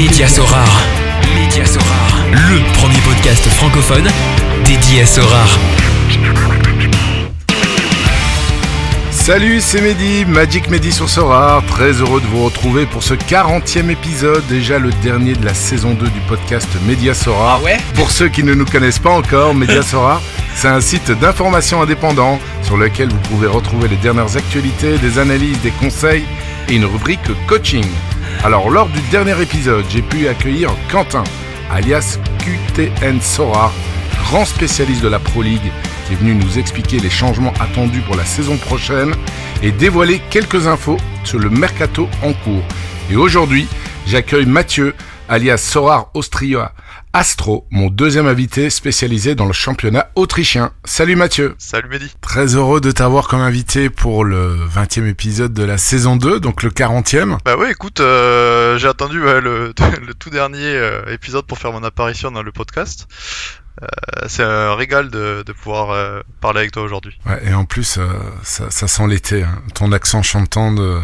Média Sorare. Média Sorare. Le premier podcast francophone dédié à Sorare. Salut, c'est Mehdi, Magic Mehdi sur Sora. Très heureux de vous retrouver pour ce 40e épisode, déjà le dernier de la saison 2 du podcast Media Sora. Ah ouais Pour ceux qui ne nous connaissent pas encore, Media Sora, c'est un site d'information indépendant sur lequel vous pouvez retrouver les dernières actualités, des analyses, des conseils et une rubrique coaching. Alors, lors du dernier épisode, j'ai pu accueillir Quentin, alias QTN Sora, grand spécialiste de la Pro League, qui est venu nous expliquer les changements attendus pour la saison prochaine et dévoiler quelques infos sur le mercato en cours. Et aujourd'hui, j'accueille Mathieu, alias Sorar Austria Astro, mon deuxième invité spécialisé dans le championnat autrichien. Salut Mathieu Salut Mehdi. Très heureux de t'avoir comme invité pour le 20e épisode de la saison 2, donc le 40e. Bah ouais, écoute, euh, j'ai attendu ouais, le, le tout dernier euh, épisode pour faire mon apparition dans le podcast. Euh, c'est un régal de, de pouvoir euh, parler avec toi aujourd'hui. Ouais, et en plus, euh, ça, ça sent l'été. Hein. Ton accent chantant de...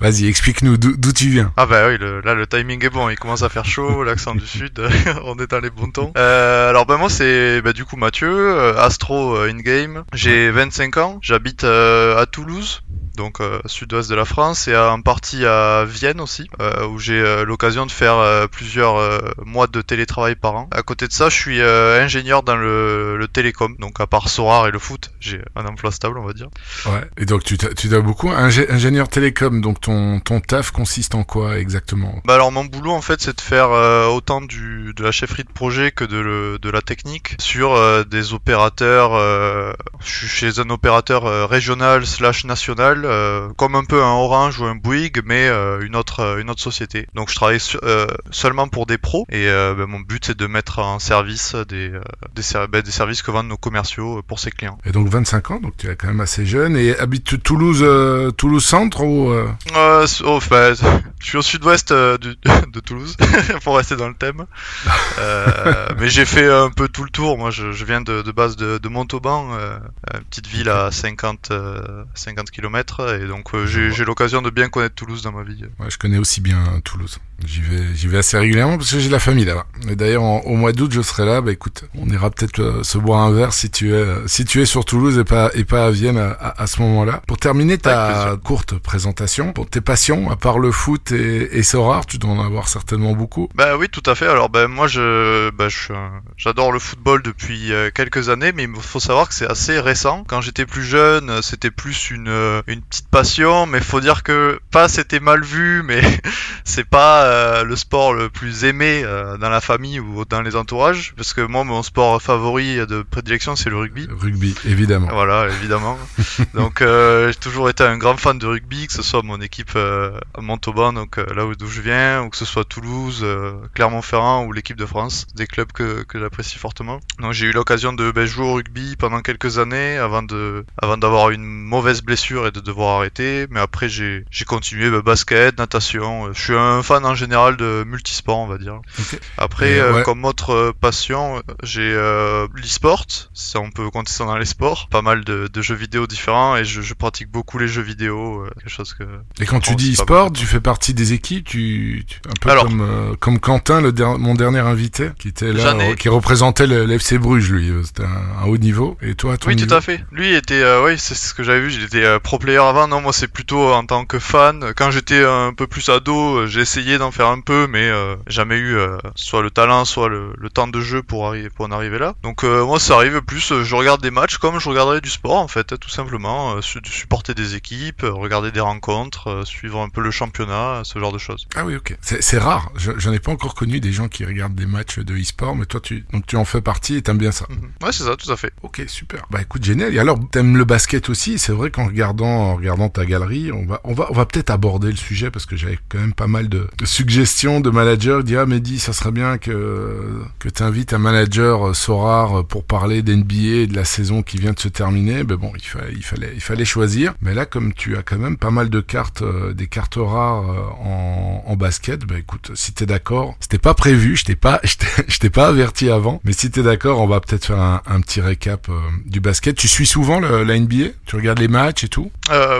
Vas-y, explique-nous d'où tu viens. Ah bah oui, le- là le timing est bon, il commence à faire chaud, l'accent du sud, on est dans les bons. Euh, alors bah moi c'est bah, du coup Mathieu, Astro in-game, j'ai 25 ans, j'habite à Toulouse, donc euh, sud-ouest de la France, et en partie à Vienne aussi, euh, où j'ai euh, l'occasion de faire plusieurs mois de télétravail par an. À côté de ça, je suis euh, ingénieur dans le, le télécom, donc à part Sorar et le foot, j'ai un emploi stable on va dire. Ouais. Et donc tu dois beaucoup. Ingé- ingénieur télécom, donc ton, ton taf consiste en quoi exactement? Bah alors mon boulot en fait c'est de faire euh, autant du, de la chefferie de projet que de, le- de la technique sur euh, des opérateurs. euh, je suis chez un opérateur régional slash national, comme un peu un Orange ou un Bouygues, mais une autre une autre société. Donc je travaille seulement pour des pros et bah, mon but c'est de mettre en service des des, ser- bah, des services que vendent nos commerciaux euh, pour ses clients. Et donc 25 ans, donc tu es quand même assez jeune. Et habites Toulouse, euh, Toulouse centre ou euh, Euh, oh, bah, je suis au sud-ouest euh, de Toulouse, pour rester dans le thème. Euh, mais j'ai fait un peu tout le tour. Moi, je, je viens de, de base de, de Montauban, euh, une petite ville à 50, euh, 50 km. Et donc, euh, j'ai l'occasion de bien connaître Toulouse dans ma vie. ouais, je connais aussi bien euh, Toulouse. J'y vais, j'y vais assez régulièrement parce que j'ai de la famille là-bas. Et d'ailleurs, au mois d'août, je serai là. Bah écoute, on ira peut-être euh, se boire un verre si tu es, euh, si tu es sur Toulouse et pas, et pas à Vienne à, à- à ce moment-là. Pour terminer ta courte présentation, pour tes passions, à part le foot et, et Sorare, tu dois en avoir certainement beaucoup. Bah oui, tout à fait. Alors ben moi je bah, j'adore le football depuis euh, quelques années, mais il faut savoir que c'est assez récent. Quand j'étais plus jeune, c'était plus une une petite passion, mais faut dire que pas c'était mal vu, mais c'est pas euh, le sport le plus aimé euh, dans la famille ou dans les entourages, parce que moi mon sport favori de prédilection c'est le rugby. Rugby, évidemment. Voilà, évidemment. Donc euh, j'ai toujours été un grand fan de rugby, que ce soit mon équipe euh, à Montauban, donc euh, là où d'où je viens, ou que ce soit Toulouse, Clermont-Ferrand ou l'équipe de France, des clubs que, que j'apprécie fortement. Donc j'ai eu l'occasion de ben, jouer au rugby pendant quelques années avant de avant d'avoir une mauvaise blessure et de devoir arrêter, mais après j'ai j'ai continué ben, basket, natation. Je suis un fan en général de multisport, on va dire. Après, ouais. comme autre passion, j'ai euh, l'e-sport, ça on peut compter ça dans les sports, pas mal de, de jeux vidéo différents et je, je pratique beaucoup les jeux vidéo, euh, quelque chose que... Et quand tu dis c'est pas sport, tu fais partie des équipes, tu, tu- un peu Alors. comme euh, comme Quentin, le der- mon dernier invité, qui était là, ai- qui représentait le l'FC Bruges, lui. euh, C'était un, un haut niveau. Et toi, ton Oui, niveau tout à fait. Lui était, euh, oui, c'est ce que j'avais vu. Il était euh, pro player avant. Non, moi, c'est plutôt en tant que fan. Quand j'étais un peu plus ado, j'ai essayé d'en faire un peu, mais euh, jamais eu euh, soit le talent, soit le, le temps de jeu pour arriver, pour en arriver là. Donc euh, moi, ça arrive plus. euh, je regarde des matchs comme je regarderais du sport, en fait, tout simplement. Euh, su- supporter des équipes, regarder des rencontres, euh, suivre un peu le championnat, ce genre de choses. Ah oui, ok. C'est rare. Je- J'en ai pas encore connu des gens qui regardent des matchs de e-sport, mais toi, tu donc tu en fais partie et t'aimes bien ça. Mhm. Ouais, c'est ça, tout à fait. Ok, super. Bah écoute, génial. Et alors, t'aimes le basket aussi? C'est vrai qu'en regardant, en regardant ta galerie, on va, on va, on va peut-être aborder le sujet parce que j'avais quand même pas mal de, de suggestions de managers. Dire ah Mehdi, ça serait bien que que t'invites un manager manager euh, Sorar euh, pour parler d'NBA et de la saison qui vient de se terminer, ben bon, il fallait, il fallait, choisir. Mais là, comme tu as quand même pas mal de cartes, euh, des cartes rares en, en basket, ben écoute, si t'es d'accord, c'était pas prévu, je t'ai pas, pas averti avant, mais si t'es d'accord, on va peut-être faire un, petit récap du basket. Tu suis souvent le, la NBA Tu regardes les matchs et tout?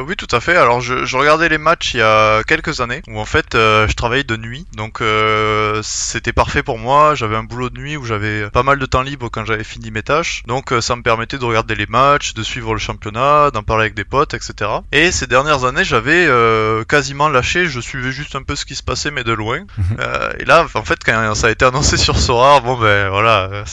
Oui, tout à fait. Alors, je, je, regardais les matchs il y a quelques années où en fait, je travaillais de nuit, donc c'était parfait pour moi. J'avais un boulot de nuit où j'avais pas mal de temps libre quand j'avais fini mes tâches, donc ça me permettait de regarder les matchs, de suivre le championnat, d'en parler avec des potes, etc. Et ces dernières années, j'avais quasiment lâché. Je suivais juste un peu ce qui se passait, mais de loin. Mhm. et là, en fait, quand ça a été annoncé sur Sora, bon ben voilà,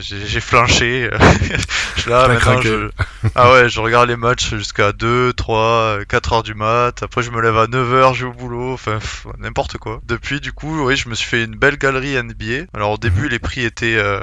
j'ai flanché. je, là, maintenant, je... Ah ouais, je regarde les matchs jusqu'à 2, 3, 4 heures du mat. Après, je me lève à 9 heures, je vais au boulot. Enfin, n'importe quoi. Depuis, du coup, oui, je me suis fait une belle galerie NBA. Alors, au début, mhm. les prix étaient euh,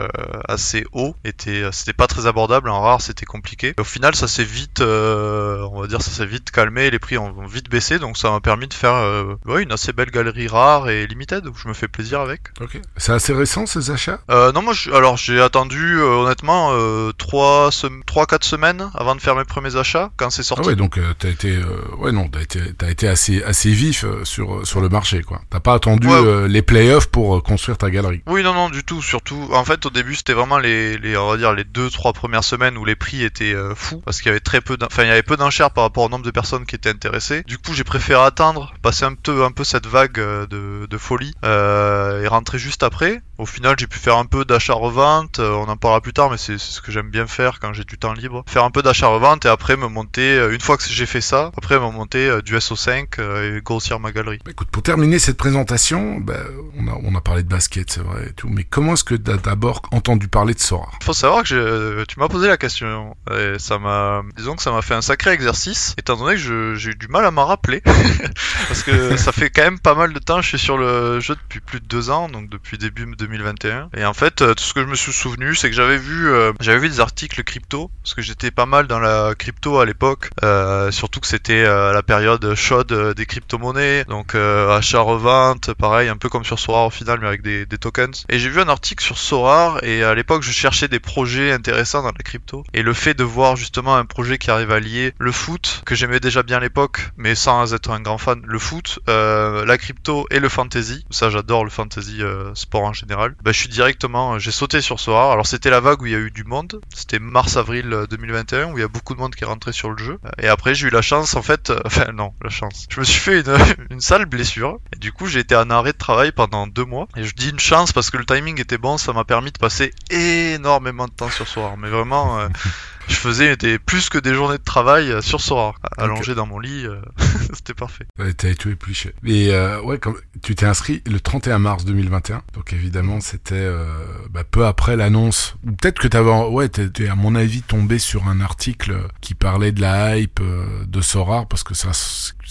assez hauts. Étaient, c'était pas très abordable. En rare, c'était compliqué. au final, ça s'est vite, euh, on va dire, ça s'est vite calmé. Les prix ont, vite baissé. Donc, ça m'a permis de faire euh, ouais, une assez belle galerie rare et limited où je me fais plaisir avec. Ok. C'est assez récent, ces achats? Non, moi, je, alors, j'ai attendu, honnêtement, 3, 3-4 semaines avant de faire mes premiers achats quand c'est sorti. Ah ouais, donc euh, t'as été, euh, ouais non, t'as été, as été assez, assez vif euh, sur sur le marché quoi. T'as pas attendu les playoffs pour construire ta galerie? Oui, non, non, du tout. Surtout, en fait, au début, c'était vraiment les, les, on va dire les deux, trois premières semaines où les prix étaient fous parce qu'il y avait très peu, enfin, il peu d'enchères par rapport au nombre de personnes qui étaient intéressées. Du coup, j'ai préféré attendre, passer un peu, un peu cette vague de, de folie et rentrer juste après. Au final, j'ai pu faire un peu d'achat-revente. on en parlera plus tard, mais c'est ce que j'aime bien faire quand j'ai du temps libre. Faire un peu d'achat-revente et après me monter, euh, une fois que j'ai fait ça, après me monter euh, du SO5 euh, et grossir ma galerie. Bah, écoute, pour terminer cette présentation, bah, on, a, on a parlé de basket, c'est vrai, et tout, mais comment est-ce que tu as d'abord entendu parler de Sora? Il faut savoir que tu m'as posé la question, et ça m'a, disons que ça m'a fait un sacré exercice, étant donné que j'ai eu du mal à m'en rappeler, parce que ça fait quand même pas mal de temps, je suis sur le jeu depuis plus de deux ans, donc depuis début 2021, et en fait, tout ce que je me suis souvenu, c'est que j'avais vu, j'avais vu des articles crypto, parce que j'étais pas mal dans la crypto à l'époque, euh, surtout que c'était euh, la période chaude euh, des crypto-monnaies, donc achat-revente, pareil, un peu comme sur Sorar au final, mais avec des, tokens. Et j'ai vu un article sur Sorar, et à l'époque je cherchais des projets intéressants dans la crypto, et le fait de voir justement un projet qui arrive à lier le foot, que j'aimais déjà bien à l'époque, mais sans être un grand fan, le foot, la crypto et le fantasy, ça j'adore le fantasy sport en général, bah, je suis directement, j'ai sauté sur Sorar, alors c'était la vague où il y a eu du monde, c'était mars-avril 2021, où il y a beaucoup de monde qui est rentré sur le jeu. Et après, j'ai eu la chance, en fait, euh, enfin non, la chance. Je me suis fait une, sale blessure. Et du coup, j'ai été en arrêt de travail pendant deux mois. Et je dis une chance parce que le timing était bon, ça m'a permis de passer énormément de temps sur soir. Mais vraiment, euh, je faisais des, plus que des journées de travail euh, sur Sora, allongé dans mon lit, euh, c'était parfait. Ouais, T'as tout épluché. Et euh, ouais, comme tu t'es inscrit le 31 mars 2021, donc évidemment c'était euh, bah, peu après l'annonce. Ou peut-être que t'avais, ouais, t'es à mon avis tombé sur un article qui parlait de la hype de Sora parce que ça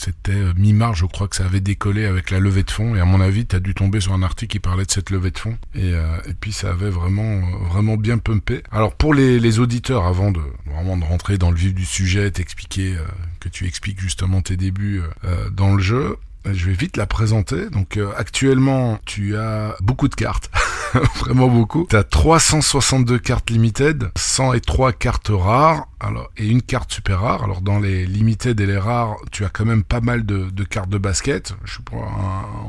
c'était mi-mars, je crois que ça avait décollé avec la levée de fonds. Et à mon avis, tu as dû tomber sur un article qui parlait de cette levée de fonds. Et, et puis ça avait vraiment, vraiment bien pumpé. Alors pour les, auditeurs, avant de vraiment de rentrer dans le vif du sujet, t'expliquer euh, que tu expliques justement tes débuts euh, euh, dans le jeu. Je vais vite la présenter. Donc actuellement, tu as beaucoup de cartes. vraiment beaucoup. Tu as 362 cartes limited, 103 cartes rares, alors, et une carte super rare. Alors dans les limited et les rares, tu as quand même pas mal de, de cartes de basket. Je sais pas,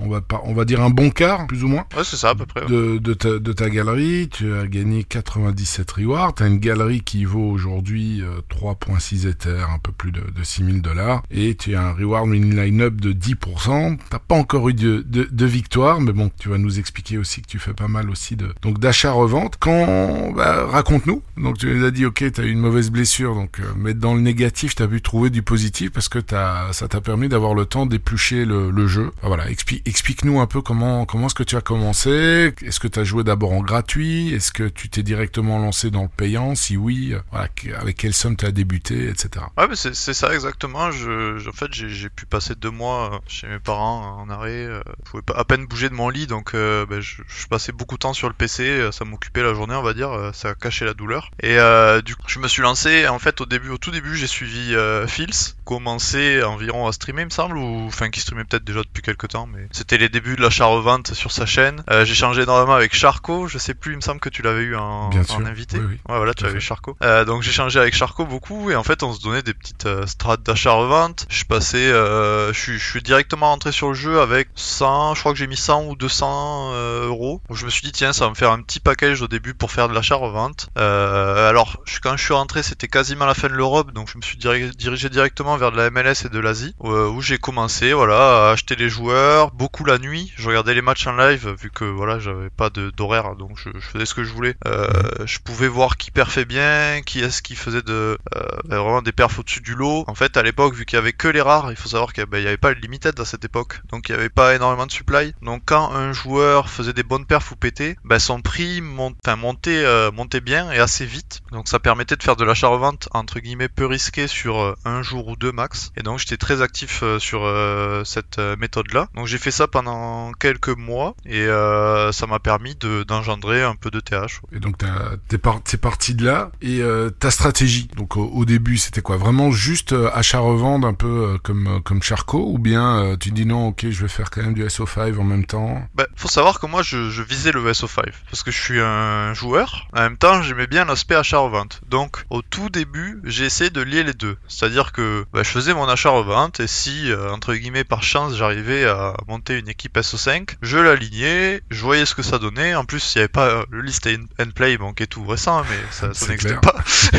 on va pas, on va dire un bon quart, plus ou moins. Ouais, c'est ça à peu près. De, de, ta, de ta galerie, tu as gagné 97 rewards. Tu as une galerie qui vaut aujourd'hui 3.6 Ether, un peu plus de, de 6000 dollars. Et tu as un reward win line-up de 10%. T'as pas encore eu de, de, victoire, mais bon, tu vas nous expliquer aussi que tu fais pas mal aussi de donc d'achat-revente. Quand, bah, raconte-nous. Donc tu nous as dit, ok, tu as eu une mauvaise blessure donc, euh, mais dans le négatif, tu as pu trouver du positif parce que ça t'a permis d'avoir le temps d'éplucher le, jeu. voilà, explique-nous un peu comment comment est-ce que tu as commencé. Est-ce que tu as joué d'abord en gratuit? Est-ce que tu t'es directement lancé dans le payant? Si oui, voilà, avec quelle somme tu as débuté, etc. Ouais, c'est ça exactement. En fait, j'ai pu passer deux mois euh, chez mes parents en arrêt. Euh, je pouvais à peine bouger de mon lit, donc ben, je, je, passais beaucoup de temps sur le PC. Ça m'occupait la journée, on va dire. Ça cachait la douleur. Et du coup, je me suis lancé en fait au début, au tout début, j'ai suivi euh, Fils, commencé environ à streamer, il me semble, ou enfin qui streamait peut-être déjà depuis quelques temps, mais c'était les débuts de l'achat-revente sur sa chaîne. Euh, j'ai changé énormément avec Charco, je sais plus, il me semble que tu l'avais eu en, Bien en sûr. invité. Oui, oui. Ouais, voilà, tu avais. Charco. Euh, donc j'ai changé avec Charco beaucoup et en fait on se donnait des petites euh, strates d'achat-revente. Je passais, je suis, directement rentré sur le jeu avec 100, je crois que j'ai mis 100 ou 200 euh, euros. Donc, je me suis dit tiens ça va me faire un petit package au début pour faire de l'achat-revente. Alors quand je suis rentré c'était quasiment la fin de l'Europe donc je me suis diri- dirigé directement vers de la MLS et de l'Asie euh, où j'ai commencé voilà à acheter les joueurs beaucoup la nuit. Je regardais les matchs en live vu que voilà j'avais pas d'horaire donc je, faisais ce que je voulais. Euh, je pouvais voir qui perfait bien, qui est-ce qui faisait de euh, ben, vraiment des perfs au-dessus du lot. En fait, à l'époque, vu qu'il y avait que les rares, il faut savoir qu'il n'y avait pas le limited à cette époque, donc il n'y avait pas énormément de supply. Donc quand un joueur faisait des bonnes perfs ou pétait, ben, son prix montait, montait bien et assez vite. Donc ça permettait de faire de entre guillemets peu risqué sur euh, un jour ou deux max. Et donc j'étais très actif euh, sur euh, cette méthode-là. Donc j'ai fait ça pendant quelques mois et ça m'a permis de- d'engendrer un peu de TH. Et donc t'es par- parti de là et ta stratégie. Donc au, au début c'était quoi? Vraiment juste achat-revente un peu comme comme Charco ou bien tu dis non ok je vais faire quand même du SO5 en même temps? Bah, faut savoir que moi je, je visais le SO5 parce que je suis un joueur. En même temps, j'aimais bien l'aspect achat-revente. Donc, au tout début, j'ai essayé de lier les deux. C'est-à-dire que bah, je faisais mon achat-revente et si, euh, entre guillemets, par chance, j'arrivais à monter une équipe SO5, je l'alignais, je voyais ce que ça donnait. En plus, il n'y avait pas euh, le list and play, bon, qui est tout récent, mais ça, ça n'existait pas.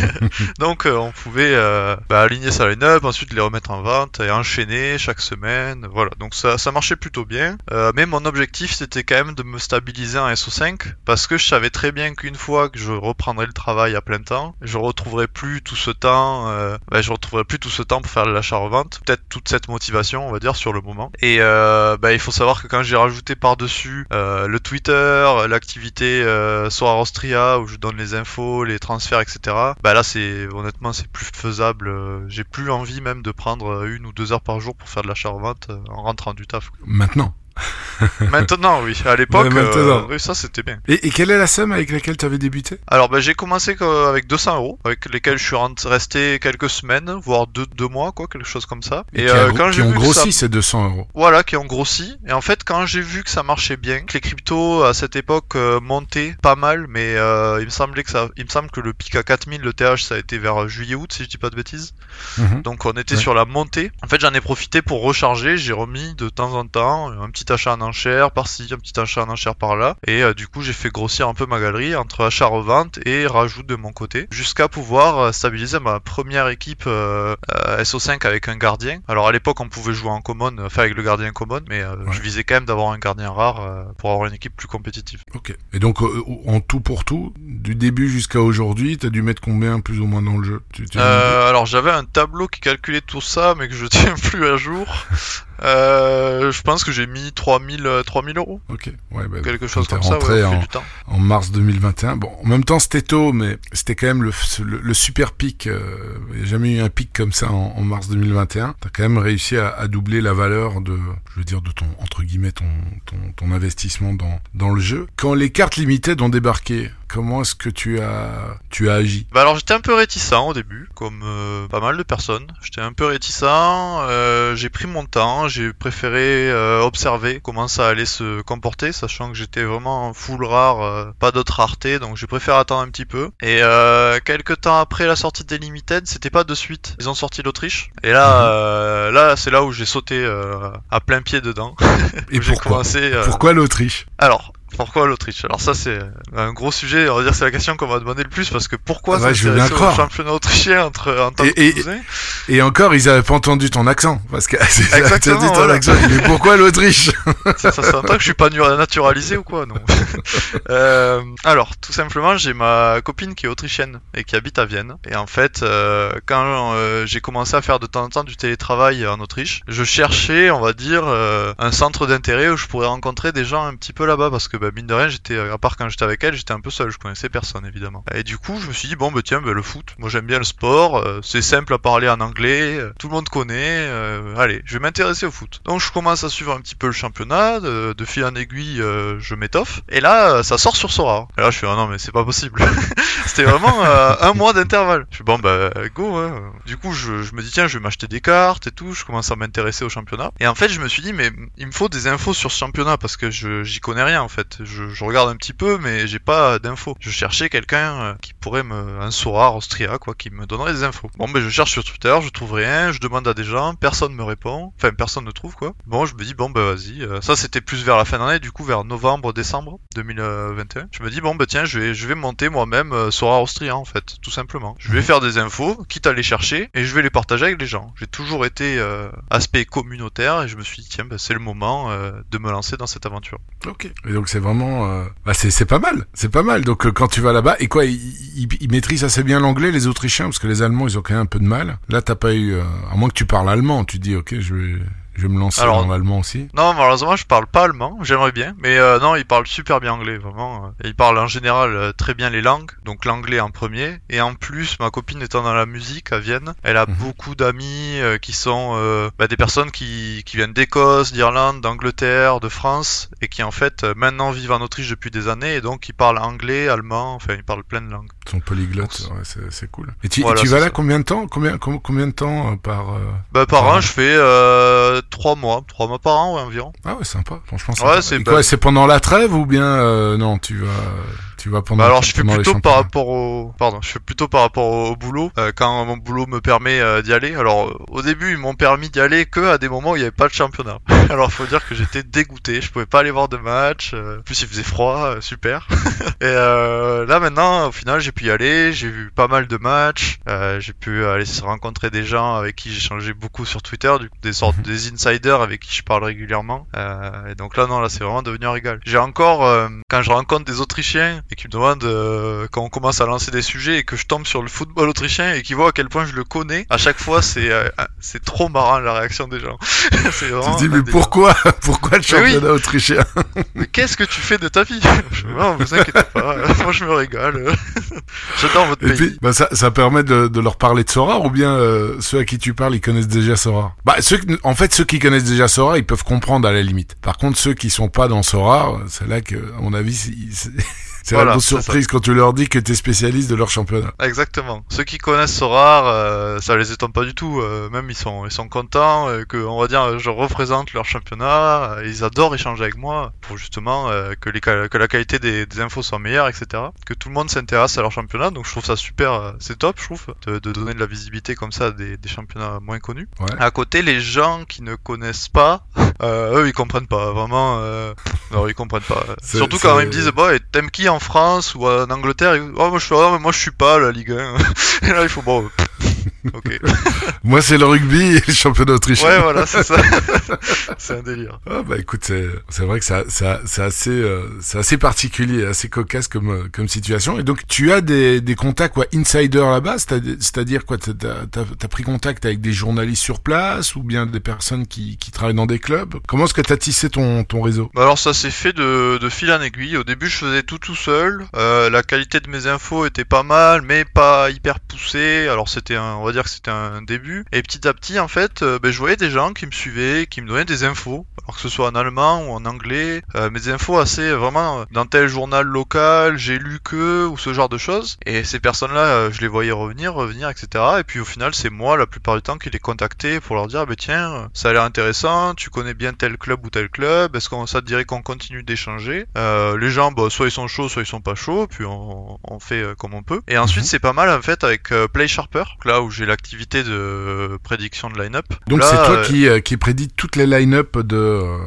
Donc, euh, on pouvait euh, bah, aligner sa line-up, ensuite les remettre en vente et enchaîner chaque semaine. Voilà, donc ça, ça marchait plutôt bien. Mais mon objectif, c'était quand même de me stabiliser en SO5 parce que je savais très bien qu'une fois que je reprendrais le travail à plein temps, je retrouverais plus tout ce temps, euh, bah, je retrouverais plus tout ce temps pour faire de l'achat-revente, peut-être toute cette motivation, on va dire, sur le moment. Et euh, bah, il faut savoir que quand j'ai rajouté par-dessus euh, le Twitter, l'activité Austria où je donne les infos, les transferts, etc. Bah là, c'est honnêtement, c'est plus faisable. J'ai plus envie même de prendre une ou deux heures par jour pour faire de l'achat-revente en rentrant du taf. Maintenant. Maintenant, oui. À l'époque, euh, oui, ça c'était bien. Et, et quelle est la somme avec laquelle tu avais débuté? Alors, bah, j'ai commencé avec 200 euros, avec lesquels je suis resté quelques semaines, voire deux, deux mois, quoi, quelque chose comme ça. Et, Et, qui, euh, quand qui ont vu grossi ça- ces 200 euros. Voilà, qui ont grossi. Et en fait, quand j'ai vu que ça marchait bien, que les cryptos à cette époque euh, montaient pas mal, mais euh, il me semblait que ça, il me semble que le pic à 4000, le TH, ça a été vers juillet-août, si je dis pas de bêtises. Mhm. Donc on était Ouais. sur la montée. En fait, j'en ai profité pour recharger. J'ai remis de temps en temps un petit achat en enchère par-ci, un petit achat en enchère par-là. Et euh, du coup, j'ai fait grossir un peu ma galerie entre achat-revente et rajout de mon côté, jusqu'à pouvoir euh, stabiliser ma première équipe euh, euh, SO5 avec un gardien. Alors à l'époque, on pouvait jouer en common, enfin avec le gardien common, mais Ouais. je visais quand même d'avoir un gardien rare pour avoir une équipe plus compétitive. Ok. Et donc en tout pour tout, du début jusqu'à aujourd'hui, t'as dû mettre combien plus ou moins dans le jeu? Tu- tu Euh, alors j'avais un tableau qui calculait tout ça, mais que je tiens plus à jour. Euh, je pense que j'ai mis 3000, euh, 3000 euros, Ok. Ouais, bah, quelque chose comme ça, rentré ouais, en, du temps. en mars 2021. Bon, en même temps, c'était tôt, mais c'était quand même le, le, le super pic. euh, Il n'y a jamais eu un pic comme ça en, en mars 2021. T'as quand même réussi à, à doubler la valeur de, je veux dire, de ton, entre guillemets, ton, ton, ton investissement dans, dans le jeu. Quand les cartes limitées ont débarqué, comment est-ce que tu as, tu as agi? Bah alors j'étais un peu réticent au début, comme euh, pas mal de personnes. J'étais un peu réticent, euh, j'ai pris mon temps, j'ai préféré euh, observer comment ça allait se comporter, sachant que j'étais vraiment en full rare, pas d'autres raretés, donc j'ai préféré attendre un petit peu. Et quelques temps après la sortie des Limited, c'était pas de suite, ils ont sorti l'Autriche. Et là, Mhm. là c'est là où j'ai sauté à plein pied dedans. Et pourquoi? commencé, Pourquoi l'Autriche? Alors, pourquoi l'Autriche? Alors ça c'est un gros sujet, on va dire c'est la question qu'on va demander le plus parce que pourquoi bien s'intéresser au croire. championnat autrichien entre, en tant Et- que et- encore, ils avaient pas entendu ton accent, parce que c'est Exactement, dit ton voilà. accent. Mais pourquoi l'Autriche? Ça, s'entend que je suis pas naturalisé ou quoi non Euh, Alors, tout simplement, j'ai ma copine qui est autrichienne et qui habite à Vienne. Et en fait, euh, quand euh, j'ai commencé à faire de temps en temps du télétravail en Autriche, je cherchais, on va dire, un centre d'intérêt où je pourrais rencontrer des gens un petit peu là-bas parce que bah, mine de rien, j'étais, à part quand j'étais avec elle, j'étais un peu seul, je connaissais personne évidemment. Et du coup, je me suis dit, bon, bah tiens, bah, le foot, moi j'aime bien le sport, euh, c'est simple à parler en anglais, euh, tout le monde connaît, euh, allez, je vais m'intéresser au foot. Donc je commence à suivre un petit peu le championnat, de, fil en aiguille, je m'étoffe, et là, ça sort sur Sora. Et là, je suis, ah non, mais c'est pas possible. C'était vraiment un mois d'intervalle. Je suis, bon, bah, go, hein. Du coup, je, je me dis, tiens, je vais m'acheter des cartes et tout, je commence à m'intéresser au championnat. Et en fait, je me suis dit, mais il me faut des infos sur ce championnat parce que je j'y connais rien en fait. Je, je regarde un petit peu, mais j'ai pas d'infos. Je cherchais quelqu'un euh, qui pourrait me. un Sora Austria, quoi, qui me donnerait des infos. Bon, ben, je cherche sur Twitter, je trouve rien, je demande à des gens, personne me répond. Enfin, personne ne trouve, quoi. Bon, je me dis, bon, bah, vas-y. euh, ça, c'était plus vers la fin d'année, du coup, vers novembre, décembre 2021. Je me dis, bon, bah, tiens, je vais, je vais monter moi-même euh, Sora Austria, en fait, tout simplement. Je vais faire des infos, quitte à les chercher, et je vais les partager avec les gens. J'ai toujours été euh, aspect communautaire, et je me suis dit, tiens, bah, c'est le moment euh, de me lancer dans cette aventure. Ok. Et donc c'est vraiment, euh, bah c'est pas mal, c'est pas mal. Donc euh, quand tu vas là-bas, et quoi, ils maîtrisent assez bien l'anglais, les Autrichiens, parce que les Allemands, ils ont quand même un peu de mal. Là, t'as pas eu, euh, à moins que tu parles allemand, tu dis, ok, je vais, je vais me lancer Alors- dans l'allemand aussi. Non, malheureusement, je parle pas allemand, j'aimerais bien, mais euh, non, il parle super bien anglais, vraiment. euh. Et il parle en général euh, très bien les langues, donc l'anglais en premier. Et en plus, ma copine étant dans la musique à Vienne, elle a Mhm. beaucoup d'amis euh, qui sont euh, bah, des personnes qui, qui viennent d'Écosse, d'Irlande, d'Angleterre, de France, et qui en fait maintenant vivent en Autriche depuis des années, et donc ils parlent anglais, allemand, enfin ils parlent plein de langues. Sont polyglottes, ouais, c'est c'est cool. Et tu, et tu vas là ça. combien de temps combien, com- combien de temps euh, par... euh, Bah, par Par an. an, je fais euh, trois mois, trois mois par an, ouais, environ. Ah ouais, sympa, franchement. Ouais, sympa. c'est quoi, c'est pendant la trêve ou bien euh, non, tu vas, tu vas pendant. Bah alors je fais plutôt par rapport au pardon, je fais plutôt par rapport au, au boulot euh, quand mon boulot me permet euh, d'y aller. Alors euh, au début, ils m'ont permis d'y aller que à des moments où il n'y avait pas de championnat. Alors faut dire que j'étais dégoûté, je pouvais pas aller voir de match. euh, en plus il faisait froid, euh, super. Et euh, là maintenant, au final, j'ai pu y aller, j'ai vu pas mal de matchs, euh, j'ai pu aller se rencontrer des gens avec qui j'ai changé beaucoup sur Twitter, du coup, des sortes Mhm. des insiders avec qui je parle régulièrement. Euh, et donc là non, là c'est vraiment devenu un régal. J'ai encore euh, quand je rencontre des Autrichiens et qui me demandent euh, quand on commence à lancer des sujets et que je tombe sur le football autrichien et qui voient à quel point je le connais, à chaque fois c'est euh, c'est trop marrant la réaction des gens. c'est Tu vraiment te dis mais pourquoi, pourquoi le oui. championnat autrichien? Mais qu'est-ce que tu fais de ta vie? Je- Non, vous inquiétez pas, moi je me régale. J'adore votre Et pays. puis, bah, ça, ça permet de, de leur parler de Sora ou bien euh, ceux à qui tu parles, ils connaissent déjà Sora? Bah, ceux, en fait, ceux qui connaissent déjà Sora, ils peuvent comprendre à la limite. Par contre, ceux qui sont pas dans Sora, c'est là que, à mon avis, c'est c'est- Voilà, la grosse surprise quand tu leur dis que t'es spécialiste de leur championnat. Exactement. Ceux qui connaissent Sorar, euh, ça les étonne pas du tout. euh, même ils sont, ils sont contents euh, que, on va dire, je représente leur championnat. euh, ils adorent échanger avec moi pour justement que, les, que la qualité des, des infos soit meilleure, etc. Que tout le monde s'intéresse à leur championnat. Donc je trouve ça super, c'est top, je trouve, de, de donner de la visibilité comme ça à des, des championnats moins connus. Ouais. À côté, les gens qui ne connaissent pas, eux ils comprennent pas. Vraiment, non ils comprennent pas. Surtout quand ils me disent, bah, t'aimes qui en France ou en Angleterre Oh moi je mais moi je suis pas la Ligue 1. Et là il faut bon. Ok. Moi, c'est le rugby et le championnat autrichien. Ouais voilà c'est ça. c'est un délire. Ah bah écoute, c'est vrai que ça, ça, c'est assez, euh, c'est assez particulier, assez cocasse comme, euh, comme situation. Et donc tu as des, des contacts quoi, insider là-bas, c'est-à- c'est-à-dire quoi, t'as, t'as pris contact avec des journalistes sur place ou bien des personnes qui, qui travaillent dans des clubs? Comment est-ce que t'as tissé ton, ton réseau? Bah alors ça s'est fait de, de fil en aiguille. Au début je faisais tout tout seul. Euh, la qualité de mes infos était pas mal, mais pas hyper poussée. Alors c'était un, on va dire que c'était un début. Et petit à petit en fait, euh, ben, je voyais des gens qui me suivaient, qui me donnaient des infos. Alors que ce soit en allemand ou en anglais, euh, mais des infos assez vraiment euh, dans tel journal local, j'ai lu que ou ce genre de choses. Et ces personnes-là, euh, je les voyais revenir, revenir, etc. Et puis au final, c'est moi la plupart du temps qui les contactais pour leur dire, ah, ben tiens, euh, ça a l'air intéressant, tu connais bien tel club ou tel club, est-ce qu'on ça te dirait qu'on continue d'échanger? Euh, Les gens, bah, soit ils sont chauds, soit ils sont pas chauds, puis on, on fait euh, comme on peut. Et ensuite, Mhm. c'est pas mal en fait avec euh, Play Sharper, là où j'ai l'activité de prédiction de line-up. Donc c'est toi euh, qui, euh, qui prédit toutes les line-up de, euh,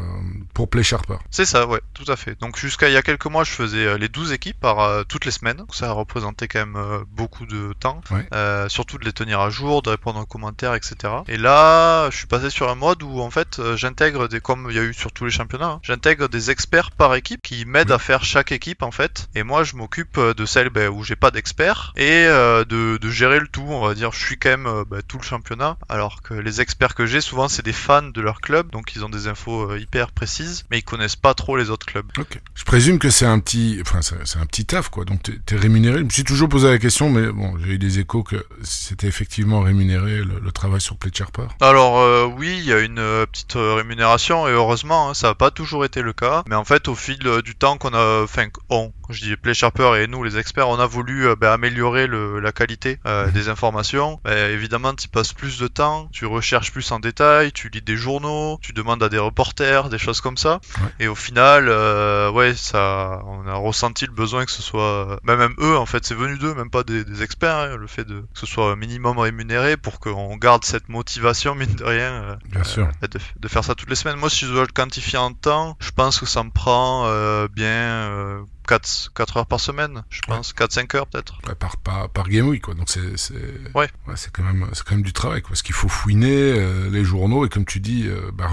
pour Play Sharper. C'est ça, ouais, tout à fait. Donc jusqu'à il y a quelques mois, je faisais euh, les 12 équipes par euh, toutes les semaines. Donc, ça représentait quand même euh, beaucoup de temps. Ouais. Euh, surtout de les tenir à jour, de répondre aux commentaires, etc. Et là, je suis passé sur un mode où en fait, j'intègre des, comme il y a eu sur tous les championnats, hein, j'intègre des experts par équipe qui m'aident Oui. à faire chaque équipe en fait. Et moi, je m'occupe de celle ben, où j'ai pas d'experts et de, de gérer le tout. On va dire, je suis quand même ben, tout le championnat, alors que les experts que j'ai souvent c'est des fans de leur club, donc ils ont des infos hyper précises franchise, mais ils connaissent pas trop les autres clubs. Ok. Je présume que c'est un petit, enfin c'est un petit taf quoi. Donc t'es, t'es rémunéré. Je me suis toujours posé la question, mais bon, j'ai eu des échos que c'était effectivement rémunéré le, le travail sur Play Sharper. Alors euh, oui, il y a une euh, petite euh, rémunération et heureusement, hein, ça n'a pas toujours été le cas. Mais en fait, au fil du temps qu'on a, enfin, on, je dis PlaySharper et nous les experts, on a voulu bah, améliorer le, la qualité euh, mhm. des informations. Bah, évidemment, tu passes plus de temps, tu recherches plus en détail, tu lis des journaux, tu demandes à des reporters, des choses comme ça. Et au final, euh, ouais, ça, on a ressenti le besoin que ce soit, bah, même eux en fait, c'est venu d'eux, même pas des, des experts, hein, le fait de que ce soit minimum rémunéré pour qu'on garde cette motivation mine de rien. Euh, bien euh, sûr. De, faire ça toutes les semaines. Moi, si je dois le quantifier en temps, je pense que ça me prend bien 4 4 heures par semaine, je pense, ouais. 4-5 heures peut-être. Ouais, par, par, par, Game Week, quoi. Donc c'est ouais. c'est quand, même, quand même du travail, quoi. Parce qu'il faut fouiner euh, les journaux et comme tu dis, euh, bah,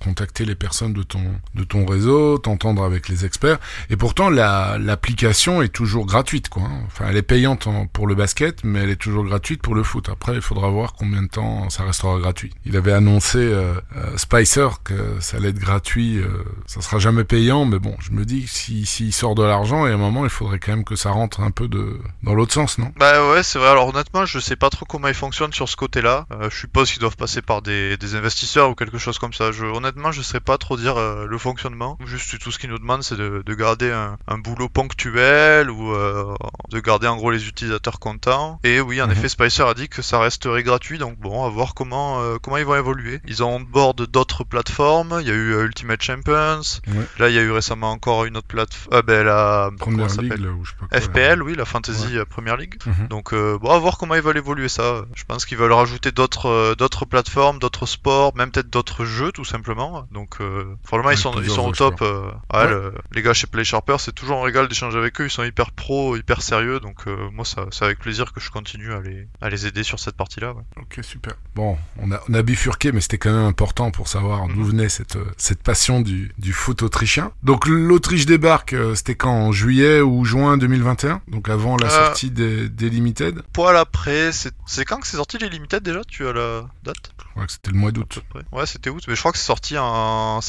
contacter les personnes de ton, de ton réseau, t'entendre avec les experts. Et pourtant, l'application est toujours gratuite, quoi. Hein. Enfin, elle est payante pour le basket, mais elle est toujours gratuite pour le foot. Après, il faudra voir combien de temps ça restera gratuit. Il avait annoncé euh, euh Spicer que ça allait être gratuit. Euh, ça sera jamais payant, mais bon, je me dis que s'il si, sort de l'argent, et à un moment, il faudrait quand même que ça rentre un peu de dans l'autre sens, non? Bah ouais, c'est vrai. Alors honnêtement, je sais pas trop comment ils fonctionnent sur ce côté-là. Euh, je suppose qu'ils doivent passer par des, des investisseurs ou quelque chose comme ça. Je, honnêtement, je sais pas trop dire euh, le fonctionnement. Juste tout ce qu'ils nous demandent, c'est de, de garder un, un boulot ponctuel ou euh, de garder en gros les utilisateurs contents. Et oui, en Mhm. effet, Spicer a dit que ça resterait gratuit. Donc bon, à voir comment comment ils vont évoluer. Ils ont on board d'autres plateformes. Il y a eu Ultimate Champions. Ouais. Là, il y a eu récemment encore une autre plateforme. Ah ben la Première ligue, là, je là. FPL, oui, la Fantasy euh, Premier League. Mhm. Donc euh, bon, à voir comment ils veulent évoluer ça. Je pense qu'ils veulent rajouter d'autres euh, d'autres plateformes, d'autres sports, même peut-être d'autres jeux tout simplement. Donc euh, Ouais, ils sont ils sont au top. euh, ouais, Ouais. le- les gars chez Play Sharper, c'est toujours un régal d'échanger avec eux. Ils sont hyper pro, hyper sérieux. Donc euh, moi, ça c'est avec plaisir que je continue à les à les aider sur cette partie-là. ouais. Ok, super. Bon, on a, on a bifurqué, mais c'était quand même important pour savoir d'où Mhm. venait cette, euh, cette passion du, du foot autrichien. Donc l'Autriche débarque, euh, c'était quand En juillet ou juin 2021 Donc avant la Euh, sortie des, des Limited Poil après, c'est quand que c'est sorti les Limited déjà Tu as la date? Je crois que c'était le mois d'août. Ouais, c'était août, mais je crois que c'est sorti en,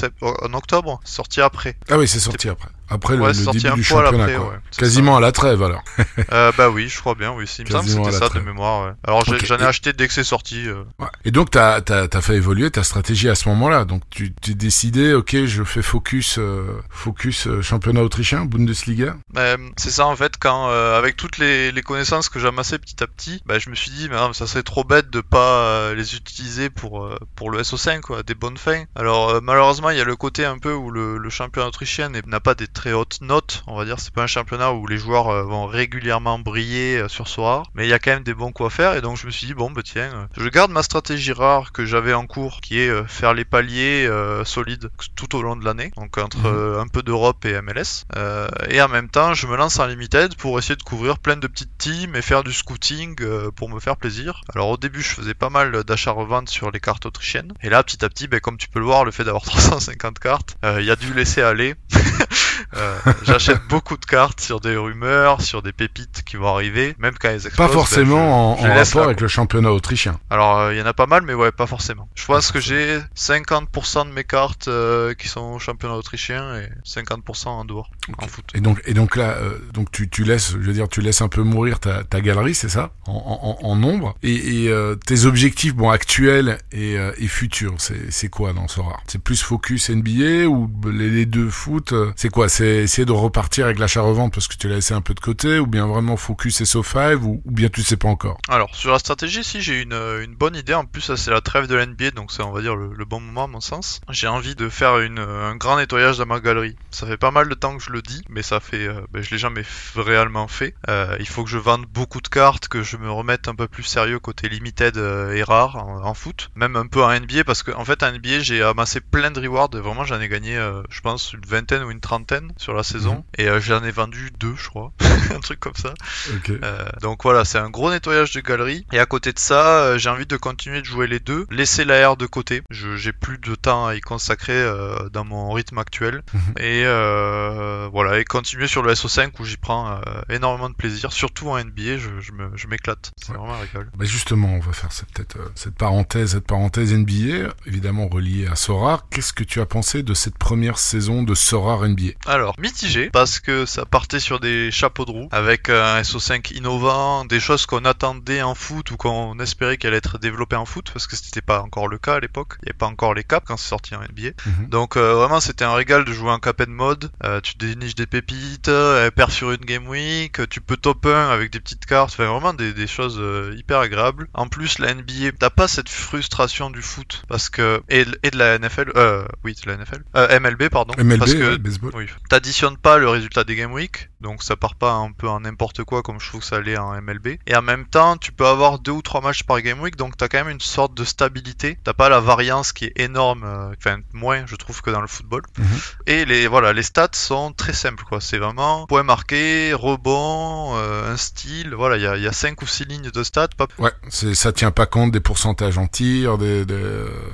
octobre. C'est sorti après. Ah oui, c'est sorti après. Après le, Ouais, le c'est sorti début un du championnat, après, quoi. ouais, Quasiment à la trêve, alors. Euh, bah oui, je crois bien, oui. Il me semble c'était ça de mémoire, ouais. Alors j'en ai Et- acheté dès que c'est sorti. euh. Et donc, t'as as, fait évoluer ta stratégie à ce moment-là. Donc, tu t'es décidé, ok, je fais focus, euh, focus championnat autrichien, Bundesliga. Mais, c'est ça en fait, quand euh, avec toutes les, les connaissances que j'amassais petit à petit, bah, je me suis dit, mais non, ça serait trop bête de pas euh, les utiliser pour euh, pour le SO5, quoi, des bonnes fins. Alors euh, malheureusement, il y a le côté un peu où le, le championnat autrichien n'a pas des très hautes notes, on va dire. C'est pas un championnat où les joueurs euh, vont régulièrement briller euh, sur ce rare, mais il y a quand même des bons coups à faire. Et donc je me suis dit, bon, bah tiens, je garde ma stratégie rare que j'avais en cours, qui est euh, faire les paliers euh, solides tout au long de l'année, donc entre Mhm. euh, un peu d'Europe et MLS. Euh, et en même temps, je me lance en limited pour essayer de couvrir plein de petites teams et faire du scouting euh, pour me faire plaisir. Alors au début, je faisais pas mal d'achats-reventes sur les cartes autrichiennes. Et là, petit à petit, ben, comme tu peux le voir, le fait d'avoir 350 cartes, euh, il y a dû laisser aller. Euh, J'achète beaucoup de cartes sur des rumeurs, sur des pépites qui vont arriver, même quand elles explosent. Pas ben, forcément je en, rapport là, avec le championnat autrichien. alors, euh, il y en a pas mal, mais ouais, pas forcément. Je pense que j'ai 50% de mes cartes euh, qui sont au championnat autrichien et 50% en dehors, en foot. Et donc, et donc là, donc tu, tu laisses, je veux dire, tu laisses un peu mourir ta, ta galerie, c'est ça, en, en, en nombre? Et, et tes objectifs, bon, actuels et, et futurs, c'est, quoi dans ce rare C'est plus focus NBA ou les, les deux foot C'est quoi? C'est essayer de repartir avec l'achat-revente parce que tu l'as laissé un peu de côté, ou bien vraiment focus SO5, ou, ou bien tu sais pas encore? Alors, sur la stratégie, si j'ai une, bonne idée, en plus, ça, c'est la trêve de l'NBA, donc c'est, on va dire, le, bon moment, à mon sens. J'ai envie de faire un grand nettoyage de ma galerie. Ça fait pas mal de temps que je le dis, mais ça fait, euh, ben, je l'ai jamais réellement fait. Euh, il faut que je vende beaucoup de cartes, que je me remette un peu plus sérieux côté limited euh, et rare en, foot, même un peu en NBA, parce qu'en en fait, en NBA, j'ai amassé plein de rewards, vraiment, j'en ai gagné, je pense, une vingtaine ou une trentaine. Sur la saison Mhm. et euh, j'en ai vendu deux, je crois, un truc comme ça. Euh, donc voilà, c'est un gros nettoyage de galerie. Et à côté de ça, euh, j'ai envie de continuer de jouer les deux, laisser l'AR de côté. Je j'ai plus de temps à y consacrer dans mon rythme actuel. Mhm. Et voilà, et continuer sur le SO5 où j'y prends énormément de plaisir, surtout en NBA, je, je m'éclate. C'est Ouais. vraiment. Bah justement, on va faire cette, peut-être, cette parenthèse, cette parenthèse NBA, évidemment reliée à Sora. Qu'est-ce que tu as pensé de cette première saison de Sora NBA Alors, mitigé, parce que ça partait sur des chapeaux de roue, avec un SO5 innovant, des choses qu'on attendait en foot ou qu'on espérait qu'elle allait être développée en foot, parce que c'était pas encore le cas à l'époque. Il n'y avait pas encore les caps quand c'est sorti en NBA. Mhm. Donc euh, vraiment c'était un régal de jouer en caped mode, Euh, tu déniches des pépites, euh, elle perd sur une game week, tu peux top 1 avec des petites cartes, enfin vraiment des, des choses euh, hyper agréables. En plus la NBA, t'as pas cette frustration du foot parce que et, et de la NFL, euh, oui de la NFL, euh, MLB pardon, MLB, parce que baseball. oui, t'additionnes pas le résultat des game week, donc ça part pas un peu en n'importe quoi comme je trouve que ça allait en MLB. Et en même temps, tu peux avoir deux ou trois matchs par game week, donc t'as quand même une sorte de stabilité. T'as pas la variance qui est énorme, euh, enfin moins je trouve que dans le football. Mhm. Et les voilà, les stats sont très simples quoi. C'est vraiment point marqué, rebond, euh, un style. Voilà, il y a, y a cinq ou six lignes de stats. Pas... Ouais, c'est, ça tient pas compte des pourcentages en tir,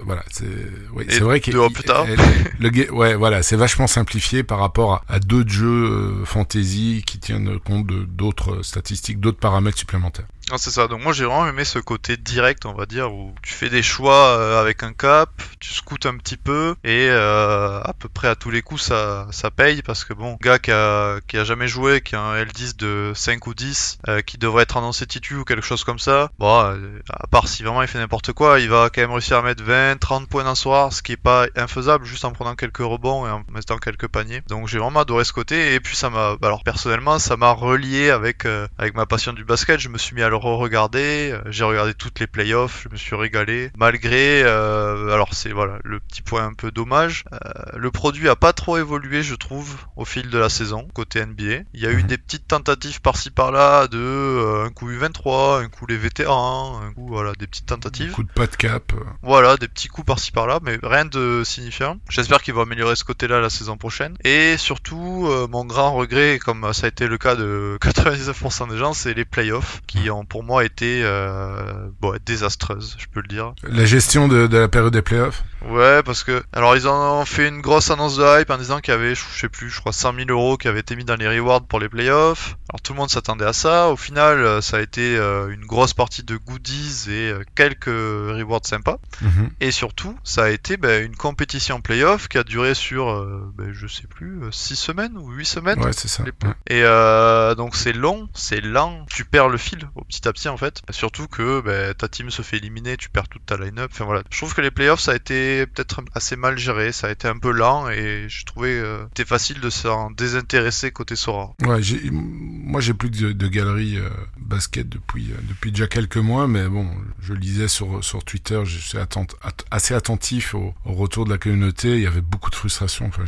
voilà, c'est, oui, c'est vrai elle- le, ouais, voilà, c'est vachement simplifié par rapport à, à d'autres jeux euh, fantasy qui tiennent compte d'autres statistiques, d'autres paramètres supplémentaires. Non, c'est ça. Donc moi j'ai vraiment aimé ce côté direct, on va dire, où tu fais des choix euh, avec un cap, tu scoutes un petit peu et euh, à peu près à tous les coups ça ça paye parce que bon, gars qui a qui a jamais joué, qui a un L10 de 5 ou 10, euh, qui devrait être annoncé titu ou quelque chose comme ça, bon, euh, à part si vraiment il fait n'importe quoi, il va quand même réussir à mettre 20, 30 points d'un soir, ce qui est pas infaisable juste en prenant quelques rebonds et en mettant quelques paniers. Donc j'ai vraiment adoré ce côté et puis ça m'a bah, alors personnellement ça m'a relié avec euh, avec ma passion du basket, je me suis mis à re-regarder, euh, j'ai regardé toutes les playoffs, je me suis régalé malgré euh, alors c'est voilà le petit point un peu dommage, euh, le produit a pas trop évolué je trouve au fil de la saison côté NBA. Il y a eu des petites tentatives par-ci par-là de euh, un coup U23, un coup les vétérans, un coup voilà des petites tentatives. Coup de pas de cap. Voilà, des petits coups par-ci par-là, mais rien de signifiant. J'espère qu'il va améliorer ce côté-là la saison prochaine. Et surtout, mon grand regret, comme ça a été le cas de 99% des gens, c'est les playoffs, qui ont pour moi été euh, bon, désastreuses, je peux le dire. La gestion de, de la période des playoffs? Ouais, parce que alors ils en ont fait une grosse annonce de hype en disant qu'il y avait, je sais plus, je crois 100 000 euros qui avaient été mis dans les rewards pour les playoffs. Alors tout le monde s'attendait à ça. Au final, euh, ça a été euh, une grosse partie de goodies et euh, quelques rewards sympas. Mhm. Et surtout, ça a été ben, une compétition playoff qui a duré sur, euh, ben, je sais plus, 6 semaines ou 8 semaines. Ouais, c'est ça. Les- Ouais. Et euh, donc c'est long, c'est lent, tu perds le fil au petit à petit en fait. Surtout que ben, ta team se fait éliminer, tu perds toute ta line-up. Enfin voilà, je trouve que les playoffs ça a été peut-être assez mal géré, ça a été un peu lent et je trouvais euh, c'était facile de s'en désintéresser côté Sora. Ouais, moi j'ai plus de, de galerie euh, basket depuis euh, depuis déjà quelques mois, mais bon, je lisais sur sur Twitter, je suis attent- at- assez attentif au, retour de la communauté. Il y avait beaucoup de frustration. Enfin,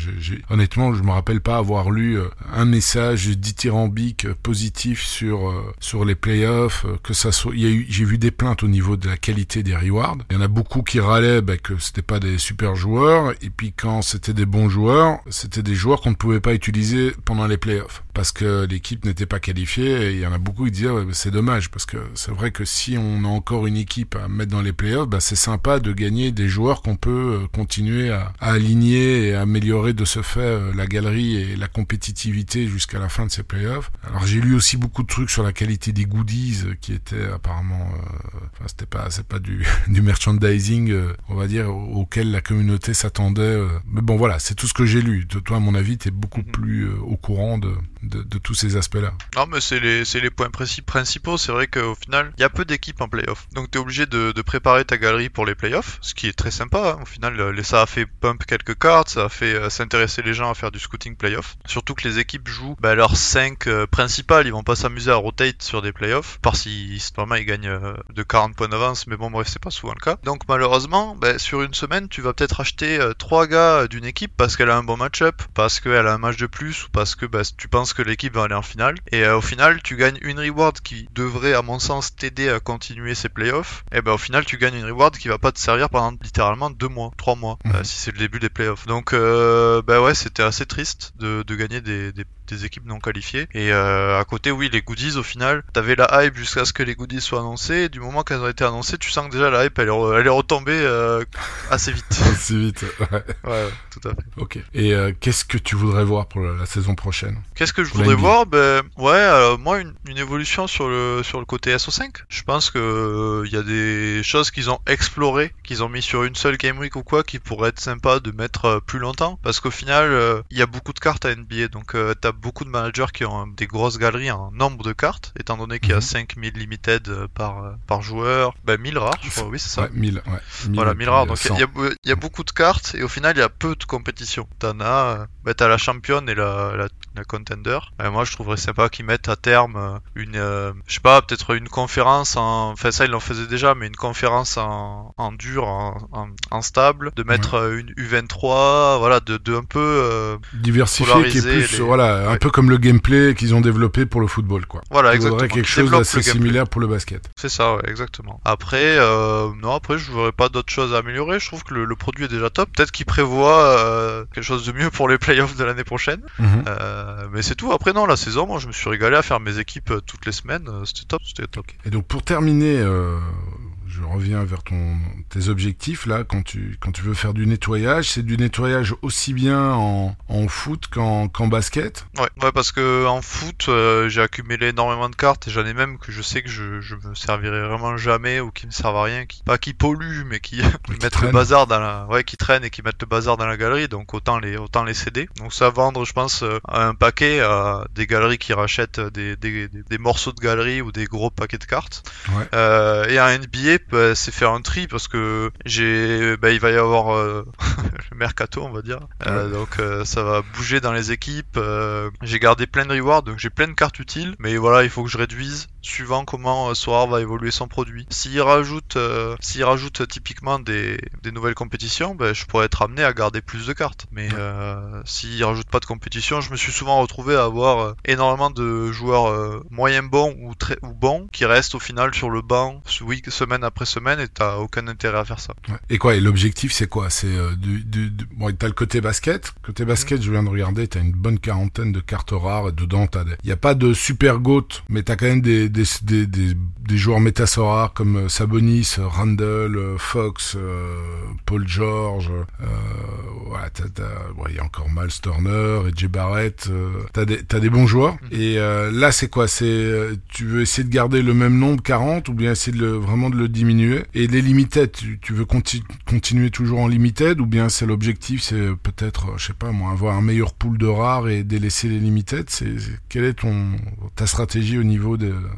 honnêtement, je me rappelle pas avoir lu euh, un message dithyrambique positif sur sur les playoffs. Euh, que ça soit, j'ai vu des plaintes au niveau de la qualité des rewards. Il y en a beaucoup qui râlaient bah, que c'était pas des super joueurs, et puis quand c'était des bons joueurs, c'était des joueurs qu'on ne pouvait pas utiliser pendant les playoffs parce que l'équipe n'était pas qualifiée. Il y en a beaucoup qui disaient ouais, c'est dommage parce que c'est vrai que si on a encore une équipe à mettre dans les playoffs, bah, c'est sympa de gagner des joueurs qu'on peut euh, continuer à, à aligner et à améliorer de ce fait euh, la galerie et la compétitivité jusqu'à la fin de ces playoffs. Alors j'ai lu aussi beaucoup de trucs sur la qualité des goodies qui étaient apparemment, euh, enfin c'était pas c'est pas du, du merchandising, euh, on va dire au- auquel la communauté s'attendait. euh. Mais bon voilà, c'est tout ce que j'ai lu. De toi à mon avis, t'es beaucoup Mhm. plus euh, au courant de, de, tous ces aspects-là. Non, mais c'est les, les points principaux. C'est vrai qu'au final, il y a peu d'équipes en playoff. Donc, tu es obligé de, préparer ta galerie pour les playoffs, ce qui est très sympa. hein. Au final, euh, ça a fait pump quelques cartes, ça a fait euh, s'intéresser les gens à faire du scouting playoff. Surtout que les équipes jouent bah, leurs 5 principales. Ils vont pas s'amuser à rotate sur des playoffs, par si vraiment ils gagnent euh, de 40 points d'avance. Mais bon, bref, c'est pas souvent le cas. Donc, malheureusement, bah, sur une semaine, tu vas peut-être acheter 3 gars d'une équipe parce qu'elle a un bon match-up, parce qu'elle a un match de plus, ou parce que bah, tu penses pense que l'équipe va aller en finale. Et euh, au final, tu gagnes une reward qui devrait, à mon sens, t'aider à continuer ces playoffs. Et ben au final, tu gagnes une reward qui va pas te servir pendant littéralement deux mois, trois mois, Mhm. euh, si c'est le début des playoffs. Donc, euh, bah ouais, c'était assez triste de, de gagner des, des, des équipes non qualifiées. Et euh, à côté, oui, les goodies, au final, t'avais la hype jusqu'à ce que les goodies soient annoncés. Et du moment qu'elles ont été annoncées, tu sens que déjà la hype, elle est, re- elle est retombée euh, assez vite. Si vite. Ouais. ouais, tout à fait. Ok. Et euh, qu'est-ce que tu voudrais voir pour la, la saison prochaine? Qu'est-ce que je Pour voudrais voir? Ben ouais, euh, moi une, une évolution sur le sur le côté SO5. Je pense que il y a des choses qu'ils ont explorées, qu'ils ont mis sur une seule game week ou quoi, qui pourraient être sympa de mettre euh, plus longtemps. Parce qu'au final, euh, il y a beaucoup de cartes à NBA, donc euh, t'as beaucoup de managers qui ont des grosses galeries en nombre de cartes, étant donné qu'il y a Mhm. 5000 limited euh, par euh, par joueur, ben 1000 rares, je crois. Oui, c'est ça. Ouais, 1000. Ouais. 1000 Voilà, et 1000 puis, rares. Donc il 100. y, a- il y a beaucoup de cartes et au final il y a peu de compétition. T'en as, bah, t'as la championne et la, la, la contender. Et moi je trouverais sympa qu'ils mettent à terme euh, une, euh, je sais pas, peut-être une conférence en, enfin ça ils l'en faisaient déjà, mais une conférence en, en dur, en, en, en stable, de mettre euh, une U23, voilà, de, de un peu, euh, diversifié qui est plus les- voilà un peu comme le gameplay qu'ils ont développé pour le football quoi. voilà, Il faudrait quelque chose d'assez similaire pour le basket. C'est ça, ouais, exactement. Après, euh, non, après, je verrais pas d'autres choses à améliorer. Je trouve que le, le produit est déjà top. Peut-être qu'il prévoit euh, quelque chose de mieux pour les playoffs de l'année prochaine. Mhm. Euh, mais c'est tout. Après, non, la saison, moi, je me suis régalé à faire mes équipes euh, toutes les semaines. Euh, C'était top, c'était top. Et donc pour terminer, euh, je reviens vers ton tes objectifs là quand tu quand tu veux faire du nettoyage, c'est du nettoyage aussi bien en, en foot qu'en qu'en basket? Ouais, ouais, parce que en foot, euh, j'ai accumulé énormément de cartes et j'en ai même que je sais que je, je me servirai vraiment jamais ou qui me servent à rien, qui pas qui polluent, mais qui, qui mettent le traînent. bazar dans la, ouais, qui traînent et qui mettent le bazar dans la galerie. Donc autant les, autant les céder. Donc ça vendre, je pense, euh, un paquet à des galeries qui rachètent des, des, des, des morceaux de galerie ou des gros paquets de cartes. Ouais. Euh, et en NBA, bah, c'est faire un tri parce que j'ai, bah, il va y avoir euh, le mercato, on va dire. Euh, donc euh, ça va bouger dans les équipes. euh, j'ai gardé plein de rewards, donc j'ai plein de cartes utiles. Mais voilà, il faut que je réduise suivant comment euh, Sorar va évoluer son produit. S'il rajoute, euh, s'il rajoute typiquement des, des nouvelles compétitions, ben, je pourrais être amené à garder plus de cartes. Mais euh, s'il rajoute pas de compétition, je me suis souvent retrouvé à avoir euh, énormément de joueurs euh, moyens bons ou très ou bons qui restent au final sur le banc week, semaine après semaine et t'as aucun intérêt à faire ça. Ouais. Et quoi Et l'objectif c'est quoi? C'est du, du, du- bon, t'as le côté basket? Côté basket, je viens de regarder, t'as une bonne quarantaine de cartes rares. Et dedans, t'as des. Y a pas de super goat, mais t'as quand même des des des, des, des joueurs métaso rares comme euh, Sabonis, euh, Randall, euh, Fox, Paul George. Euh, voilà, t'as, t'as, ouais, y a encore Miles Turner, et Barrett. t'as des t'as des bons joueurs. Et euh, là, c'est quoi? C'est tu veux essayer de garder le même nombre 40 ou bien essayer de le, vraiment de le diminuer? Et les limited, tu, tu veux conti- continuer toujours en limited ou bien c'est l'objectif, c'est peut-être, je sais pas moi, avoir un meilleur pool de rares et délaisser les limited? C'est c'est- quelle est ton ta stratégie au niveau de,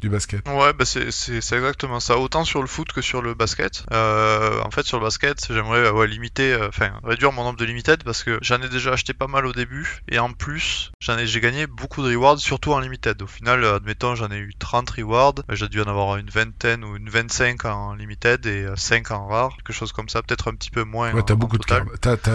du basket Ouais, bah c'est, exactement ça. Autant sur le foot que sur le basket. Euh, en fait, sur le basket, j'aimerais euh, ouais, limiter, euh, enfin réduire mon nombre de limited parce que j'en ai déjà acheté pas mal au début et en plus, j'en ai, j'ai gagné beaucoup de rewards, surtout en limited. Au final, euh, admettons, j'en ai eu 30 rewards. Euh, J'ai dû en avoir une vingtaine ou une 25 en limited et euh, 5 en rare, quelque chose comme ça, peut-être un petit peu moins. Ouais, t'as beaucoup total. de cartes.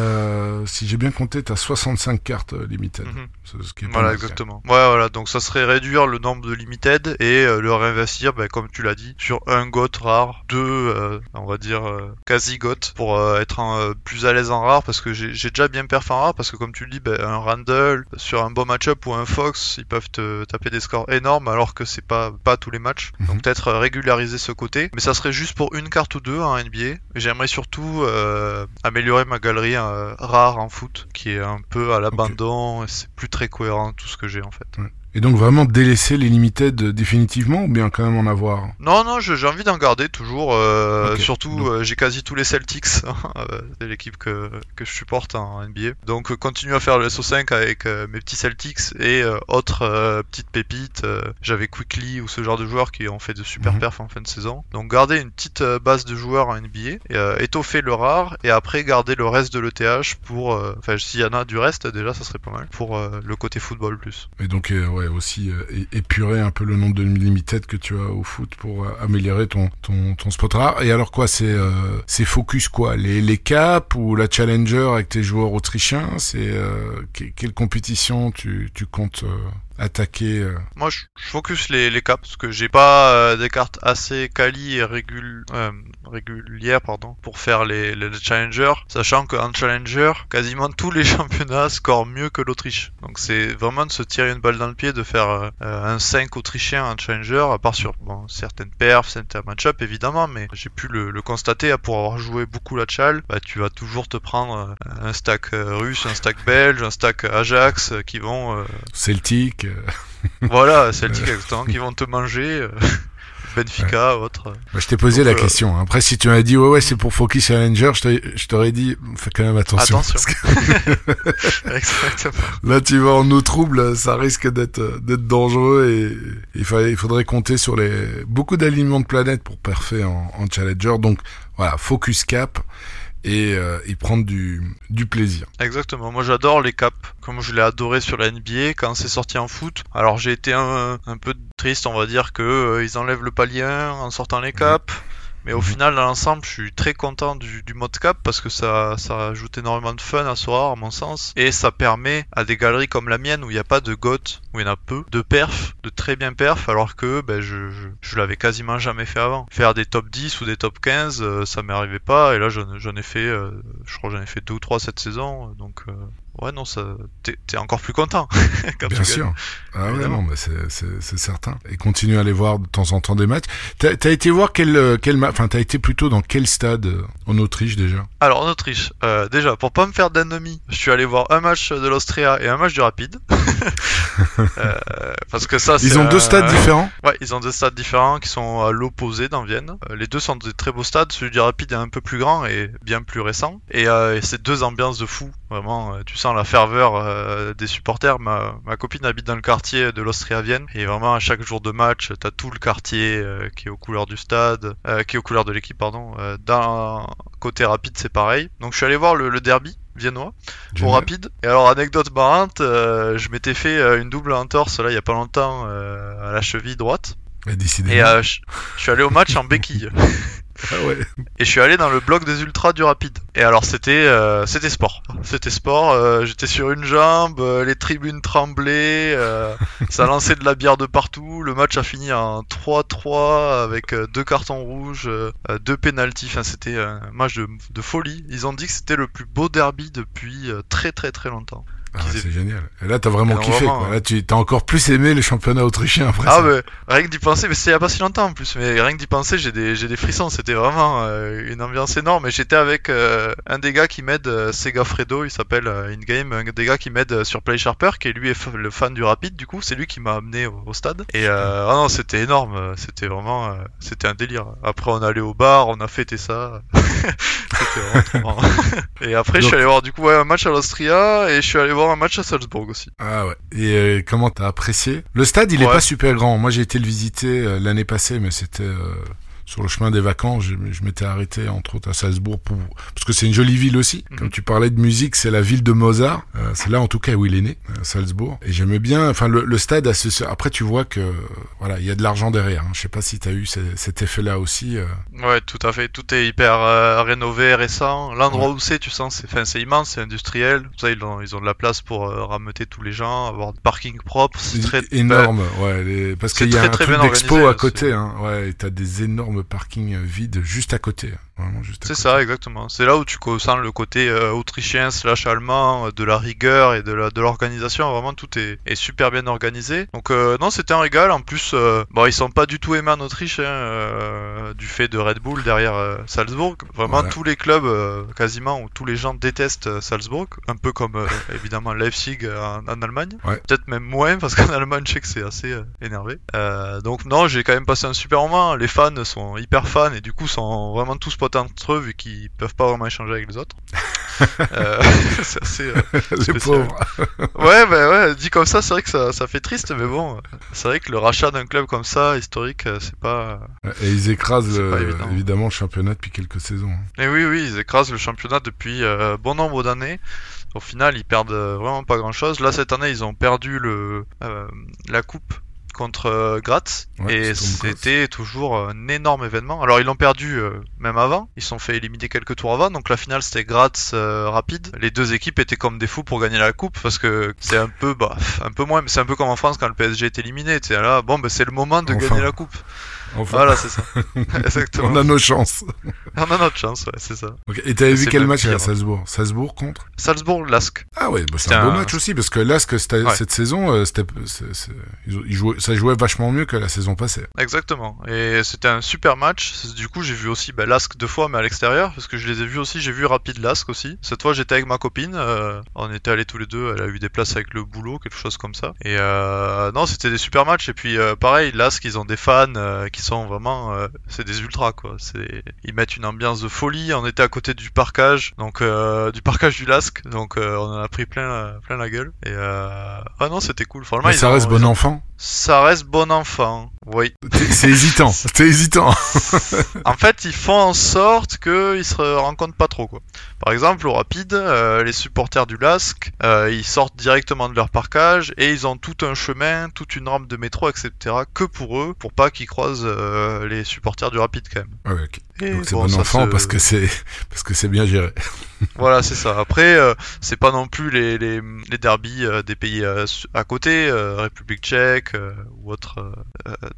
Si j'ai bien compté, t'as 65 cartes euh, limited. Mhm. C'est ce qui est pas Voilà, exactement. Ouais, voilà. Donc ça serait réduire le nombre de limited et euh, le réinvestir, ben, comme tu l'as dit, sur un got rare, deux, euh, on va dire euh, quasi got pour euh, être en, euh, plus à l'aise en rare parce que j'ai déjà bien perf en rare parce que comme tu le dis, ben, un Randall sur un bon match-up ou un Fox, ils peuvent te taper des scores énormes alors que c'est pas pas tous les matchs. Mhm. Donc peut-être euh, régulariser ce côté, mais ça serait juste pour une carte ou deux en NBA. J'aimerais surtout euh, améliorer ma galerie euh, rare en foot, qui est un peu à l'abandon. et C'est plus très cohérent tout ce que j'ai en fait. Et donc vraiment délaisser les limited définitivement ou bien quand même en avoir Non, non, j'ai envie d'en garder toujours. euh. Surtout, euh, j'ai quasi tous les Celtics. euh, c'est l'équipe que, que je supporte en NBA. Donc, continue à faire le SO5 avec mes petits Celtics et autres petites pépites. J'avais Quickly ou ce genre de joueurs qui ont fait de super Mhm. perfs en fin de saison. Donc, garder une petite base de joueurs en NBA, et, étoffer le rare et après garder le reste de l'ETH pour. Enfin, s'il y en a du reste, déjà, ça serait pas mal pour le côté football plus. Et donc euh, aussi euh, épurer un peu le nombre de limited que tu as au foot pour euh, améliorer ton ton ton spot rare. Et alors quoi c'est euh, c'est focus quoi? Les les caps ou la challenger avec tes joueurs autrichiens? C'est que- quelle compétition tu tu comptes attaquer euh, Moi, je, je focus les, les caps parce que j'ai pas euh, des cartes assez quali et régul, euh, régulières pardon, pour faire les, les, les challengers, sachant qu'en challenger, quasiment tous les championnats scorent mieux que l'Autriche. Donc c'est vraiment de se tirer une balle dans le pied de faire euh, un 5 autrichien en challenger, à part sur bon, certaines perfs, certains match-up évidemment, mais j'ai pu le, le constater pour avoir joué beaucoup la chal, bah, tu vas toujours te prendre euh, un stack euh, russe, un stack belge, un stack Ajax qui vont euh, Celtic. euh, voilà, Celtic exactement, qui vont te manger. euh, Benfica, autre. Bah, je t'ai posé Donc, la euh, question. Après, si tu m'as dit ouais ouais c'est pour Focus Challenger, je t'aurais- dit fais quand même attention. Attention. parce que Exactement. là, tu vas en eau trouble, ça risque d'être euh, d'être dangereux et il fallait il faudrait compter sur les beaucoup d'alignements de planètes pour en, en Challenger. Donc voilà, Focus Cap et, euh, et prendre du plaisir. Exactement. Moi, j'adore les caps, comme je l'ai adoré sur la NBA quand c'est sorti en foot. Alors, j'ai été un, peu triste, on va dire, que euh, ils enlèvent le palier 1 en sortant les caps. Mais au Mhm. final, dans l'ensemble, je suis très content du, du mode cap parce que ça, ça ajoute énormément de fun à soir, à mon sens. Et ça permet à des galeries comme la mienne où il n'y a pas de GOT, où il y en a peu, de perf, de très bien perf, alors que ben, je, je, je l'avais quasiment jamais fait avant. Faire des top 10 ou des top 15, euh, ça m'est arrivé pas. Et là, j'en ai fait, euh, je crois que j'en ai fait deux ou trois cette saison. Donc, euh, ouais, non, ça, t'es t'es encore plus content quand Bien tu sûr. gagnes. Ah ouais, non, mais c'est, c'est, c'est certain. Et continue à aller voir de temps en temps des matchs. T'as, t'as été voir quel, euh, quel enfin, t'as été plutôt dans quel stade euh, en Autriche déjà? Alors en Autriche, euh, déjà pour pas me faire d'ennemis, je suis allé voir un match de l'Austria et un match du Rapide. Euh, parce que ça, Ils c'est ont deux stades différents? Ouais, ils ont deux stades différents qui sont à l'opposé dans Vienne. Les deux sont des très beaux stades. Celui du Rapide est un peu plus grand et bien plus récent. Et, et c'est deux ambiances de fou. Vraiment, tu sens la ferveur euh, des supporters. Ma, ma copine habite dans le quartier de l'Austria Vienne. Et vraiment, à chaque jour de match, t'as tout le quartier euh, qui est aux couleurs du stade, euh, qui est aux couleurs de l'équipe, pardon. Dans côté Rapide, c'est pareil. Donc je suis allé voir le, le derby viennois Génial. rapide. Et alors, anecdote marrante, je m'étais fait une double entorse là il y a pas longtemps à la cheville droite. Et décidément. Et je, je suis allé au match en béquille. Ah ouais. Et je suis allé dans le bloc des ultras du rapide. Et alors c'était euh, c'était sport. C'était sport. euh, J'étais sur une jambe, euh, les tribunes tremblaient, ça lançait de la bière de partout. Le match a fini en 3-3 avec deux cartons rouges, deux pénalties. Enfin c'était un match de, de folie. Ils ont dit que c'était le plus beau derby depuis très très très longtemps. Ah, c'est génial. Et là, t'as vraiment kiffé. quoi. hein. Là, tu t'as encore plus aimé les championnats autrichiens après Ah ça. ouais, rien que d'y penser, mais c'était il y a pas si longtemps en plus, mais rien que d'y penser, j'ai des, j'ai des frissons, c'était vraiment euh, une ambiance énorme, et j'étais avec euh, un des gars qui m'aide, euh, Sega Fredo, il s'appelle InGame, un des gars qui m'aide sur Play Sharper, qui est lui est le fan du Rapide, du coup, c'est lui qui m'a amené au, au stade, et ah non, c'était énorme, c'était vraiment, c'était un délire. Après, on est allé au bar, on a fêté ça, c'était vraiment. Et après, je suis allé voir du coup ouais, un match à l'Austria, et je suis allé voir un match à Salzbourg aussi. Ah ouais. Et euh, comment t'as apprécié? Le stade, il est Ouais. pas super grand. Moi, j'ai été le visiter euh, l'année passée, mais c'était euh, sur le chemin des vacances. Je, je m'étais arrêté entre autres à Salzbourg pour parce que c'est une jolie ville aussi. Mhm. Comme tu parlais de musique, c'est la ville de Mozart. Euh, c'est là en tout cas où il est né, euh, Salzbourg. Et j'aimais bien. Enfin, le, le stade. Ce, après, tu vois que voilà, il y a de l'argent derrière. hein. Je sais pas si t'as eu ce- cet effet-là aussi. euh. Ouais, tout à fait. Tout est hyper euh, rénové, récent. L'endroit où c'est, tu sens, c'est, enfin, immense, c'est industriel. Ça, ils ont, ils ont de la place pour rameuter tous les gens, avoir des parkings propres. C'est très énorme, ouais, les- parce qu'il y a un truc d'expo à côté, hein, ouais, t'as des énormes parkings euh, vides juste à côté, vraiment juste à C'est ça, exactement. C'est là où tu sens le côté euh, autrichien slash allemand, euh, de la rigueur et de la de l'organisation. Vraiment, tout est, est super bien organisé. Donc euh, non, c'était un régal. En plus, euh, bon, ils sont pas du tout aimés en Autriche, hein, du fait de Red Bull derrière Salzbourg. Vraiment, Voilà. tous les clubs, quasiment, où tous les gens détestent Salzbourg. Un peu comme évidemment Leipzig en, en Allemagne. Ouais. Peut-être même moins parce qu'en Allemagne, je sais que c'est assez énervé. Donc non, j'ai quand même passé un super moment. Les fans sont hyper fans et du coup sont vraiment tous potes entre eux vu qu'ils peuvent pas vraiment échanger avec les autres. Euh, c'est assez. euh, spécial. Ouais, bah ouais, dit comme ça, c'est vrai que ça, ça fait triste, mais bon, c'est vrai que le rachat d'un club comme ça, historique, euh, c'est pas. Et ils écrasent pas euh, évidemment le championnat depuis quelques saisons. hein. Et oui, oui, ils écrasent le championnat depuis euh, bon nombre d'années. Au final, ils perdent vraiment pas grand chose. Là, cette année, ils ont perdu le la coupe contre euh, Graz Ouais, et c'était toujours un énorme événement. Alors ils l'ont perdu euh, même avant, ils se sont fait éliminer quelques tours avant, donc la finale c'était Graz euh, rapide. Les deux équipes étaient comme des fous pour gagner la coupe parce que c'est un peu bah un peu moins, c'est un peu comme en France quand le PSG est éliminé. Tu là, bon bah c'est le moment de Enfin. gagner la coupe. Enfin, Voilà c'est ça. Exactement. on a nos chances. On a notre chance, ouais, c'est ça. Et t'avais vu quel match à pire. Salzbourg? Salzbourg contre? Salzbourg, Lask. Ah ouais, bah c'est C'était un beau match aussi parce que Ouais. cette saison, euh, c'était, ça jouait vachement mieux que la saison passée. Exactement. Et c'était un super match. Du coup, j'ai vu aussi bah, Lask deux fois, mais à l'extérieur, parce que je les ai vus aussi. J'ai vu Rapide Lask aussi. Cette fois, j'étais avec ma copine. euh, on était allés tous les deux. Elle a eu des places avec le boulot, quelque chose comme ça. Et euh, non, c'était des super matchs. Et puis, euh, pareil, Lask, ils ont des fans qui sont vraiment, euh, c'est des ultras quoi. C'est, ils mettent une ambiance de folie. On était à côté du parcage, donc euh, du parcage du Lask. Donc, euh, on en a pris plein, la- plein la gueule. Et euh... ah non, c'était cool. Franchement, Mais ils ça ont- reste bon ont- enfant. Ça reste bon enfant. Oui. C'est hésitant. C'est hésitant. En fait, ils font en sorte qu'ils se rencontrent pas trop, quoi. Par exemple, au Rapide, euh, les supporters du LASK, euh, ils sortent directement de leur parcage et ils ont tout un chemin, toute une rampe de métro, etc. que pour eux, pour pas qu'ils croisent euh, les supporters du Rapide quand même. Ouais, Donc c'est bon, bon ça enfant parce que c'est parce que c'est bien géré. Voilà, c'est ça. Après, euh, c'est pas non plus les, les, euh, des pays à côté, euh, République tchèque ou autre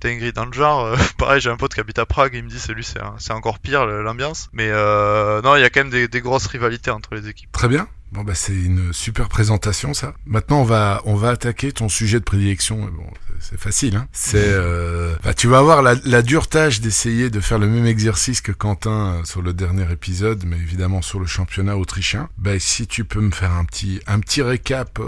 dinguerie dans le genre. Pareil, j'ai un pote qui habite à Prague, il me dit c'est lui, c'est encore pire l'ambiance. Mais non, il y a quand même des grosses rivalités entre les équipes. Très bien. Bon bah c'est une super présentation ça. Maintenant on va on va attaquer ton sujet de prédilection. Bon c'est- facile. Hein. C'est euh, bah, tu vas avoir la, la dure tâche d'essayer de faire le même exercice que Quentin euh, sur le dernier épisode, mais évidemment sur le championnat autrichien. Bah si tu peux me faire un petit un petit récap euh,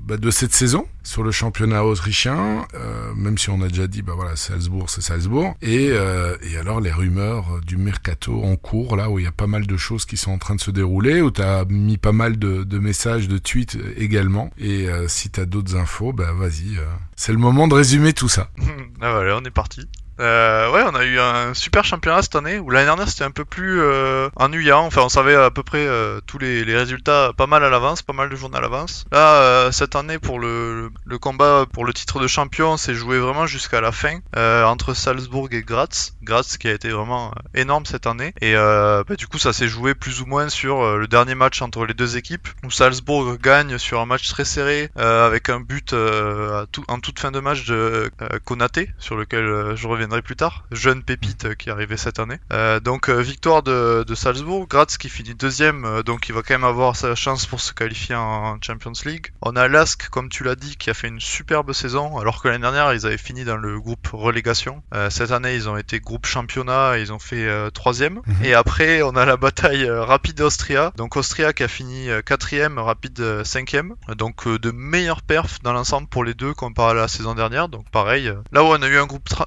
bah, de cette saison sur le championnat autrichien, euh, même si on a déjà dit bah voilà Salzbourg c'est Salzbourg et euh, et alors les rumeurs du mercato en cours là où il y a pas mal de choses qui sont en train de se dérouler où tu as mis pas mal de, de messages de tweets également et euh, si tu as d'autres infos bah vas-y euh, c'est le moment de résumer tout ça. ah voilà, on est parti. Euh, ouais, on a eu un super championnat cette année, où l'année dernière c'était un peu plus euh, ennuyant, enfin on savait à peu près euh, tous les, résultats pas mal à l'avance, pas mal de journées à l'avance. Là, cette année pour le, combat pour le titre de champion, c'est joué vraiment jusqu'à la fin, entre Salzbourg et Graz. Graz qui a été vraiment énorme cette année, et bah, du coup ça s'est joué plus ou moins sur le dernier match entre les deux équipes, où Salzbourg gagne sur un match très serré, avec un but en toute fin de match de Konaté, sur lequel je reviendrai plus tard, jeune pépite euh, qui est arrivé cette année. Euh, donc euh, victoire de, de Salzbourg, Graz qui finit deuxième, donc il va quand même avoir sa chance pour se qualifier en Champions League. On a Lask, comme tu l'as dit, qui a fait une superbe saison, alors que l'année dernière ils avaient fini dans le groupe relégation. Cette année ils ont été groupe championnat, et ils ont fait troisième. Mhm. Et après on a la bataille Rapide Austria, donc Austria qui a fini quatrième, Rapide cinquième. Donc de meilleurs perfs dans l'ensemble pour les deux comparé à la saison dernière. Donc pareil, là où on a eu un groupe tra-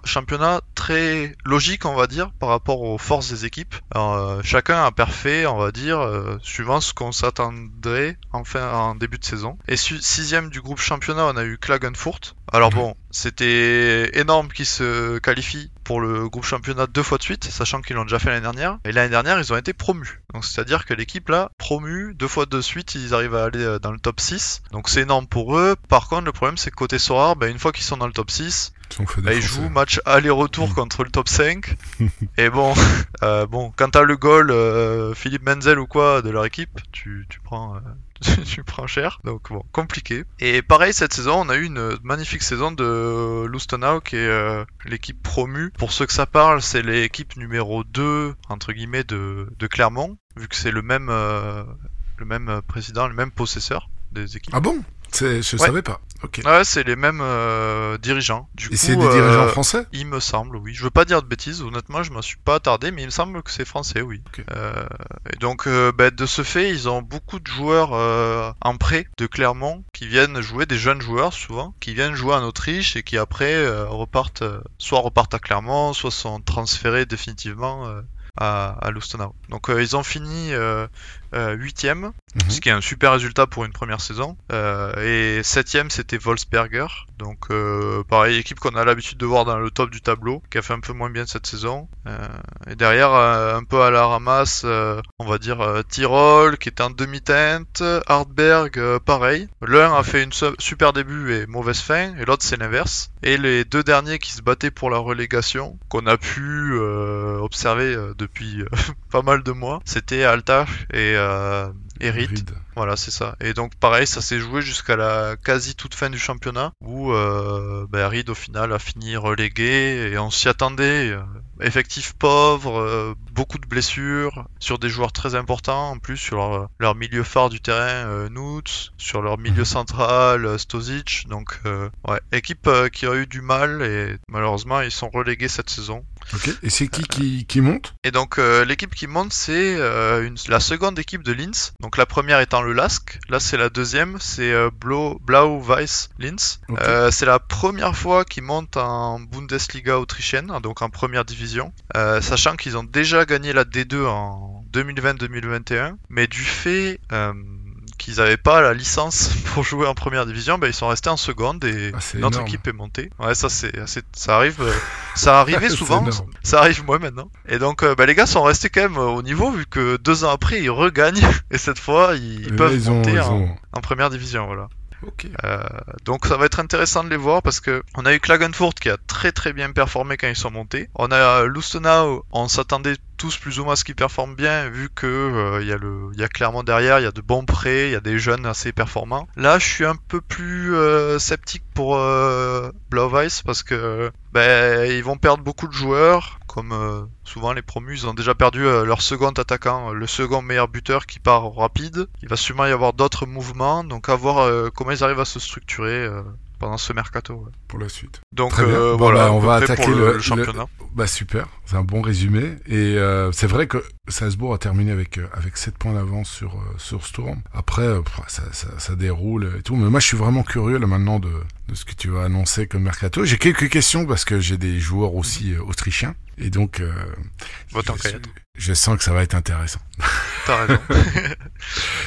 très logique, on va dire, par rapport aux forces des équipes. Alors, euh, chacun a parfait, on va dire, euh, suivant ce qu'on s'attendrait en fin, en début de saison. Et sixième du groupe championnat, on a eu Klagenfurt. Alors Mhm. bon, c'était énorme qu'ils se qualifient pour le groupe championnat deux fois de suite, sachant qu'ils l'ont déjà fait l'année dernière. Et l'année dernière, ils ont été promus. Donc c'est-à-dire que l'équipe là, promue deux fois de suite, ils arrivent à aller euh, dans le top 6. Donc c'est énorme pour eux. Par contre, le problème c'est que côté Sorare, ben, une fois qu'ils sont dans le top 6, Ils bah, défoncer. jouent match aller-retour Mm. contre le top 5. et bon, euh, bon, quand t'as le goal euh, Philippe Menzel ou quoi de leur équipe, tu, tu prends. euh, tu prends cher, donc bon, compliqué. Et pareil, cette saison, on a eu une magnifique saison de Lustenau, qui est euh, l'équipe promue. Pour ceux que ça parle, c'est l'équipe numéro 2, entre guillemets, de, de Clermont, vu que c'est le même, euh, le même président, le même possesseur des équipes. Ah bon? Je Ouais. savais pas. Ouais, c'est les mêmes euh, dirigeants. Du Et c'est des dirigeants euh, français il me semble, oui. Je veux pas dire de bêtises, honnêtement, je m'en suis pas attardé, mais il me semble que c'est français, oui. Euh, et donc, bah, de ce fait, ils ont beaucoup de joueurs en prêt de Clermont qui viennent jouer, des jeunes joueurs souvent, qui viennent jouer en Autriche et qui après repartent, soit repartent à Clermont, soit sont transférés définitivement à, à Lustenau. Donc, euh, ils ont fini euh, huitième, Mhm. ce qui est un super résultat pour une première saison. Euh, et septième, c'était Wolfsberger. Donc euh, pareil, équipe qu'on a l'habitude de voir dans le top du tableau, qui a fait un peu moins bien cette saison. Euh, et derrière, euh, un peu à la ramasse, euh, on va dire euh, Tyrol, qui était en demi-teinte, Hartberg, euh, pareil. L'un a fait une su- super début et mauvaise fin, et l'autre c'est l'inverse. Et les deux derniers qui se battaient pour la relégation, qu'on a pu euh, observer euh, depuis euh, pas mal de mois, c'était Altach et, euh. Voilà, c'est ça. Et donc pareil, ça s'est joué jusqu'à la quasi toute fin du championnat, où euh, bah, Reed au final a fini relégué, et on s'y attendait. euh, effectif pauvre, euh, beaucoup de blessures, sur des joueurs très importants, en plus sur leur, leur milieu phare du terrain, euh, Nuts, sur leur milieu Mhm. central, euh, Stozic. Donc euh, ouais, équipe euh, qui a eu du mal, et malheureusement ils sont relégués cette saison. Ok. Et c'est qui, qui qui monte? Et donc euh, l'équipe qui monte, c'est euh, une- la seconde équipe de Linz. Donc la première étant le LASK. Là c'est la deuxième, c'est euh, Blau, Blau Weiss Linz. Euh, c'est la première fois qu'ils montent en Bundesliga autrichienne, donc en première division. Euh, sachant qu'ils ont déjà gagné la D2 en 2020-2021. Mais du fait... qu'ils n'avaient pas la licence pour jouer en première division, ben ils sont restés en seconde et Ah, notre énorme. équipe est montée. Ouais, ça c'est, assez- ça arrive, euh, ça arrivait souvent, ça arrive moins maintenant. Et donc, euh, bah, les gars sont restés quand même euh, au niveau vu que deux ans après ils regagnent et cette fois ils, ils Et là, peuvent ont, monter ils en, ont- en première division. Voilà. Euh, donc ça va être intéressant de les voir parce que on a eu Klagenfurt qui a très très bien performé quand ils sont montés. On a Lustenau, on s'attendait tous plus ou moins à ce qu'ils performent bien vu que euh, il y a clairement derrière il y a de bons prêts, il y a des jeunes assez performants. Là, je suis un peu plus euh, sceptique pour Blau-Weiß parce que ben ils vont perdre beaucoup de joueurs comme euh, souvent les promus, ils ont déjà perdu euh, leur second attaquant, euh, le second meilleur buteur qui part rapide. Il va sûrement y avoir d'autres mouvements, donc à voir comment ils arrivent à se structurer pendant ce mercato. ouais. Pour la suite. Donc Très bien. euh, Bon, voilà, bah, on va attaquer le- le, le- championnat. Bah super, c'est un bon résumé. Et euh, c'est vrai que Salzbourg a terminé avec euh, avec 7 points d'avance sur euh, sur Sturm. Après, euh, ça, ça, ça déroule et tout. Mais moi, je suis vraiment curieux là maintenant de de ce que tu vas annoncer comme mercato. J'ai quelques questions parce que j'ai des joueurs aussi autrichiens et donc euh, je, je sens que ça va être intéressant. T'as raison.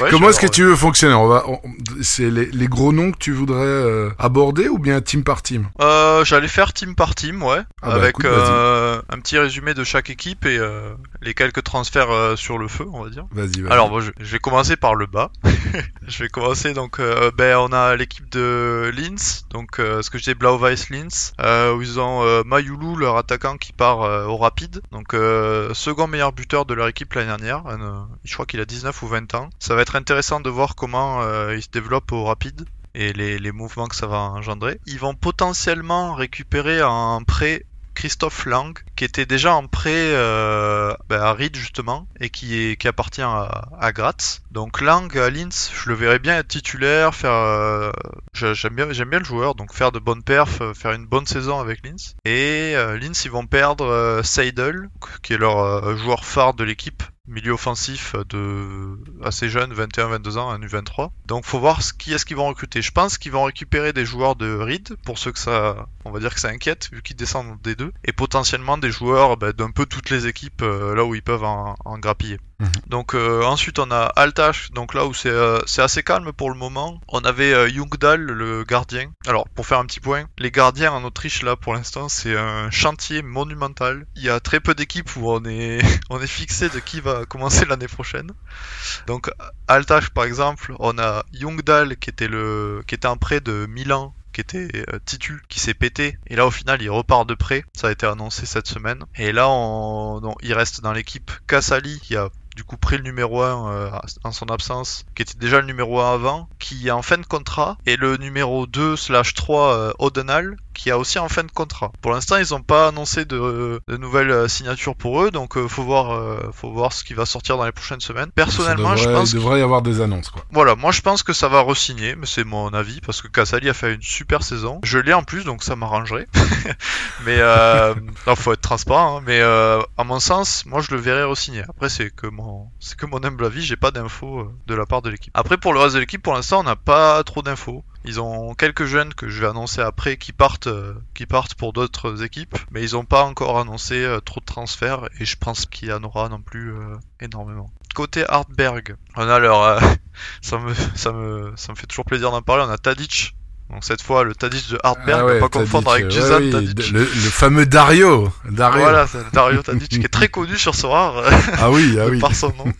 Ouais, Comment est-ce que tu veux fonctionner On va, on- c'est les, les gros noms que tu voudrais euh, aborder ou bien team par team? Euh, J'allais faire team par team, ouais, Ah bah, avec écoute, euh, un petit résumé de chaque équipe et euh, les quelques transferts sur le feu, on va dire. Vas-y. vas-y. Alors bon, je, je vais commencer par le bas. je vais commencer donc ben on a l'équipe de Linz, donc ce que je disais Blau-Weiß Linz, où ils ont Mayulu leur attaquant qui part au rapide, donc second meilleur buteur de leur équipe l'année dernière. Un, je crois qu'il a 19 ou 20 ans. Ça va être intéressant de voir comment euh, il se développe au rapide et les, mouvements que ça va engendrer. Ils vont potentiellement récupérer en prêt Christophe Lang, qui était déjà en prêt euh, ben, à Ried justement, et qui, appartient à, Graz. Donc Lang à Linz, je le verrais bien être titulaire, faire, euh, j'aime bien, le joueur, donc faire de bonnes perfs, faire une bonne saison avec Linz. Et Linz, ils vont perdre Seidel, qui est leur joueur phare de l'équipe, milieu offensif de assez jeune, 21-22 ans, un U23. Donc faut voir qui est-ce qu'ils vont recruter. Je pense qu'ils vont récupérer des joueurs de Reed pour ceux que ça, on va dire que ça inquiète vu qu'ils descendent des deux, et potentiellement des joueurs bah, d'un peu toutes les équipes euh, là où ils peuvent en, en grappiller. Mhm. Donc euh, ensuite on a Altach, donc là où c'est euh, c'est assez calme pour le moment. On avait euh, Jungdal, le gardien. Alors pour faire un petit point, les gardiens en Autriche là pour l'instant c'est un chantier monumental. Il y a très peu d'équipes où on est fixé de qui va commencer l'année prochaine. Donc Altach par exemple, on a Jungdal qui était le qui était en prêt de Milan qui était euh, Titu qui s'est pété et là au final il repart de prêt ça a été annoncé cette semaine et là on, on- il reste dans l'équipe Kassali qui a du coup pris le numéro 1 euh, en son absence, qui était déjà le numéro 1 avant, qui est en fin de contrat, et le numéro 2 slash 3 euh, Odenal, qui a aussi en fin de contrat. Pour l'instant, ils n'ont pas annoncé de, de nouvelles euh, signatures pour eux, donc euh, faut voir, euh, faut voir ce qui va sortir dans les prochaines semaines. Personnellement, je pense il devrait y avoir des annonces quoi. voilà, moi je pense que ça va re-signer, mais c'est mon avis, parce que Kassali a fait une super saison. Je l'ai en plus, donc ça m'arrangerait. mais euh, non, faut être transparent, hein, mais euh, à mon sens, moi je le verrais re-signer. Après, c'est que mon, c'est que mon humble avis, j'ai pas d'infos de la part de l'équipe. Après, pour le reste de l'équipe, pour l'instant, on n'a pas trop d'infos. Ils ont quelques jeunes que je vais annoncer après qui partent, euh, qui partent pour d'autres équipes, mais ils ont pas encore annoncé euh, trop de transferts et je pense qu'il y en aura non plus euh, énormément. côté Hartberg, on a leur, ça me, ça me, ça me fait toujours plaisir d'en parler. On a Tadic. Donc cette fois le Tadic de Hartberg, Ah ouais, pas Tadic, confondre avec ouais, oui, Tadic. le, le fameux Dario. Dario. Voilà, c'est Dario Tadic qui est très connu sur Sorare Ah oui, ah oui. par son nom,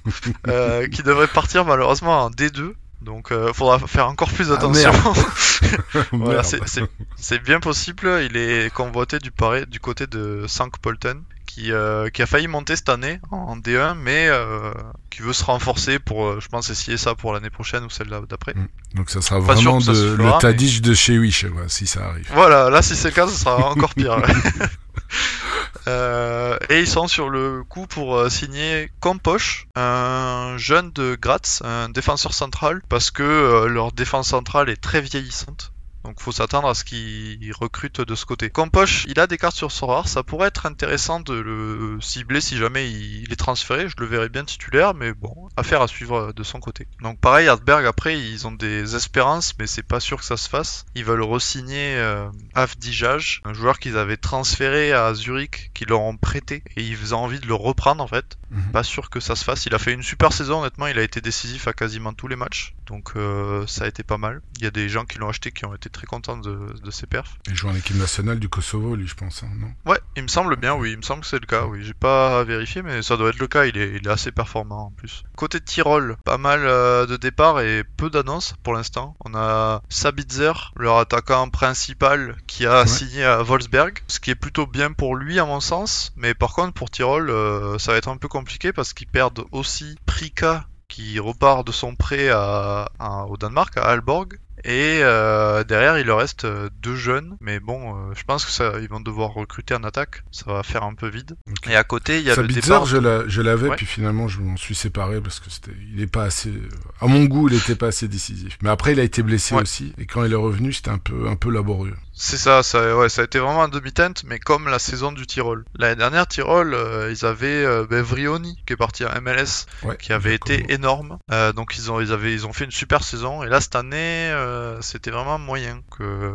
euh, qui devrait partir malheureusement en D2. Donc euh, faudra faire encore plus Ah, attention. voilà, c'est- bien possible. Il est convoité du, paré- du côté de Sank Polten, qui, euh, qui a failli monter cette année en D1, mais euh, qui veut se renforcer pour, euh, je pense, essayer ça pour l'année prochaine ou celle d'après. Donc ça sera Pas vraiment ça se de, fera, le Tadic de chez Wish, si ça arrive. Voilà, là si c'est le cas, ce sera encore pire. Euh, et ils sont sur le coup pour euh, signer Compoche, un jeune de Graz, un défenseur central, parce que euh, leur défense centrale est très vieillissante. Donc faut s'attendre à ce qu'ils recrutent de ce côté. Compoche, il a des cartes sur son rare, ça pourrait être intéressant de le cibler si jamais il est transféré, je le verrais bien titulaire, mais bon, affaire à suivre de son côté. Donc pareil, Hartberg après, ils ont des espérances, mais c'est pas sûr que ça se fasse. Ils veulent re-signer euh, Afdijaj, un joueur qu'ils avaient transféré à Zurich, qu'ils leur ont prêté, et ils ont envie de le reprendre en fait. Mhm. Pas sûr que ça se fasse. Il a fait une super saison, honnêtement, il a été décisif à quasiment tous les matchs, donc euh, ça a été pas mal. Il y a des gens qui l'ont acheté qui ont été très contents de, de ses perfs. Il joue en équipe nationale du Kosovo, lui, je pense, hein, non? Ouais, il me semble bien, oui, il me semble que c'est le cas, oui. J'ai pas vérifié, mais ça doit être le cas, il est, il est assez performant en plus. Côté Tyrol, pas mal euh, de départs et peu d'annonces pour l'instant. On a Sabitzer, leur attaquant principal, qui a Ouais. signé à Wolfsberg, ce qui est plutôt bien pour lui à mon sens, mais par contre pour Tyrol, euh, ça va être un peu compliqué parce qu'ils perdent aussi Prika qui repart de son prêt à, à- au Danemark, à Aalborg. Et euh, derrière, il leur reste euh, deux jeunes, mais bon, euh, je pense que ça, ils vont devoir recruter en attaque. Ça va faire un peu vide. Et à côté, il y a le départ. je la- je l'avais, Ouais. puis finalement, je m'en suis séparé parce que c'était, il est pas assez, à mon goût, il était pas assez décisif. Mais après, il a été blessé Ouais. aussi, et quand il est revenu, c'était un peu, un peu laborieux. C'est ça, ça, ouais, ça a été vraiment un demi-teinte, mais comme la saison du Tyrol. L'année dernière, Tyrol, euh, ils avaient euh, ben, Vrioni qui est parti à MLS, Ouais, qui avait été énorme. Euh, donc ils ont, ils avaient, ils ont fait une super saison. Et là cette année, c'était vraiment moyen. Que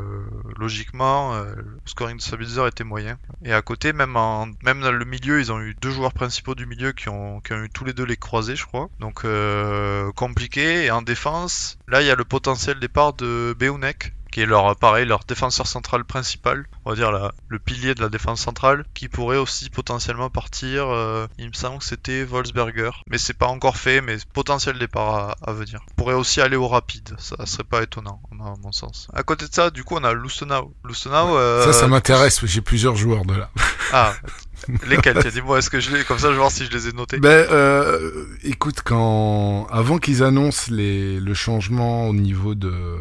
logiquement, le scoring de Sabitzer était moyen. Et à côté, même en, même dans le milieu, ils ont eu deux joueurs principaux du milieu qui ont, qui ont eu tous les deux les croisés, je crois. Donc compliqué. Et en défense, là il y a le potentiel départ de Beunek qui est leur pareil leur défenseur central principal, on va dire la, le pilier de la défense centrale, qui pourrait aussi potentiellement partir. euh, il me semble que c'était Wolfsberger, mais c'est pas encore fait, mais potentiel départ à, à venir. Pourrait aussi aller au rapide, ça serait pas étonnant, à mon sens. À côté de ça, du coup, on a Lustenau. Lustenau, euh, Ça, ça m'intéresse, j'ai plusieurs joueurs de là. Ah, lesquels Dis-moi, est-ce que je les, comme ça, je vais voir si je les ai notés. Ben, euh, écoute, quand avant qu'ils annoncent les, le changement au niveau de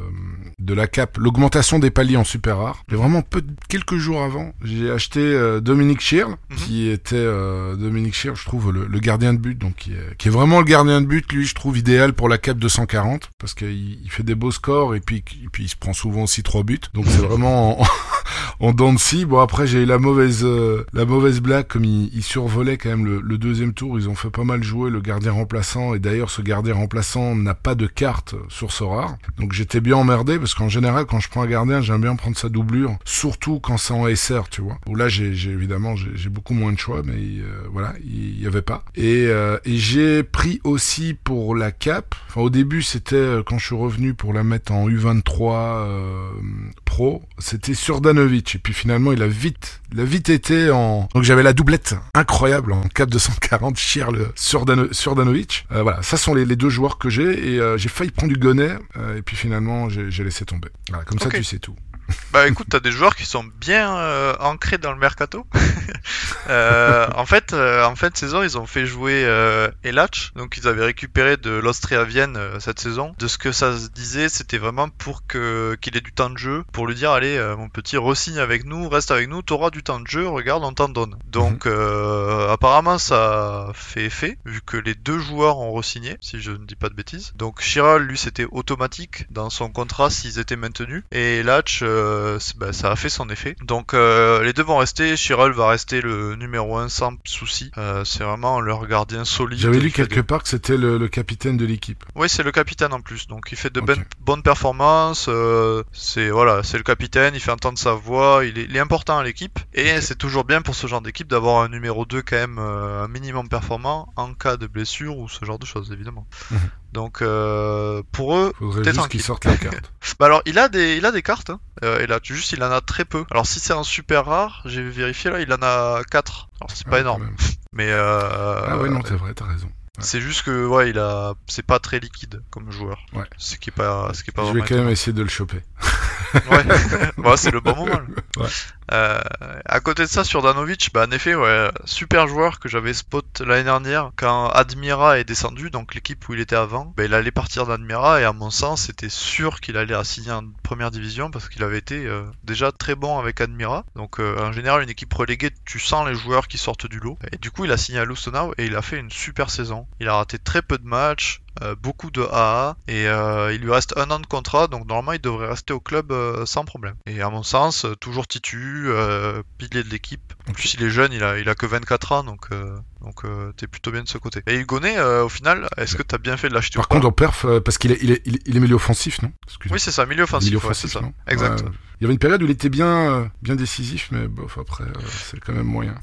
de la cape, l'augmentation des paliers en super rare, j'ai vraiment peu quelques jours avant, j'ai acheté euh, Dominique Schirl, Mhm. qui était euh, Dominique Schirl, je trouve le, le gardien de but, donc qui est, qui est vraiment le gardien de but, lui, je trouve idéal pour la cape 240 parce qu'il il fait des beaux scores et puis et puis il se prend souvent aussi trois buts, donc c'est vraiment en, en dents de scie. Bon après j'ai eu la mauvaise euh, la mauvaise blague comme il, il survolait quand même le, le deuxième tour. Ils ont fait pas mal jouer le gardien remplaçant et d'ailleurs ce gardien remplaçant n'a pas de carte sur ce rare. Donc j'étais bien emmerdé parce qu'en général quand je prends un gardien j'aime bien prendre sa doublure, surtout quand c'est en SR tu vois. Où là j'ai évidemment j'ai beaucoup moins de choix mais euh, voilà il y avait pas. Et, euh, et j'ai pris aussi pour la cap. Enfin au début c'était euh, quand je suis revenu pour la mettre en U23 euh, pro, c'était Et puis finalement il a vite, il a vite été en. Donc j'avais la doublette incroyable en cap 240 Chirle Surdano... Surdanovic. Euh, voilà, ça sont les, les deux joueurs que j'ai et euh, j'ai failli prendre du Gonnet euh, et puis finalement j'ai laissé tomber. Voilà, comme ça tu sais tout. Bah écoute, t'as des joueurs qui sont bien euh, ancrés dans le mercato. Euh, en fait, euh, en fin de saison, ils ont fait jouer euh, Elach, donc ils avaient récupéré de l'Austria Vienne cette saison. De ce que ça se disait, c'était vraiment pour que qu'il ait du temps de jeu, pour lui dire allez, mon petit, re-signe avec nous, reste avec nous, t'auras du temps de jeu, regarde, on t'en donne. Donc euh, apparemment, ça fait effet vu que les deux joueurs ont re-signé, si je ne dis pas de bêtises. Donc Chiral, lui, c'était automatique dans son contrat s'ils étaient maintenus, et Elach. Euh, bah, ça a fait son effet. Donc euh, les deux vont rester. Chiral va rester le numéro 1 sans souci. Euh, c'est vraiment leur gardien solide. J'avais lu quelque des- part que c'était le, le capitaine de l'équipe. Oui, c'est le capitaine en plus. Donc il fait de bonnes, bonnes performances. c'est voilà, c'est le capitaine. Il fait entendre sa voix. Il est, il est important à l'équipe. Et c'est toujours bien pour ce genre d'équipe d'avoir un numéro 2 quand même un minimum performant en cas de blessure ou ce genre de choses évidemment. Mhm. Donc pour eux, tranquille. qu'ils sortent la carte. bah alors il a des il a des cartes. Hein. Euh, et là tu juste il en a très peu. Alors si c'est un super rare, j'ai vérifié là, il en a 4 Alors c'est pas Ouais, énorme. même. Mais euh, Ah ouais, non, c'est vrai, t'as raison. c'est juste que ouais, il a c'est pas très liquide comme joueur. Ouais. Ce qui est pas ce qui est pas Je vais quand même essayer de le choper. Ouais, bah, c'est le bon moment. Ouais. Euh, à côté de ça, sur Danovic, bah, en effet, super joueur que j'avais spot l'année dernière quand Admira est descendu, donc l'équipe où il était avant. Bah, il allait partir d'Admira et à mon sens, c'était sûr qu'il allait signer en première division parce qu'il avait été euh, déjà très bon avec Admira. Donc euh, en général, une équipe reléguée, tu sens les joueurs qui sortent du lot. Et du coup, il a signé à Lustenau et il a fait une super saison. Il a raté très peu de matchs. beaucoup de AA et il lui reste un an de contrat donc normalement il devrait rester au club sans problème et à mon sens toujours titu euh, pilier de l'équipe. En plus il est jeune il a, il a que 24 ans donc euh, donc euh, t'es plutôt bien de ce côté. Et Hugonet euh, au final est-ce que t'as bien fait de l'acheter Par ou contre, en perf, parce qu'il est, il est, il est, il est milieu offensif, non? Oui c'est ça milieu offensif, Milieu ouais, c'est ça. exact. Il y avait une période où il était bien, bien décisif, mais bof, après, c'est quand même moyen.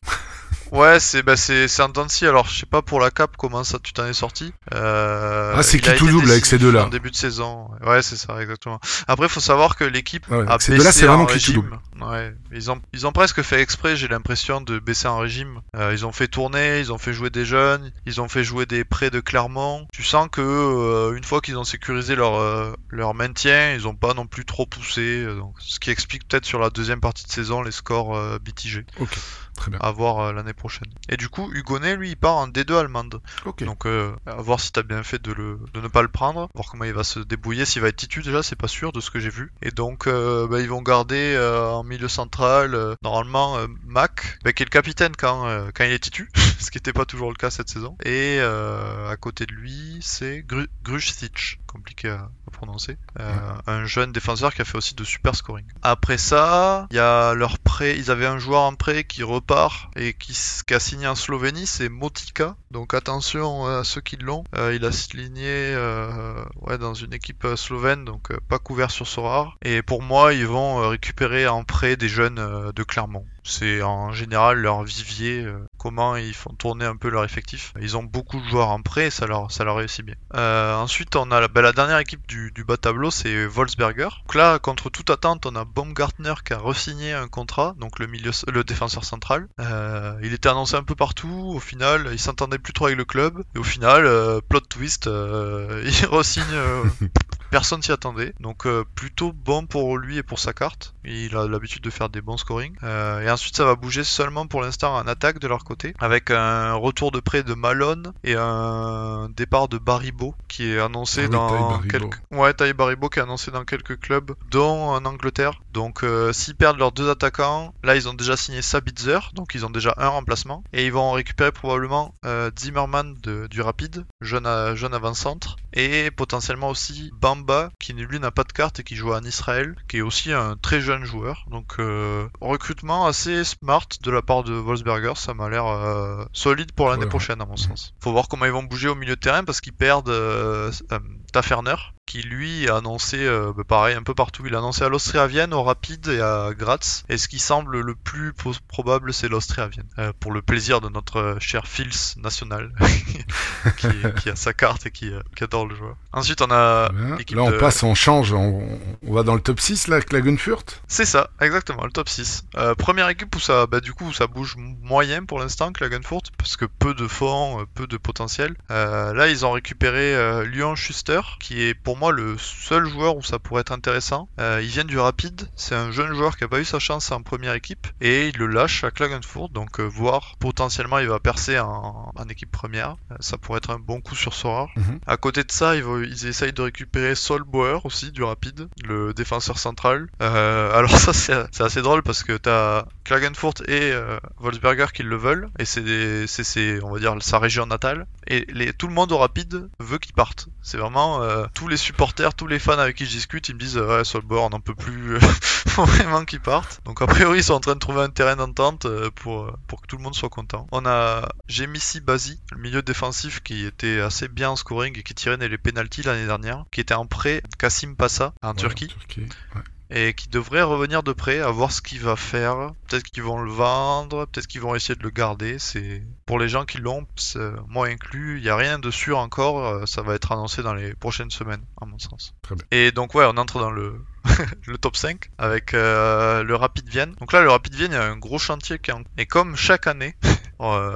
Ouais, c'est bah c'est de scie. Alors, je sais pas pour la cap comment ça tu t'en es sorti. Euh, Ah, c'est qui tout double avec ces deux-là En début de saison. Ouais, c'est ça, exactement. Après, faut savoir que l'équipe Ouais, a baissé deux-là, c'est en vraiment qui tout régime. Ouais, ils ont ils ont presque fait exprès. J'ai l'impression de baisser en régime. Euh, ils ont fait tourner, ils ont fait jouer des jeunes, ils ont fait jouer des prêts de Clermont. Tu sens que euh, une fois qu'ils ont sécurisé leur euh, leur maintien, ils ont pas non plus trop poussé. euh, Donc, ce qui explique peut-être sur la deuxième partie de saison les scores euh, mitigés Très bien. à voir euh, l'année prochaine. Et du coup, Hugonet, lui, il part en D2 allemande. Donc, euh, à voir si t'as bien fait de, le, de ne pas le prendre, voir comment il va se débrouiller. S'il va être titu, déjà, c'est pas sûr de ce que j'ai vu. Et donc, euh, bah, ils vont garder euh, en milieu central, euh, normalement, Mac, bah, qui est le capitaine quand, euh, quand il est titu, ce qui n'était pas toujours le cas cette saison. Et euh, à côté de lui, c'est Gru compliqué à, à prononcer. Euh, un jeune défenseur qui a fait aussi de super scoring. Après ça, il y a leur prêt. Ils avaient un joueur en prêt qui repart et qui, qui a signé en Slovénie, c'est Motika. Donc attention à ceux qui l'ont. Euh, il a signé euh, dans une équipe euh, slovène, donc pas couvert sur Sorare. Et pour moi, ils vont récupérer en prêt des jeunes de Clermont. C'est en général leur vivier, comment ils font tourner un peu leur effectif. Ils ont beaucoup de joueurs en prêt ça leur, ça leur réussit bien. Ensuite, on a la, la dernière équipe du, bas tableau, c'est Wolfsberger. Donc là, contre toute attente, on a Baumgartner qui a re-signé un contrat, donc le, milieu, le défenseur central. Il était annoncé un peu partout, au final, il s'entendait plus trop avec le club. Et au final, euh, plot twist, euh, il re-signe... Personne s'y attendait, donc euh, plutôt bon pour lui et pour sa carte. Il a l'habitude de faire des bons scoring. Euh, et ensuite, ça va bouger seulement pour l'instant en attaque de leur côté, avec un retour de près de Malone et un départ de Baribo qui est annoncé Ah oui, dans quelques. Ouais, Ty Baribo qui est annoncé dans quelques clubs, dont en Angleterre. Donc, euh, s'ils perdent leurs deux attaquants, là, ils ont déjà signé Sabitzer, donc ils ont déjà un remplacement, et ils vont récupérer probablement Zimmerman de- du Rapide, jeune, jeune avant-centre, et potentiellement aussi Bamba, qui lui n'a pas de carte et qui joue en Israël, qui est aussi un très jeune joueur. Donc euh, recrutement assez smart de la part de Wolfsberger, ça m'a l'air euh, solide pour l'année prochaine à mon sens. Faut voir comment ils vont bouger au milieu de terrain parce qu'ils perdent euh, Taferner, qui lui a annoncé, euh, bah, pareil, un peu partout. Il a annoncé à l'Austria Vienne, au Rapide et à Graz. Et ce qui semble le plus probable, c'est l'Austria Vienne. Euh, pour le plaisir de notre euh, cher Fils national, qui, qui a sa carte et qui, qui adore le joueur. Ensuite, on a Là, on de- passe, on change, on, on va dans le top 6, là, avec la Gunfurt? C'est ça, exactement, le top 6. Euh, première équipe où ça, bah, du coup, où ça bouge moyen pour l'instant, Klagenfurt, parce que peu de fonds, peu de potentiel. Là, ils ont récupéré Lyon Schuster, qui est pour moi le seul joueur où ça pourrait être intéressant. Euh, il vient du Rapide, c'est un jeune joueur qui a pas eu sa chance en première équipe, et il le lâche à Klagenfurt, donc euh, voir potentiellement il va percer en, en équipe première. Euh, ça pourrait être un bon coup sur Sora. Mhm. À côté de ça, ils, essayent de récupérer Sol Bauer aussi du Rapide, le défenseur central. Euh, alors ça c'est assez drôle parce que t'as Klagenfurt et euh, Wolfsberger qui le veulent et c'est on va dire sa région natale et les, tout le monde au Rapide veut qu'il parte. C'est vraiment tous les supporters, tous les fans avec qui je discute, ils me disent ouais, Solbauer, on n'en peut plus, faut vraiment qu'ils partent. Donc a priori, ils sont en train de trouver un terrain d'entente euh, pour pour que tout le monde soit content. On a Jemissi Bazi, le milieu défensif qui était assez bien en scoring et qui tirait les pénalties l'année dernière, qui était en prêt Kassim Passa en Ouais, Turquie Turquie, ouais. Et qui devrait revenir de près, à voir ce qu'il va faire. Peut-être qu'ils vont le vendre, peut-être qu'ils vont essayer de le garder. C'est pour les gens qui l'ont, moi inclus, il n'y a rien de sûr encore. euh, Ça va être annoncé dans les prochaines semaines, à mon sens. Très bien. Et donc ouais, on entre dans le le top 5 avec euh, le Rapid Vienne. Donc là, le Rapid Vienne, il y a un gros chantier qui est en... Et comme chaque année, euh,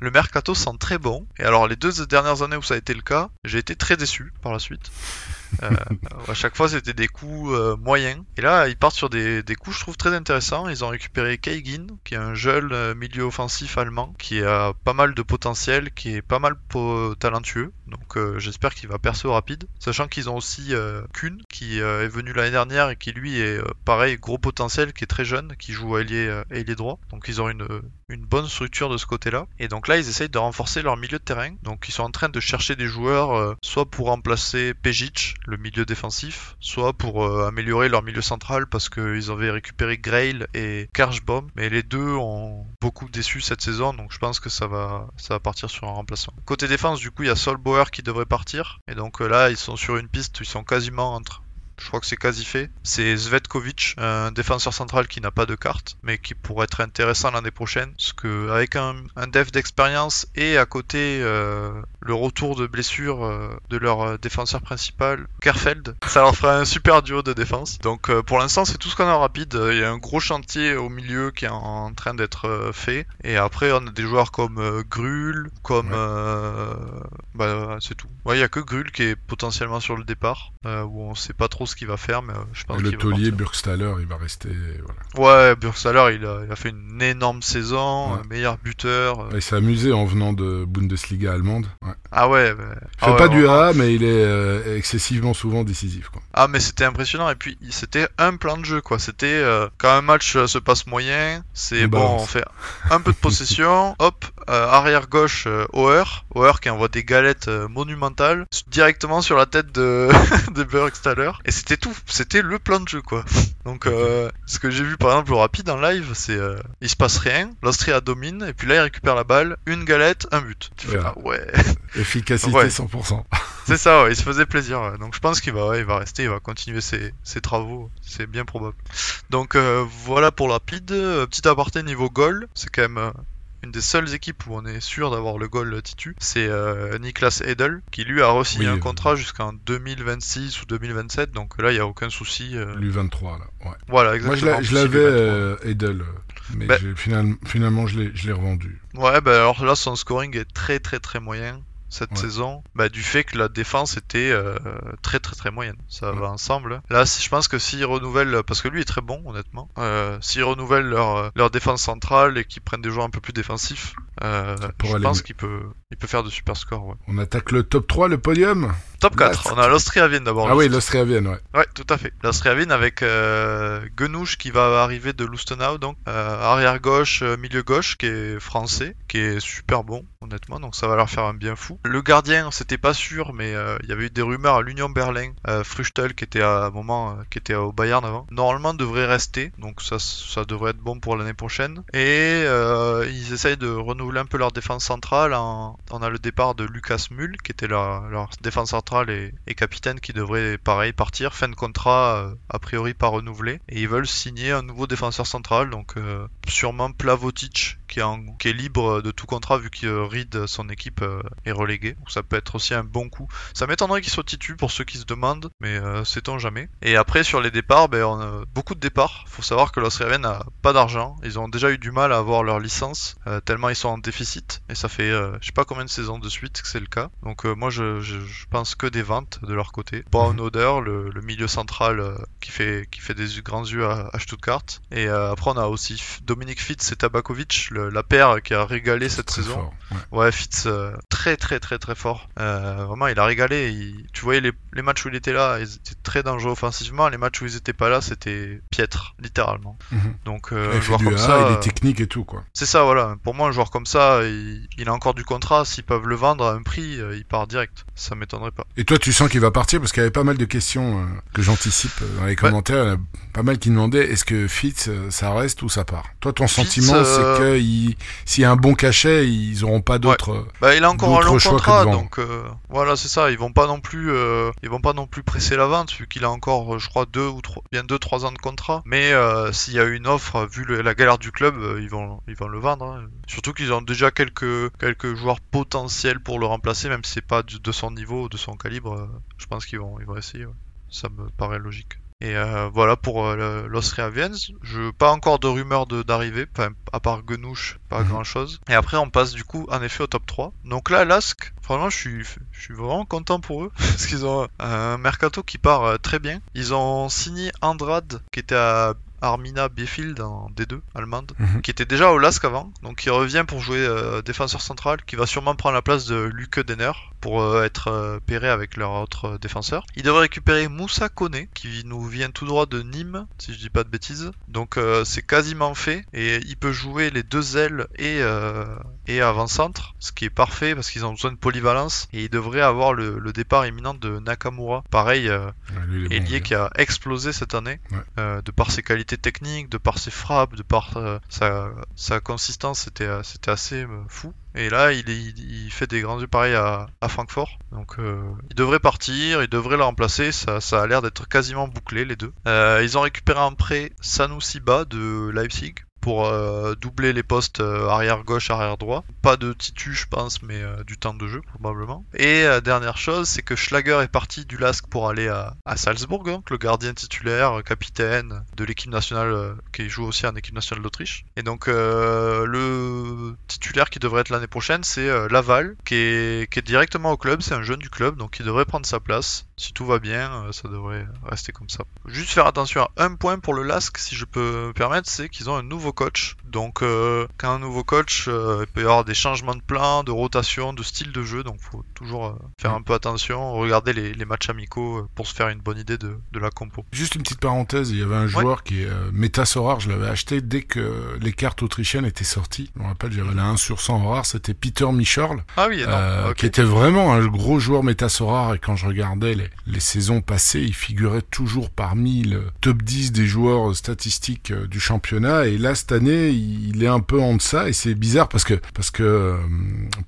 le mercato sent très bon. Et alors les deux dernières années où ça a été le cas, j'ai été très déçu par la suite. Euh, à chaque fois, c'était des coups euh, moyens. Et là, ils partent sur des, des coups, je trouve, très intéressants. Ils ont récupéré Keigin, qui est un jeune euh, milieu offensif allemand, qui a pas mal de potentiel, qui est pas mal talentueux. Donc j'espère qu'il va percer au rapide. Sachant qu'ils ont aussi euh, Kuhn, qui est venu l'année dernière et qui lui est pareil, gros potentiel, qui est très jeune, qui joue ailier, ailier droit. Donc ils ont une, une bonne structure de ce côté-là. Et donc là, ils essayent de renforcer leur milieu de terrain. Donc ils sont en train de chercher des joueurs, soit pour remplacer Pejic, le milieu défensif, soit pour euh, améliorer leur milieu central parce qu'ils avaient récupéré Grail et Kershbaum. Mais les deux ont beaucoup déçu cette saison, donc je pense que ça va, ça va partir sur un remplaçant. Côté défense, du coup, il y a Solbauer qui devrait partir. Et donc euh, là, ils sont sur une piste ils sont quasiment entre je crois que c'est quasi fait. C'est Zvetkovic, un défenseur central qui n'a pas de carte, mais qui pourrait être intéressant l'année prochaine. Parce que avec un, un dev d'expérience et à côté euh, le retour de blessure euh, de leur euh, défenseur principal, Kerfeld, ça leur fera un super duo de défense. Donc euh, pour l'instant c'est tout ce qu'on a en rapide. Il y a un gros chantier au milieu qui est en train d'être fait. Et après on a des joueurs comme Grul, comme... Ouais. bah c'est tout. Ouais, il y a que Grul qui est potentiellement sur le départ, où on sait pas trop ce qu'il va faire, mais euh, je pense le taulier. Burgstaller, il va rester. Voilà. Ouais, Bursaler, il a, il a fait une énorme saison, Ouais. meilleur buteur. euh. Il s'est amusé en venant de Bundesliga allemande. Ouais. Ah ouais, bah, Il ah fait ouais, pas du. A, mais il est euh, excessivement souvent décisif. Quoi. Ah mais c'était impressionnant et puis c'était un plan de jeu quoi. C'était euh, quand un match se passe moyen, c'est On bon, balance. on fait un peu de possession, hop, euh, arrière gauche Auer, Auer qui envoie des galettes monumentales directement sur la tête de de Burgstaller et c'était tout, c'était le plan de jeu quoi. Donc euh, ce que j'ai vu par exemple au rapide en live, c'est euh, il se passe rien, l'Austria domine et puis là il récupère la balle, une galette, un but. Tu fais, Voilà. ah ouais. Efficacité Ouais. 100%. C'est ça, ouais, il se faisait plaisir. ouais. Donc je pense qu'il va, ouais, il va rester, il va continuer ses, ses travaux. C'est bien probable. Donc euh, voilà pour la PID. Euh, Petit aparté niveau goal, c'est quand même une des seules équipes où on est sûr d'avoir le goal titu. C'est euh, Niklas Edel qui lui a re-signé Oui, un euh, contrat jusqu'en 2026 ou 2027. Donc là, il y a aucun souci. euh, L'U23, là. Ouais. Voilà, Moi, exactement. je l'a- je l'avais, 23. Edel, mais j'ai- finalement, finalement, je l'ai je l'ai revendu. Ouais, bah alors là, son scoring est très très très moyen cette Ouais. saison, bah, du fait que la défense était euh, très très très moyenne. Ça Ouais. va ensemble. Là, je pense que s'ils renouvellent, parce que lui est très bon, honnêtement, euh, s'ils renouvellent leur, euh, leur défense centrale et qu'ils prennent des joueurs un peu plus défensifs, euh, je pense qu'il peut, il peut faire de super scores. Ouais. On attaque le top 3, le podium Top 4, on a l'Austria Vienne d'abord. Ah oui, juste. l'Austria Vienne, ouais. Ouais, tout à fait. L'Austria Vienne avec euh, Genouche qui va arriver de Lustenau, donc arrière gauche, milieu gauche, qui est français, qui est super bon, honnêtement, donc ça va leur faire un bien fou. Le gardien, c'était pas sûr, mais euh, il y avait eu des rumeurs à l'Union Berlin, euh, Fruchtel qui était à moment, euh, qui était au Bayern avant, normalement devrait rester, donc ça, ça devrait être bon pour l'année prochaine. Et ils essayent de renouveler un peu leur défense centrale. En... On a le départ de Lucas Mull, qui était leur, leur défense centrale et, capitaine, qui devrait pareil partir. Fin de contrat, a priori pas renouvelé. Et ils veulent signer un nouveau défenseur central, donc sûrement Plavotic, qui est, en- qui est libre de tout contrat vu que Reed, son équipe, euh, est relégué. Donc ça peut être aussi un bon coup. Ça m'étonnerait qu'il soit titu pour ceux qui se demandent, mais euh, sait-on jamais. Et après sur les départs, ben, on a beaucoup de départs. Faut savoir que l'Australie n'a pas d'argent. Ils ont déjà eu du mal à avoir leur licence euh, tellement ils sont en déficit. Et ça fait euh, je sais pas combien de saisons de suite que c'est le cas. Donc euh, moi je, je, je pense que des ventes de leur côté. Brown Oder, le, le milieu central euh, qui fait qui fait des grands yeux à, à Stuttgart. Et euh, après on a aussi Dominique Fitz et Tabakovic, le- la paire qui a régalé cette Très saison. fort, ouais. Ouais, Fitz, euh, très très très très fort. Euh, vraiment, il a régalé. Il- Tu voyais les, les matchs où il était là, ils étaient très dangereux offensivement. Les matchs où ils étaient pas là, c'était piètre, littéralement. Mhm. Donc, euh, un joueur comme A, ça, il est technique et tout, quoi. c'est ça, voilà. Pour moi, un joueur comme ça, il, il a encore du contrat. S'ils peuvent le vendre à un prix, il part direct. Ça m'étonnerait pas. Et toi, tu sens qu'il va partir parce qu'il y avait pas mal de questions que j'anticipe dans les commentaires. Il y en a pas mal qui demandaient est-ce que Fitz, ça reste ou ça part? Toi, ton Fitz, sentiment, euh, c'est que il- s'il y a un bon cachet, ils auront pas d'autres. euh, Bah, il a encore un long contrat, donc euh, voilà, c'est ça. Ils vont pas non plus, euh, ils vont pas non plus presser la vente, vu qu'il a encore, je crois, deux ou trois, bien deux, trois ans de contrat. Mais euh, s'il y a une offre, vu le- la galère du club, ils vont, ils vont le vendre. hein. Surtout qu'ils ont déjà quelques, quelques joueurs potentiels pour le remplacer, même si c'est pas de son niveau, de son calibre. je pense qu'ils vont, ils vont essayer. ouais. Ça me paraît logique. Et euh, voilà pour euh, le- l'Austria Viens. Je pas encore de rumeurs de- d'arrivée, à part Genouche, pas Mhm. grand chose. Et après on passe du coup en effet au top 3. Donc là Lask, franchement je suis je suis vraiment content pour eux parce qu'ils ont un mercato qui part euh, très bien. Ils ont signé Andrade qui était à Armina Bielefeld en D2 allemande, Mhm. qui était déjà au LASK avant, donc il revient pour jouer euh, défenseur central, qui va sûrement prendre la place de Luke Denner pour euh, être euh, pairé avec leur autre euh, défenseur. Il devrait récupérer Moussa Kone, qui nous vient tout droit de Nîmes, si je dis pas de bêtises. Donc euh, c'est quasiment fait, et il peut jouer les deux ailes et, euh, et avant-centre, ce qui est parfait parce qu'ils ont besoin de polyvalence, et il devrait avoir le, le départ imminent de Nakamura. Pareil, euh, ouais, Ailier qui a explosé cette année, Ouais. de par ses qualités techniques, de par ses frappes, de par sa, sa consistance, c'était c'était assez fou. Et là, il, fait des grands yeux pareils à, Francfort. Donc, euh, il devrait partir, il devrait le remplacer. Ça, a l'air d'être quasiment bouclé, les deux. Euh, ils ont récupéré en prêt Sanusi Ba de Leipzig pour euh, doubler les postes euh, arrière gauche, arrière droit. Pas de titu, je pense, mais euh, du temps de jeu probablement. Et dernière chose, c'est que Schlager est parti du LASK pour aller à, à Salzbourg, donc le gardien titulaire, capitaine de l'équipe nationale, qui joue aussi en équipe nationale d'Autriche. Et donc le titulaire qui devrait être l'année prochaine, c'est Laval, qui est, qui est directement au club. C'est un jeune du club, donc il devrait prendre sa place. Si tout va bien, ça devrait rester comme ça. Juste faire attention à un point pour le LASK, si je peux me permettre, c'est qu'ils ont un nouveau coach. Donc euh, quand un nouveau coach, euh, il peut y avoir des changements de plan, de rotation, de style de jeu, donc faut toujours euh, faire un peu attention, regarder les, les matchs amicaux euh, pour se faire une bonne idée de, de la compo. Juste une petite parenthèse, il y avait un joueur qui est Metasorar, je l'avais acheté dès que les cartes autrichiennes étaient sorties. Je me rappelle, j'avais la 1 sur 100 en rare, c'était Peter Michorl, Ah oui, qui était vraiment un gros joueur Metasorar et quand je regardais les, les saisons passées, il figurait toujours parmi le top 10 des joueurs statistiques du championnat. Et là cette année, il est un peu en deçà et c'est bizarre parce que parce que euh,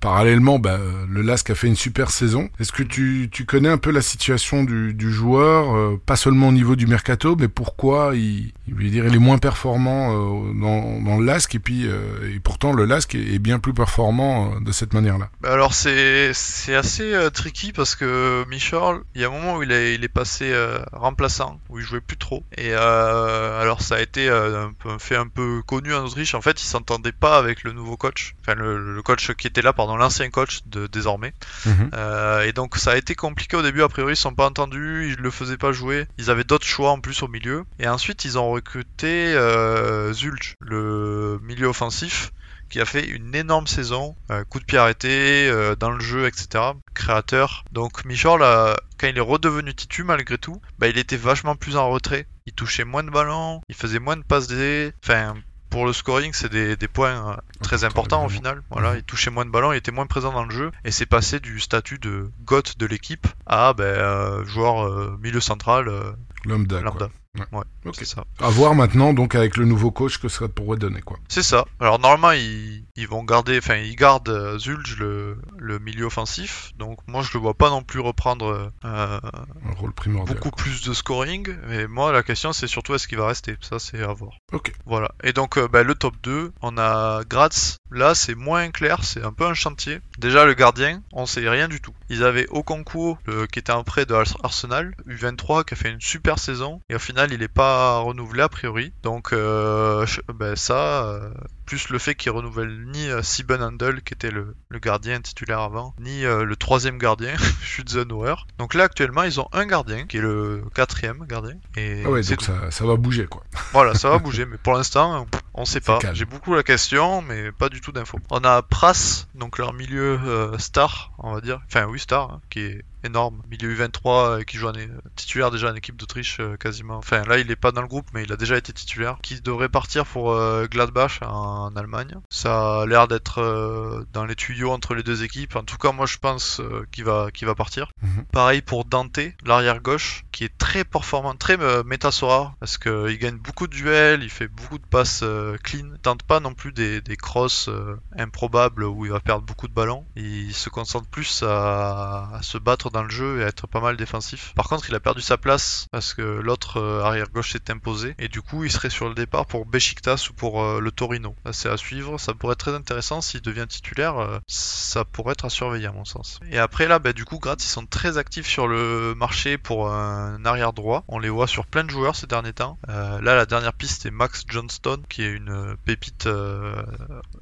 parallèlement bah, le Lask a fait une super saison. Est-ce que tu, tu connais un peu la situation du, joueur, euh, pas seulement au niveau du mercato, mais pourquoi il, il, dire, il est moins performant euh, dans, le Lask et puis et pourtant le Lask est, bien plus performant de cette manière-là? Bah Alors c'est c'est assez tricky parce que Michel, il y a un moment où il est, il est passé remplaçant, où il jouait plus trop. Et alors ça a été un fait un peu connu en Autriche. En fait, il s'entendait pas avec le nouveau coach, enfin le, le coach qui était là, pardon, l'ancien coach de désormais. Mhm. Euh, et donc ça a été compliqué au début. A priori, ils se sont pas entendus, ils le faisaient pas jouer. Ils avaient d'autres choix en plus au milieu. Et ensuite, ils ont recruté euh, Zulch, le milieu offensif qui a fait une énorme saison, euh, coup de pied arrêté, euh, dans le jeu, etc. Créateur. Donc Michel, là, quand il est redevenu titu malgré tout, bah, il était vachement plus en retrait. Il touchait moins de ballons, il faisait moins de passes D. Enfin, pour le scoring, c'est des, des points euh, très Important, importants au final. Voilà, Mhm. il touchait moins de ballons, il était moins présent dans le jeu, et c'est passé du statut de goth de l'équipe à ben, euh, joueur euh, milieu central euh, Lambda. lambda. Ouais. Ouais, Ok. c'est ça. À voir maintenant donc avec le nouveau coach que ça pourrait donner quoi. C'est ça. Alors normalement ils, ils vont garder, enfin ils gardent euh, Zulj le, le milieu offensif. Donc moi je le vois pas non plus reprendre euh, Un rôle primordial. beaucoup plus de scoring. Mais moi la question c'est surtout est-ce qu'il va rester? Ça c'est à voir. Ok. Voilà. Et donc euh, bah, le top 2, on a Graz. Là c'est moins clair, c'est un peu un chantier. Déjà le gardien, on sait rien du tout. Ils avaient Okonkwo le, qui était un prêt de Ars- Arsenal, U23 qui a fait une super saison et au final il est pas renouvelé a priori. Donc euh, ben, ça, euh, plus le fait qu'il renouvelle ni euh, Sieben Handel qui était le, le gardien titulaire avant, ni euh, le troisième gardien, Schützenauer. Donc là actuellement ils ont un gardien qui est le quatrième gardien. Et Ah ouais donc ça, ça va bouger quoi. Voilà, ça va bouger, mais pour l'instant, On sait pas. J'ai beaucoup la question, mais pas du tout d'infos. On a Pras, donc leur milieu euh, star, on va dire. Enfin, oui, star, hein, qui est énorme. Milieu U23, euh, qui joue en é- titulaire déjà en équipe d'Autriche euh, quasiment. Enfin, là, il est pas dans le groupe, mais il a déjà été titulaire. Qui devrait partir pour euh, Gladbach en, Allemagne. Ça a l'air d'être euh, dans les tuyaux entre les deux équipes. En tout cas, moi, je pense euh, qu'il va, qu'il va partir. Mhm. Pareil pour Dante, l'arrière gauche, qui est très performant, très euh, méta-Sora, parce qu'il gagne beaucoup de duels, il fait beaucoup de passes euh, clean, il tente pas non plus des, des crosses euh, improbables où il va perdre beaucoup de ballons, il se concentre plus à, à se battre dans le jeu et être pas mal défensif. Par contre, il a perdu sa place parce que l'autre euh, arrière gauche s'est imposé, et du coup, il serait sur le départ pour Besiktas ou pour euh, le Torino. C'est à suivre, ça pourrait être très intéressant s'il devient titulaire, euh, ça pourrait être à surveiller à mon sens. Et après là, bah, du coup, Graz, ils sont très actifs sur le marché pour un arrière droit. On les voit sur plein de joueurs ces derniers temps. Là, la dernière piste est Max Johnston, qui est une pépite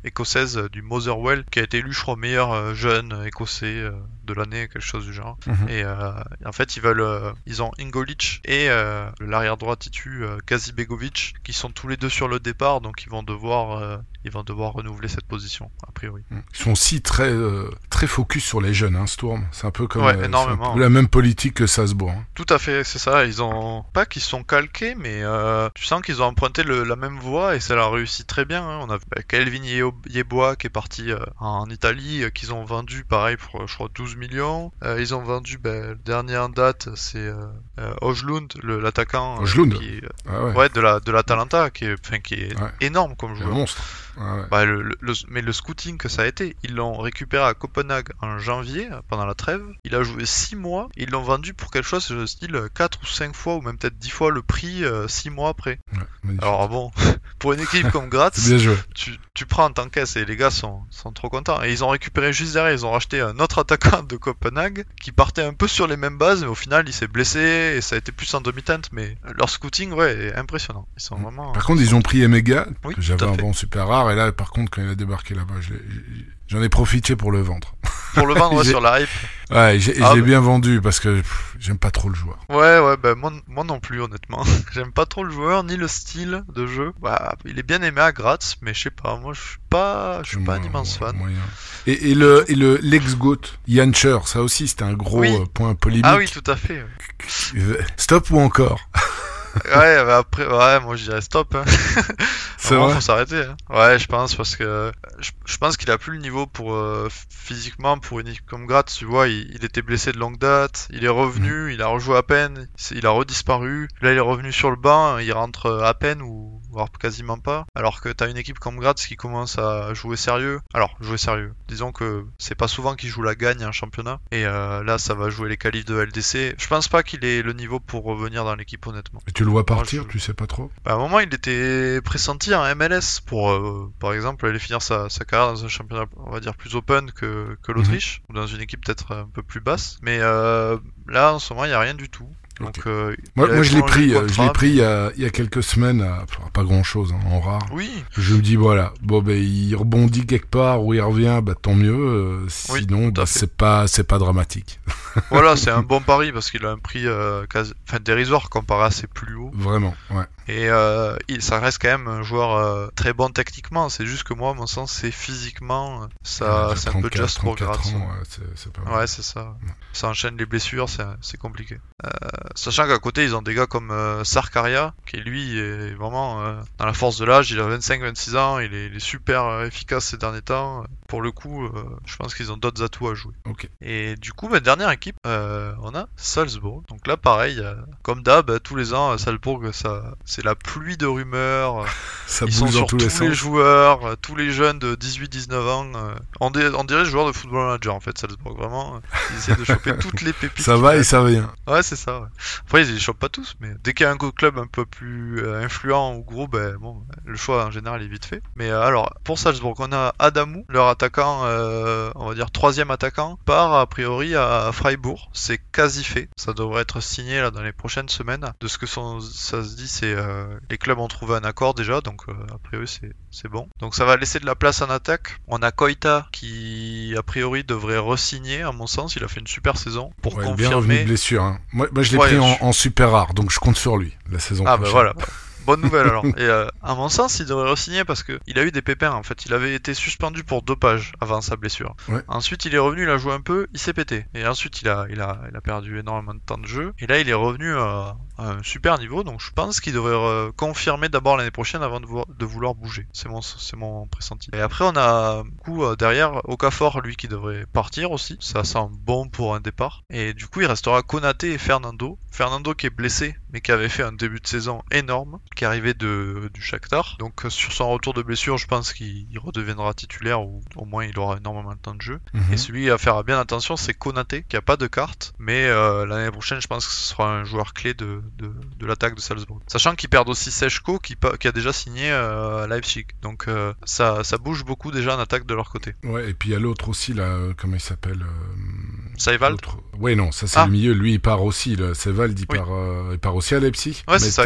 écossaise du Motherwell, qui a été élu, je crois, meilleur jeune écossais de l'année, quelque chose du genre. Mhm. Et euh, en fait, ils veulent, euh, ils ont Ingolic et euh, l'arrière droit titu Kazibegovic, qui sont tous les deux sur le départ, donc ils vont devoir, ils vont devoir renouveler cette position a priori. Ils sont aussi très, euh, très focus sur les jeunes, hein, Sturm. C'est un peu comme Ouais, euh, énormément. un peu la même politique que Salzbourg. hein. Tout à fait, c'est ça. Ils ont pas qu'ils sont calqués, mais euh, tu sens qu'ils ont emprunté le- la même voie et ça leur réussit très bien. hein. On a Kelvin Yeboah qui est parti euh, en Italie, qu'ils ont vendu pareil pour je crois 12 millions. Ils ont vendu bah, le dernier en date, c'est Ojlund, l'attaquant. Ojlund. qui est, Ah ouais, ouais, de la de l'Atalanta, qui est, qui est Ouais. énorme comme c'est un joueur. monstre. Ouais, ouais. Bah, le- le- le- mais le scouting que ça a été, ils l'ont récupéré à Copenhague en janvier, pendant la trêve. Il a joué 6 mois, et ils l'ont vendu pour quelque chose de style 4 ou 5 fois, ou même peut-être 10 fois le prix 6 mois après. Ouais. Alors bon, pour une équipe comme Graz, bien joué. tu, tu prends en tant caisse et les gars sont, sont trop contents. Et ils ont récupéré juste derrière, ils ont racheté un autre attaquant de Copenhague qui partait un peu sur les mêmes bases, mais au final il s'est blessé et ça a été plus en demi-teinte. Mais leur scouting, ouais, est impressionnant. Ils sont Mm. vraiment. Par contre, ils ont pris Emega, Oui, que j'avais bon super rare, et là, par contre, quand il a débarqué là-bas, je l'ai- j'en ai profité pour le vendre. Pour le vendre ouais, sur la hype. Ouais, j'ai- Ah, bah. bien vendu parce que j'aime pas trop le joueur. Ouais, ouais, bah moi, moi non plus, honnêtement. J'aime pas trop le joueur, ni le style de jeu. Bah, il est bien aimé à Graz, mais je sais pas, moi je suis pas, je suis pas un immense fan. moyen. Et, et le et le l'ex-goat, Jancher, ça aussi c'était un gros Oui. euh, point polémique. Ah oui, tout à fait. Stop ou encore? Ouais, bah après, ouais, moi je dirais stop. Hein. C'est vrai faut s'arrêter. Hein. Ouais, je pense parce que je, je pense qu'il a plus le niveau pour euh, physiquement pour une équipe comme Graz. Tu vois, il, il était blessé de longue date, il est revenu, il a rejoué à peine, il a redisparu. Là, il est revenu sur le banc, il rentre euh, à peine ou voire quasiment pas. Alors que t'as une équipe comme Graz qui commence à jouer sérieux. Alors, jouer sérieux. Disons que c'est pas souvent qu'il joue la gagne en championnat. Et euh, là, ça va jouer les qualifs de LDC. Je pense pas qu'il ait le niveau pour revenir dans l'équipe honnêtement. Et tu le vois partir, je- tu sais pas trop? Bah, à un moment, il était pressenti en MLS pour, euh, par exemple, aller finir sa, sa carrière dans un championnat, on va dire, plus open que, que l'Autriche, ou dans une équipe peut-être un peu plus basse. Mais euh, là, en ce moment, il n'y a rien du tout. Donc, euh, Moi, je l'ai pris, euh, je l'ai pris il y a, il y a quelques semaines, à, enfin, pas grand chose, en rare. Oui, Je me dis voilà, bon ben il rebondit quelque part ou il revient, bah tant mieux. euh, Oui, sinon, bah, fait. c'est pas c'est pas dramatique, voilà, c'est un bon pari parce qu'il a un prix euh, quasi- enfin, dérisoire comparé à ses plus hauts. vraiment. Ouais. Et euh, il, ça reste quand même un joueur euh, très bon techniquement. C'est juste que moi, à mon sens, c'est physiquement, euh, ça, a c'est un peu 34, just pour 34 Graz. ans, ouais, c'est. Ouais, ça. Ça enchaîne les blessures, c'est c'est compliqué. Euh, sachant qu'à côté, ils ont des gars comme euh, Sarkaria, qui lui est vraiment euh, dans la force de l'âge. Il a 25-26 ans, il est, super euh, efficace ces derniers temps. Pour le coup, euh, je pense qu'ils ont d'autres atouts à jouer. Ok. Et du coup, ma dernière équipe, euh, on a Salzbourg. Donc là, pareil, euh, comme d'hab, tous les ans, Salzbourg, ça, c'est la pluie de rumeurs. Ça ils sont sur tous tous les les, sens. joueurs, tous les jeunes de 18-19 ans. on, dé- on dirait joueurs de football manager en fait, Salzbourg. Vraiment, ils essaient de choper toutes les pépites. Ça va et ça vient. Ouais, c'est ça. ouais. Après, ils les chopent pas tous, mais dès qu'il y a un club un peu plus influent ou gros, ben bon, le choix en général est vite fait. Mais alors, pour Salzbourg, on a Adamou, leur attaquant, euh, on va dire troisième attaquant, part a priori à Freiburg. C'est quasi fait. Ça devrait être signé là dans les prochaines semaines. De ce que son- ça se dit, c'est euh, les clubs ont trouvé un accord déjà, donc euh, a priori c'est bon. Donc ça va laisser de la place en attaque. On a Koita qui a priori devrait re-signer, à mon sens. Il a fait une super saison pour Ouais, bien revenu de confirmer. blessure. hein. Moi, moi je l'ai Ouais, pris en, je- en super rare, donc je compte sur lui la saison Ah bah prochaine. voilà. Bonne nouvelle alors. Et euh, à mon sens, il devrait re-signer parce que il a eu des pépins en fait. Il avait été suspendu pour dopage avant sa blessure. Ouais. Ensuite, il est revenu, il a joué un peu, il s'est pété. Et ensuite, il a, il a, il a perdu énormément de temps de jeu. Et là, il est revenu à, à un super niveau. Donc, je pense qu'il devrait euh, confirmer d'abord l'année prochaine avant de, vouloir- de vouloir bouger. C'est mon, c'est mon pressenti. Et après, on a du coup euh, derrière Okafor, lui qui devrait partir aussi. Ça sent bon pour un départ. Et du coup, il restera Konaté et Fernando. Fernando qui est blessé, mais qui avait fait un début de saison énorme, qui arrivait de, du Shakhtar. Donc euh, sur son retour de blessure, je pense qu'il il redeviendra titulaire ou au moins il aura énormément de temps de jeu. Mhm. Et celui à faire bien attention, c'est Konaté, qui a pas de carte, mais euh, l'année prochaine, je pense que ce sera un joueur clé de, de, de l'attaque de Salzbourg. Sachant qu'ils perdent aussi Sechko, qui, a déjà signé euh, à Leipzig. Donc euh, ça, ça bouge beaucoup déjà en attaque de leur côté. Ouais, et puis il y a l'autre aussi, là, comment il s'appelle euh, Ouais, non, ça c'est Ah. le milieu. Lui, il part aussi. Là. Sevald, il, Oui. part, euh, il part aussi à Leipzig. Ouais, c'est ça,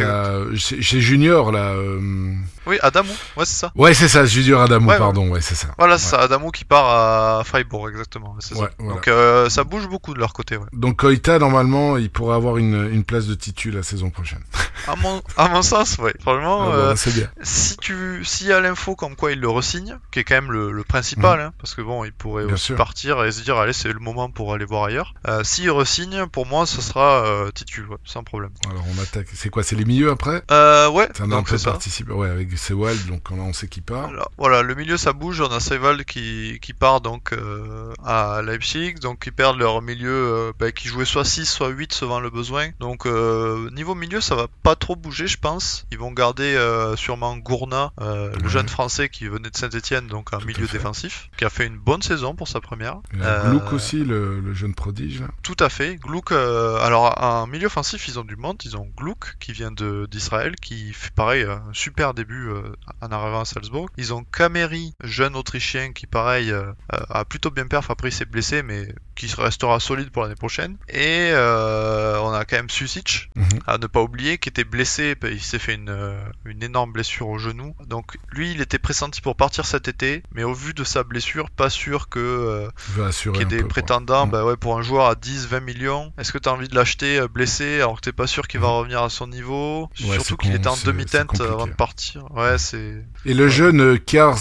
Chez, Junior, là. euh, Oui, Adamou, ouais, c'est ça. Ouais, c'est ça, Junior Adamou, Ouais, pardon. Ouais, c'est ça. Voilà, c'est ça, Adamou qui part à Freiburg, exactement. c'est ça. Voilà. Donc euh, ça bouge beaucoup de leur côté. Donc Koita, normalement, il pourrait avoir une, une place de titu la saison prochaine. À mon, à mon sens, ouais. Franchement, Ah, bah, c'est bien. si tu, s'il y a l'info comme quoi il le resigne, qui est quand même le, le principal, hein, parce que bon, il pourrait Bien aussi sûr. partir et se dire, allez, c'est le moment pour aller voir ailleurs. Euh, s'il resigne, pour moi, ce sera euh, titu, ouais, sans problème. Alors on attaque. C'est quoi C'est les milieux après? Euh, ouais, Ça un donc ça. participé. Ouais, avec Sewald, donc là on sait qui part. Voilà, voilà, le milieu ça bouge, on a Seival qui, qui part donc euh, à Leipzig, donc ils perdent leur milieu euh, bah, qui jouait soit 6 soit 8 selon le besoin. Donc euh, niveau milieu ça va pas trop bouger je pense. Ils vont garder euh, sûrement Gourna, euh, le jeune français qui venait de Saint-Etienne, donc un Tout milieu défensif, qui a fait une bonne saison pour sa première. Il y a Euh, Gluck aussi, le, le jeune prodige. Là. Tout à fait. Gluck, euh, alors en milieu offensif, ils ont du monde. Ils ont Gluck qui vient d'Israël, qui fait pareil un super début euh, en arrivant à Salzbourg. Ils ont Kameri, jeune autrichien, qui pareil euh, euh, a plutôt bien perf. Après il s'est blessé, mais qui restera solide pour l'année prochaine. Et euh, on a quand même Susic Mhm. à ne pas oublier, qui était blessé. Il s'est fait une, euh, une énorme blessure au genou. Donc lui, il était pressenti pour partir cet été, mais au vu de sa blessure, pas sûr que euh, Je vais assurer qui est un des peu, prétendants Mm. bah ouais, pour un joueur à 10-20 millions. Est-ce que tu as envie de l'acheter euh, blessé alors que t'es pas sûr qu'il va revenir à son niveau? Ouais, Surtout qu'il était en euh, avant de partir. Ouais, c'est. Et le jeune Kars,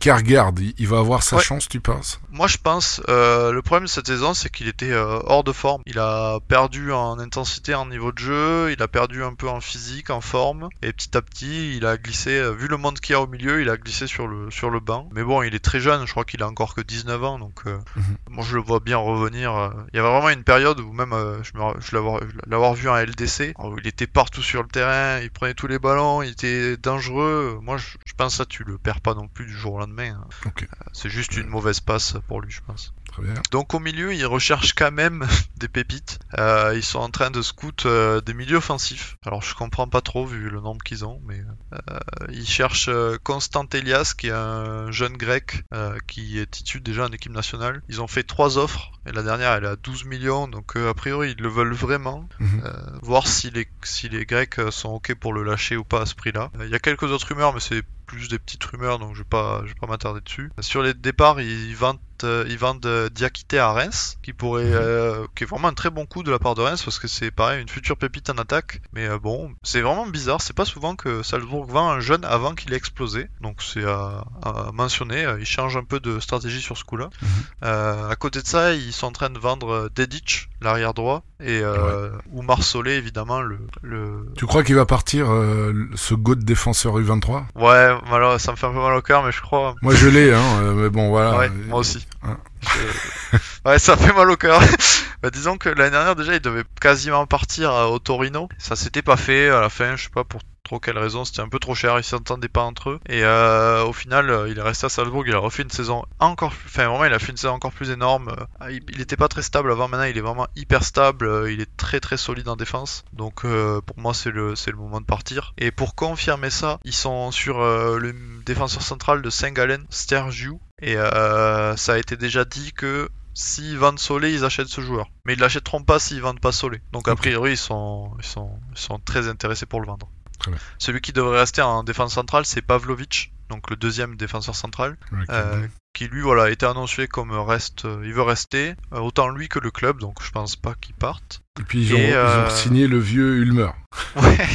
Kjærgaard, il, il va avoir sa Ouais. chance, tu penses? Moi je pense, euh, le problème de cette saison c'est qu'il était euh, hors de forme. Il a perdu en intensité, en niveau de jeu, il a perdu un peu en physique, en forme, et petit à petit il a glissé, euh, vu le monde qu'il y a au milieu, il a glissé sur le, sur le banc. Mais bon, il est très jeune, je crois qu'il a encore que 19 ans, donc euh, Mhm. moi je le vois bien revenir. Il y avait vraiment une période où même euh, je, je l'avoir- vu en LDC, où il était partout sur le terrain, il prenait tous les ballons, il était dangereux. Moi je, je pense que ça tu le perds pas non plus du jour au lendemain. hein. C'est juste une mauvaise passe pour lui, je pense. Très bien. Donc au milieu, ils recherchent quand même des pépites. Euh, ils sont en train de scout euh, des milieux offensifs. Alors je comprends pas trop vu le nombre qu'ils ont, mais euh, ils cherchent Constant Elias, qui est un jeune grec qui est titu déjà en équipe nationale. Ils ont fait trois offres et la dernière elle est à 12 millions, donc a priori ils le veulent vraiment. Mhm. Voir si les si les Grecs sont ok pour le lâcher ou pas à ce prix-là. Il y a quelques autres rumeurs, mais c'est plus des petites rumeurs, donc je vais pas je vais pas m'attarder dessus. Sur les départs, ils vendent euh, ils vendent euh, Diakité à Reims, qui pourrait, Mhm. euh, qui est vraiment un très bon coup de la part de Reims parce que c'est pareil une future pépite en attaque. Mais euh, bon, c'est vraiment bizarre. C'est pas souvent que Salzbourg vend un jeune avant qu'il ait explosé, donc c'est à, à mentionner. Ils changent un peu de stratégie sur ce coup-là. Mhm. Euh, à côté de ça, ils sont en train de vendre Dedic, l'arrière droit, et euh, ou Marsolé évidemment le, le... Tu crois qu'il va partir, euh, ce goût de défenseur U23 Ouais, voilà, ça me fait un peu mal au cœur, mais je crois. Moi je l'ai, hein, euh, mais bon voilà. ouais, moi aussi. hein. Je- Ouais, ça fait mal au cœur. bah, disons que l'année dernière déjà, il devait quasiment partir au Torino. Ça s'était pas fait à la fin, je sais pas pour trop quelle raison, c'était un peu trop cher, ils s'entendaient pas entre eux. Et euh, au final, euh, il est resté à Salzbourg, il a refait une saison encore plus... Enfin, vraiment, il a fait une saison encore plus énorme. Euh, Il, il était pas très stable avant, maintenant il est vraiment hyper stable, il est très très solide en défense. Donc euh, pour moi, c'est le, c'est le moment de partir. Et pour confirmer ça, ils sont sur euh, le défenseur central de Saint-Gallen, Stergiou. Et ça a été déjà dit que s'ils vendent Solé, ils achètent ce joueur. Mais ils l'achèteront pas s'ils vendent pas Solé. Donc a priori, ils sont, ils sont, ils sont très intéressés pour le vendre. Très bien. Celui qui devrait rester en défense centrale, c'est Pavlovic, donc le deuxième défenseur central, Ouais, euh, qui lui voilà a été annoncé comme reste, euh, il veut rester, euh, autant lui que le club, donc je pense pas qu'il parte. Et puis ils ont, et, ils ont signé le vieux Ulmer. Ouais,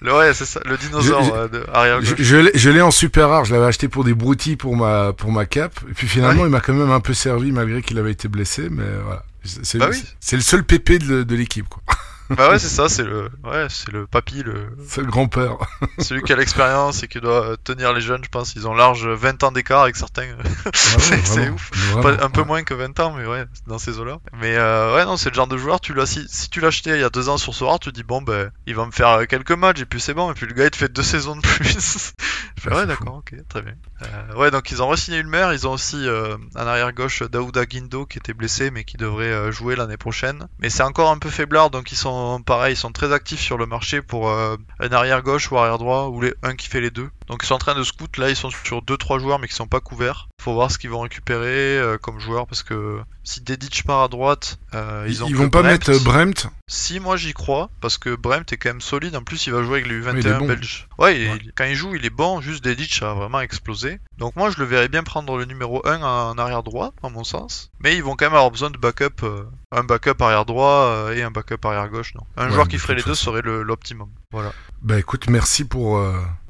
le, ouais c'est ça, le dinosaure arrière Je, je l'ai- je l'ai en super rare, je l'avais acheté pour des broutilles pour ma, pour ma cape. Et puis finalement, il m'a quand même un peu servi malgré qu'il avait été blessé. Mais voilà. C'est Bah oui. le seul pépé de, de l'équipe. quoi. Bah ouais c'est ça, c'est le, ouais c'est le papy, le, C'est le grand-père. celui qui a l'expérience et qui doit tenir les jeunes, je pense. Ils ont large 20 ans d'écart avec certains. C'est ouf. vraiment, un peu ouais. moins que 20 ans, mais ouais, dans ces eaux-là. Mais euh, ouais, non, c'est le genre de joueur, tu l'as, si, si tu l'as acheté il y a deux ans sur Sora, tu te dis, bon, ben, il va me faire quelques matchs et puis c'est bon. Et puis le gars, il te fait deux saisons de plus. Je fais, ouais, d'accord, ok, très bien. Euh, ouais, donc ils ont re-signé Ulmer, ils ont aussi euh, un arrière-gauche, Daouda Guindo, qui était blessé, mais qui devrait euh, jouer l'année prochaine. Mais c'est encore un peu faiblard, donc ils sont, pareil, ils sont très actifs sur le marché pour euh, un arrière-gauche ou arrière-droit, ou les, un qui fait les deux. Donc ils sont en train de scout, là ils sont sur 2-3 joueurs, mais qui sont pas couverts. Faut voir ce qu'ils vont récupérer euh, comme joueurs, parce que si Dedic part à droite, euh, ils, ont ils vont pas Bremt. mettre euh, Bremt. Si, moi j'y crois, parce que Bremt est quand même solide. En plus, il va jouer avec le Oui, il est U21 bon. belge. Ouais, il- quand il joue, il est bon. Juste Dedic a vraiment explosé. Donc, moi, je le verrais bien prendre le numéro 1 en arrière droit, à mon sens. Mais ils vont quand même avoir besoin de backup. euh, un backup arrière droit et un backup arrière gauche, non. Un Ouais, joueur qui ferait les deux serait l'optimum. Voilà. Bah écoute, merci pour,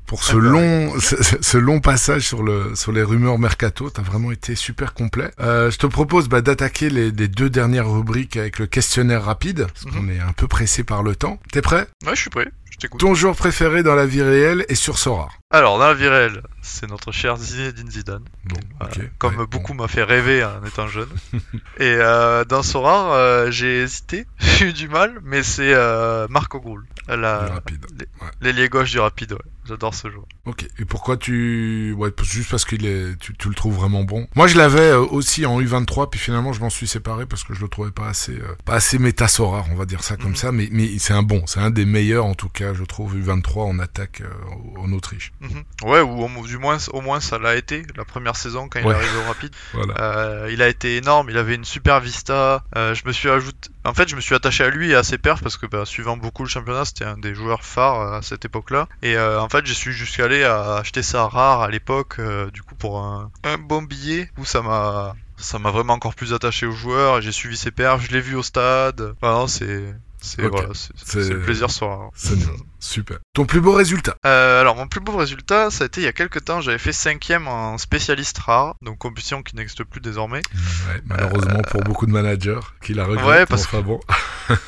pour ce long, ce, long passage sur, le, sur les rumeurs mercato. T'as vraiment été super complet. Euh, je te propose bah, d'attaquer les, les deux dernières rubriques avec le questionnaire rapide, parce Mhm. qu'on est un peu pressé par le temps. T'es prêt? Ouais, je suis prêt. Je t'écoute. Ton joueur préféré dans la vie réelle et sur Sora. Alors, dans la vie réelle, c'est notre cher Zinedine Zidane. Bon, Voilà. ok. Comme ouais, beaucoup bon. m'a fait rêver en étant jeune. et euh, dans Sora, euh, j'ai hésité, j'ai eu du mal, mais c'est euh, Marco Groul, Le la- rapide. Ouais. l'ailier gauche du rapide. Ouais. J'adore ce joueur. Ok. Et pourquoi tu, ouais, juste parce qu'il est, tu, tu le trouves vraiment bon. Moi, je l'avais euh, aussi en U23, puis finalement, je m'en suis séparé parce que je le trouvais pas assez, euh, pas assez méta Sora, on va dire ça comme Mhm. ça. Mais, mais c'est un bon, c'est un des meilleurs en tout cas, je trouve U23 en attaque euh, en Autriche. Mhm. Ouais, ou au, du moins, au moins ça l'a été la première saison quand il Ouais. est arrivé au rapide. Voilà. Euh, il a été énorme, il avait une super vista. Je me suis ajouté, en fait, je me suis attaché à lui et à ses perfs parce que bah, suivant beaucoup le championnat, c'était un des joueurs phares euh, à cette époque-là. Et euh, en fait, je suis jusqu'à allé à acheter ça rare à l'époque, euh, du coup pour un, un bon billet où ça m'a ça m'a vraiment encore plus attaché au joueur. et J'ai suivi ses perfs, je l'ai vu au stade. Voilà, c'est c'est voilà, c'est- C'est- c'est le plaisir soir. C'est. Super. Ton plus beau résultat? Euh, alors mon plus beau résultat, ça a été il y a quelques temps, j'avais fait cinquième en spécialiste rare, donc compétition qui n'existe plus désormais. Ouais, Malheureusement pour beaucoup de managers qui la regrettent. Ouais, parce enfin bon.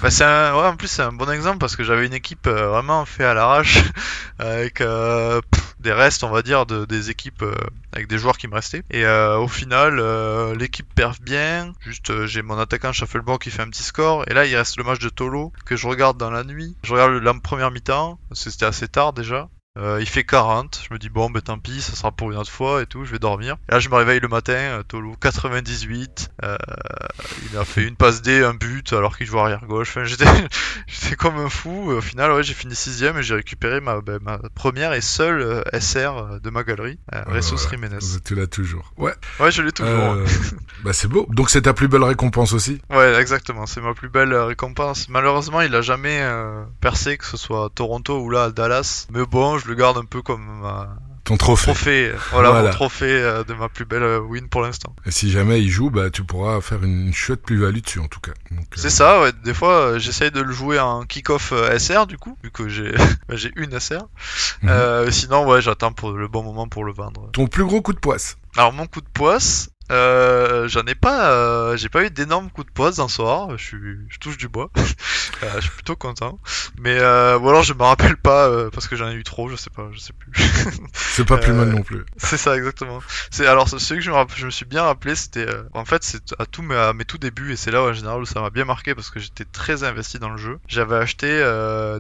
Bah, c'est un, ouais, en plus c'est un bon exemple parce que j'avais une équipe euh, vraiment fait à l'arrache avec euh, pff, des restes, on va dire, de, des équipes euh, avec des joueurs qui me restaient. Et euh, au final, euh, l'équipe perf bien. Juste, euh, j'ai mon attaquant Shuffleboard qui fait un petit score. Et là, il reste le match de Tolo que je regarde dans la nuit. Je regarde la première mi-temps. C'était assez tard déjà? Euh, il fait 40, je me dis bon ben tant pis, ça sera pour une autre fois et tout, je vais dormir. Et là je me réveille le matin, euh, Tolo 98, euh, il a fait une passe D, un but alors qu'il joue arrière gauche. Enfin j'étais j'étais comme un fou. Au final ouais j'ai fini sixième et j'ai récupéré ma, ben, ma première et seule SR de ma galerie, euh, Ouais, Ressus ouais. Jiménez. Tu l'as toujours. Ouais. Ouais je l'ai toujours. Bah c'est beau. Donc c'est ta plus belle récompense aussi. Ouais, exactement. C'est ma plus belle récompense. Malheureusement, il a jamais percé, que ce soit à Toronto ou là à Dallas. Mais bon, je le garde un peu comme ma Ton trophée. trophée. Voilà, Voilà. mon trophée euh, de ma plus belle euh, win pour l'instant. Et si jamais il joue, bah tu pourras faire une chouette plus-value dessus en tout cas. Euh, C'est ça, ouais. Des fois, euh, j'essaye de le jouer en kick-off euh, SR, du coup, vu que j'ai bah, j'ai une SR. Mhm. Euh, sinon, ouais, j'attends pour le bon moment pour le vendre. Ton plus gros coup de poisse. Alors, mon coup de poisse, euh, j'en ai pas, euh, j'ai pas eu d'énormes coups de poisse ce soir. Je suis, je touche du bois. Euh, je suis plutôt content. Mais ou alors je me rappelle pas parce que j'en ai eu trop, je sais pas, je sais plus. C'est pas plus mal non plus. c'est ça exactement. C'est alors celui que je me, je me suis bien rappelé, c'était en fait c'est à tous mes, à mes tout débuts et c'est là en général où ça m'a bien marqué parce que j'étais très investi dans le jeu. J'avais acheté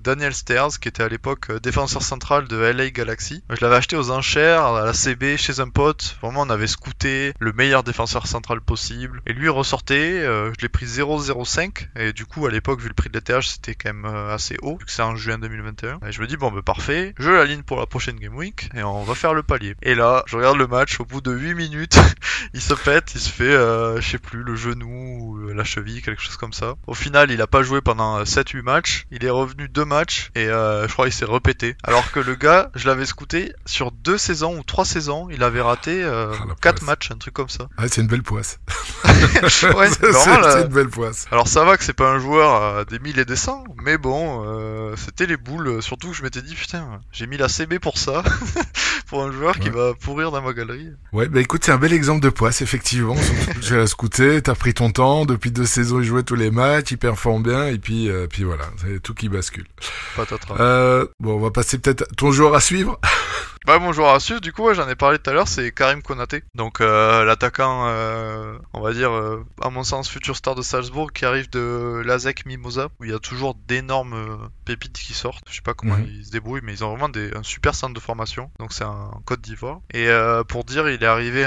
Daniel Stairs qui était à l'époque défenseur central de LA Galaxy. Je l'avais acheté aux enchères à la CB chez un pote. Vraiment on avait scouté le meilleur meilleur défenseur central possible. Et lui ressortait, euh, je l'ai pris 0,05 et du coup à l'époque vu le prix de l'ETH c'était quand même euh, assez haut vu que c'est en juin 2021. Et je me dis bon ben parfait, je l'aligne pour la prochaine Game Week et on va faire le palier. Et là je regarde le match, au bout de 8 minutes il se pète, il se fait euh, je sais plus le genou, ou la cheville, quelque chose comme ça. Au final il a pas joué pendant 7-8 matchs, il est revenu deux matchs et je crois il s'est repété. Alors que le gars je l'avais scouté sur deux saisons ou trois saisons, il avait raté euh, Ah, la 4 poisse. matchs, un truc comme ça. Ah, c'est une belle poisse. ouais, c'est c'est une belle poisse. Alors ça va que c'est pas un joueur euh, des 1000 et des 100, mais bon, euh, c'était les boules. euh, Surtout que je m'étais dit, putain, j'ai mis la CB pour ça, pour un joueur qui va pourrir dans ma galerie. Ouais, bah écoute, c'est un bel exemple de poisse, effectivement. J'ai la scouté, t'as pris ton temps, depuis deux saisons, il jouait tous les matchs, il performe bien, et puis, euh, puis voilà, c'est tout qui bascule. Euh, bon, on va passer peut-être à ton joueur à suivre. Bah mon joueur à suivre, du coup, ouais, j'en ai parlé tout à l'heure, c'est Karim Konaté. Donc euh, l'attaquant, euh, on va dire, euh, à mon sens, futur star de Salzbourg, qui arrive de l'ASEC Mimosa, où il y a toujours d'énormes pépites qui sortent. Je sais pas comment ils se débrouillent, mais ils ont vraiment des, un super centre de formation. Donc c'est en Côte d'Ivoire. Et pour dire, il est arrivé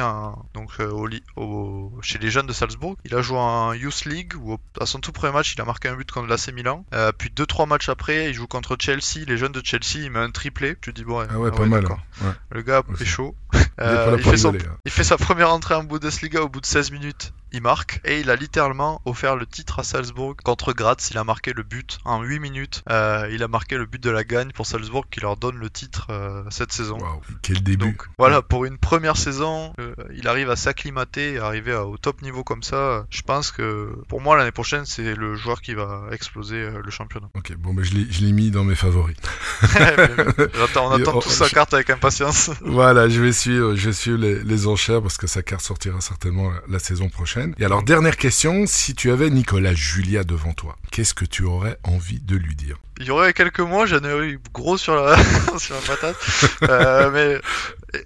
donc au, au- chez les jeunes de Salzbourg. Il a joué en Youth League, où à son tout premier match, il a marqué un but contre l'AC Milan. Puis deux trois matchs après, il joue contre Chelsea, les jeunes de Chelsea, il met un triplé. Tu dis bon, ouais, Ah ouais, pas mal. hein. Ouais. Le gars est Euh, il, fait son- hein. il fait sa première entrée en Bundesliga au bout de 16 minutes. Il marque et il a littéralement offert le titre à Salzbourg contre Graz. Il a marqué le but en 8 minutes. Euh, il a marqué le but de la gagne pour Salzbourg qui leur donne le titre euh, cette saison. Quel début. Donc voilà, pour une première saison, euh, il arrive à s'acclimater, à arriver à- au top niveau comme ça. Je pense que pour moi l'année prochaine, c'est le joueur qui va exploser le championnat. Ok, bon, bah, je l'ai mis dans mes favoris. On attend tous sa carte avec impatience. Voilà, je vais suivre, je vais suivre les, les enchères parce que sa carte sortira certainement la, la saison prochaine. Et alors, dernière question, si tu avais Nicolas Julia devant toi, qu'est-ce que tu aurais envie de lui dire? Il y aurait quelques mois, j'en ai eu gros sur la, sur la patate. Euh, mais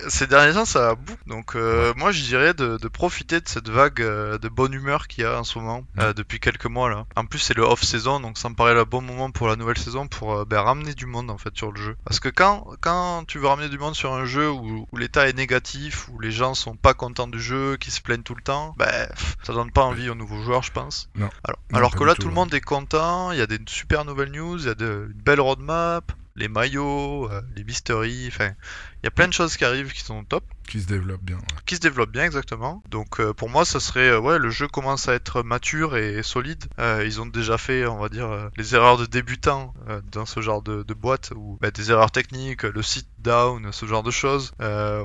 ces derniers temps, ça a bout. Donc, euh, moi, je dirais de, de profiter de cette vague euh, de bonne humeur qu'il y a en ce moment, euh, depuis quelques mois là. En plus, c'est le off-saison, donc ça me paraît le bon moment pour la nouvelle saison pour ben, ramener du monde en fait sur le jeu. Parce que quand, quand tu veux ramener du monde sur un jeu où, où l'état est négatif, où les gens sont pas contents du jeu, qui se plaignent tout le temps, ben, ça donne pas envie aux nouveaux joueurs, je pense. Non. Alors, Non, alors pas que là, tout, tout le ouais. monde est content, il y a des super nouvelles news, il y a une belle roadmap, les maillots, euh, les mysteries, enfin, il y a plein de choses qui arrivent qui sont top, Qui se développe bien. ouais. qui se développent bien exactement. Donc euh, pour moi, ça serait, euh, ouais, le jeu commence à être mature et solide. Euh, ils ont déjà fait, on va dire, les erreurs de débutants dans ce genre de, de boîte, ou bah, des erreurs techniques, le sit down, ce genre de choses,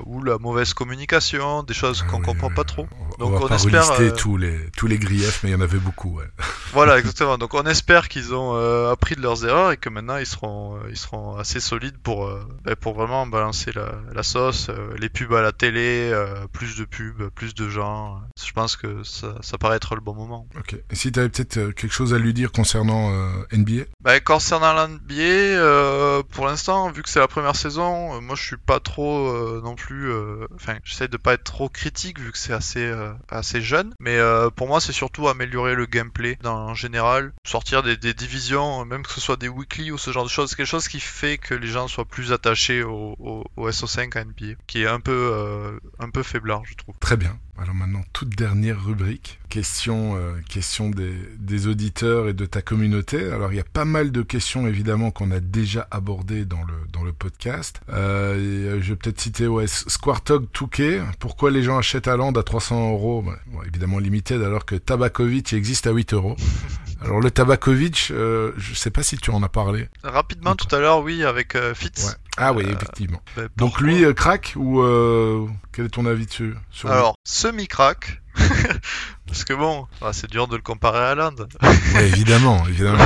ou la mauvaise communication, des choses Ah qu'on oui, comprend pas trop. On, Donc, on va on pas espère, relister tous les tous les griefs, mais il y en avait beaucoup. Ouais. Voilà, exactement. Donc on espère qu'ils ont appris de leurs erreurs et que maintenant ils seront, ils seront assez solides pour, bah, pour vraiment balancer la, la sauce, euh, les pubs à la télé, euh, plus de pubs, plus de gens. Je pense que ça, ça paraît être le bon moment. Ok. Et si tu avais peut-être euh, quelque chose à lui dire concernant euh, NBA Bah, concernant l'NBA, euh, pour l'instant, vu que c'est la première saison, euh, moi je suis pas trop euh, non plus. euh, Enfin, j'essaie de pas être trop critique vu que c'est assez euh, assez jeune. Mais euh, pour moi, c'est surtout améliorer le gameplay dans, en général, sortir des, des divisions, euh, même que ce soit des weekly ou ce genre de choses, quelque chose qui fait que les gens soient plus attachés au, au, au SO5 à NBA, qui est un peu euh, un peu faiblard, je trouve. Très bien. Alors maintenant, toute dernière rubrique. Question, euh, question des, des auditeurs et de ta communauté. Alors il y a pas mal de questions évidemment qu'on a déjà abordées dans le, dans le podcast. Euh, euh, je vais peut-être citer ouais, Squartog Touquet. Pourquoi les gens achètent Haaland à 300 euros? Bah, bon, Évidemment limited alors que Tabakovic existe à 8 euros. Alors le Tabakovic, euh, je sais pas si tu en as parlé. Rapidement, tout à l'heure, oui, avec Fitz. Ouais. Ah oui, effectivement. Bah, Donc lui craque ou quel est ton avis dessus sur lui? Alors, semi-crack. Parce que bon, ah, c'est dur de le comparer à. Ouais, évidemment, évidemment.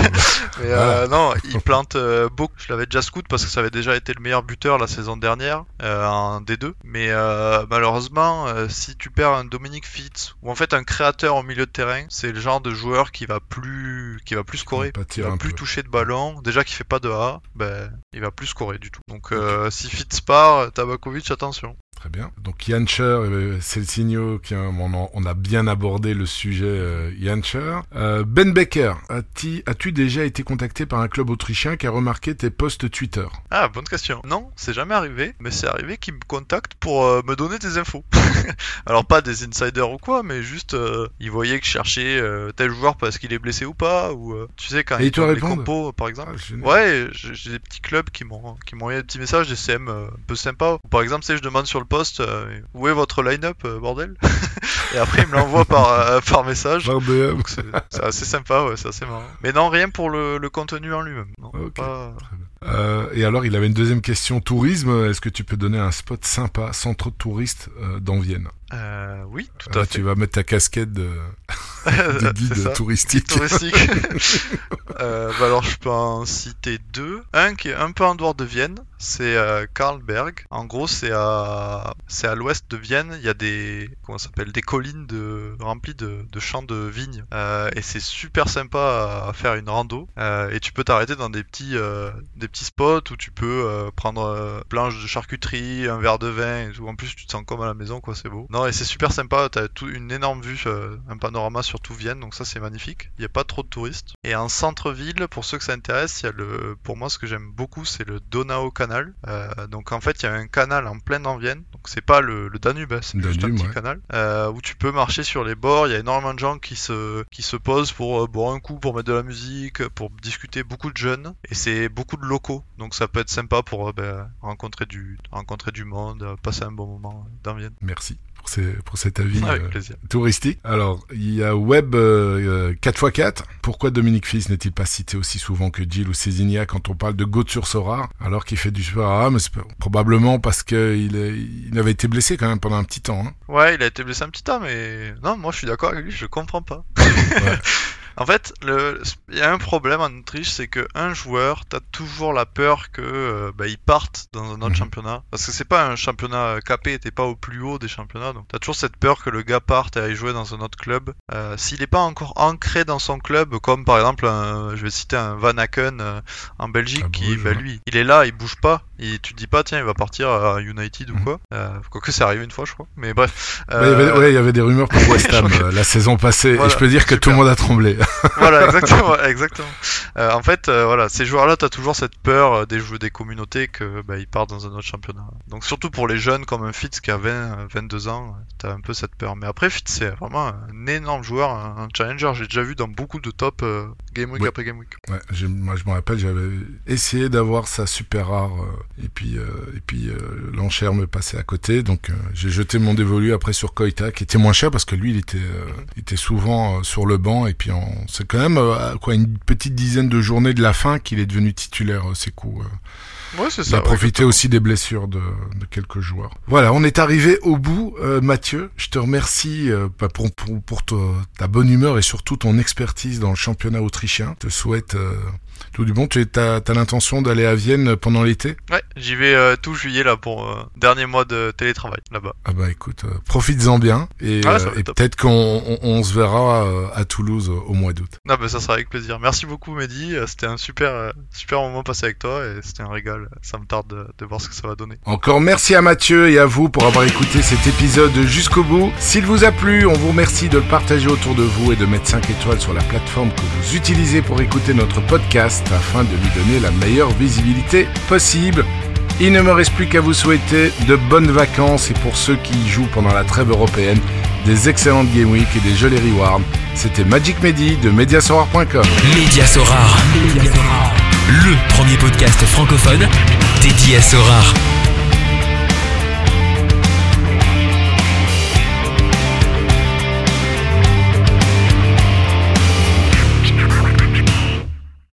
Mais euh, non, il plante euh, beaucoup. Je l'avais déjà scout parce que ça avait déjà été le meilleur buteur la saison dernière euh, en D2. Mais euh, malheureusement, si tu perds un Dominic Fitz ou en fait un créateur au milieu de terrain, c'est le genre de joueur qui va plus, qui va plus scorer. Tirer va un plus peu. toucher de ballon. Déjà qu'il fait pas de A, ben il va plus scorer du tout. Donc si Fitz part, Tabakovic, attention. Très bien. Donc Yancher, euh, c'est le signaux qui on, a- on a bien abordé le sujet euh, Yancher. Euh, ben Becker, as-tu déjà été contacté par un club autrichien qui a remarqué tes posts Twitter? Ah, bonne question. Non, c'est jamais arrivé, mais c'est arrivé qu'ils me contactent pour euh, me donner des infos. Alors pas des insiders ou quoi, mais juste euh, ils voyaient que je cherchais euh, tel joueur parce qu'il est blessé ou pas, ou euh, tu sais quand Et ils te les compos par exemple. Ah. Ouais, j'ai des petits clubs qui m'ont qui m'ont envoyé des petits messages, des CM euh, un peu sympas. Par exemple, sais, je demande sur le post euh, où est votre line-up, euh, bordel Et après, ils me l'envoient par, euh, par message. Donc c'est c'est assez sympa, ouais, c'est assez marrant. Mais non, rien pour le, le contenu en lui-même. Non, Ok. pas- et alors, il avait une deuxième question tourisme. Est-ce que tu peux donner un spot sympa, touristes, euh, dans Vienne? Euh, oui, tout à tu fait. vas mettre ta casquette de, guide touristique. touristique. euh, bah alors je peux en citer deux. Un qui est un peu en dehors de Vienne, c'est Karlberg. En gros, c'est à c'est à l'ouest de Vienne. Il y a des comment s'appelle des collines remplies de, champs de vignes Euh, et c'est super sympa à, faire une rando. Euh, et tu peux t'arrêter dans des petits euh, des petits spots où tu peux prendre planche de charcuterie, un verre de vin et tout. En plus, tu te sens comme à la maison, quoi. C'est beau. Non, et c'est super sympa. T'as tout une énorme vue, un panorama sur tout Vienne, donc ça c'est magnifique. Il n'y a pas trop de touristes. Et en centre-ville, pour ceux que ça intéresse, il y a le, pour moi ce que j'aime beaucoup, c'est le Donau Canal. Euh, donc en fait, il y a un canal en plein dans Vienne. Donc c'est pas le, le Danube, hein, c'est juste un petit ouais. canal euh, où tu peux marcher sur les bords. Il y a énormément de gens qui se qui se posent pour euh, boire un coup, pour mettre de la musique, pour discuter. Beaucoup de jeunes et c'est beaucoup de locaux. Donc ça peut être sympa pour ben, rencontrer du rencontrer du monde, passer un bon moment dans Vienne. Merci pour, ces, pour cet avis Avec euh, touristique. Alors, il y a Web euh, euh, 4x4. Pourquoi Dominique Fils n'est-il pas cité aussi souvent que Gilles ou Cézinia quand on parle de Gauthier sur Sora, alors qu'il fait du sport? À mais probablement parce qu'il il avait été blessé quand même pendant un petit temps. hein. Ouais, il a été blessé un petit temps, mais non, moi je suis d'accord avec lui, je comprends pas. En fait, le... il y a un problème en Autriche, c'est que un joueur, t'as toujours la peur que euh, bah, il parte dans un autre Mhm. championnat, parce que c'est pas un championnat capé, t'es pas au plus haut des championnats, donc t'as toujours cette peur que le gars parte et aille jouer dans un autre club. Euh, S'il est pas encore ancré dans son club, comme par exemple, un- je vais citer un Van Aken euh, en Belgique, À qui, Bruges, bah, ouais. lui, il est là, il bouge pas, et tu te dis pas, tiens, il va partir à United ou Mhm. quoi. Euh, Quoique c'est arrivé une fois, je crois, mais bref. Ouais, il y avait, Euh, ouais, il y avait des rumeurs pour West Ham euh, la saison passée, Voilà, et je peux dire que tout le monde a tremblé. voilà, exactement, exactement. Euh, en fait, euh, voilà, ces joueurs-là, t'as toujours cette peur euh, des joueurs des communautés que bah, ils partent dans un autre championnat. Donc surtout pour les jeunes comme un Fitz qui a 20, euh, 22 ans, t'as un peu cette peur. Mais après, Fitz c'est vraiment un énorme joueur, un, challenger. J'ai déjà vu dans beaucoup de top euh, game week après game week. Ouais, j'ai- moi je me rappelle, j'avais essayé d'avoir ça super rare, euh, et puis, euh, et puis euh, l'enchère me passait à côté, donc j'ai jeté mon dévolu après sur Koita, qui était moins cher parce que lui il était, il était souvent sur le banc, et puis c'est quand même à quoi une petite dizaine de journées de la fin qu'il est devenu titulaire, c'est cool. Ouais, c'est Il ça. a ouais, profité aussi des blessures de, de quelques joueurs. Voilà, on est arrivé au bout. Euh, Mathieu, je te remercie euh, bah, pour, pour, pour ta, ta bonne humeur et surtout ton expertise dans le championnat autrichien. Je te souhaite euh, tout du bon. Tu as, l'intention d'aller à Vienne pendant l'été? Ouais, j'y vais euh, tout juillet là pour euh, dernier mois de télétravail là-bas. Ah bah écoute, euh, profites-en bien et, Ah, euh, et peut-être qu'on on, on se verra euh, à Toulouse au mois d'août. Non, bah ça sera avec plaisir. Merci beaucoup, Mehdi. C'était un super, super moment passé avec toi et c'était un régal. Ça me tarde de, de voir ce que ça va donner. Encore merci à Mathieu et à vous pour avoir écouté cet épisode jusqu'au bout. S'il vous a plu, on vous remercie de le partager autour de vous et de mettre 5 étoiles sur la plateforme que vous utilisez pour écouter notre podcast afin de lui donner la meilleure visibilité possible. Il ne me reste plus qu'à vous souhaiter de bonnes vacances et pour ceux qui y jouent pendant la trêve européenne, des excellentes Game Week et des jolis rewards. C'était Magic Mehdi de Mediasorar.com. Média Sorare. Le premier podcast francophone dédié à Sorare.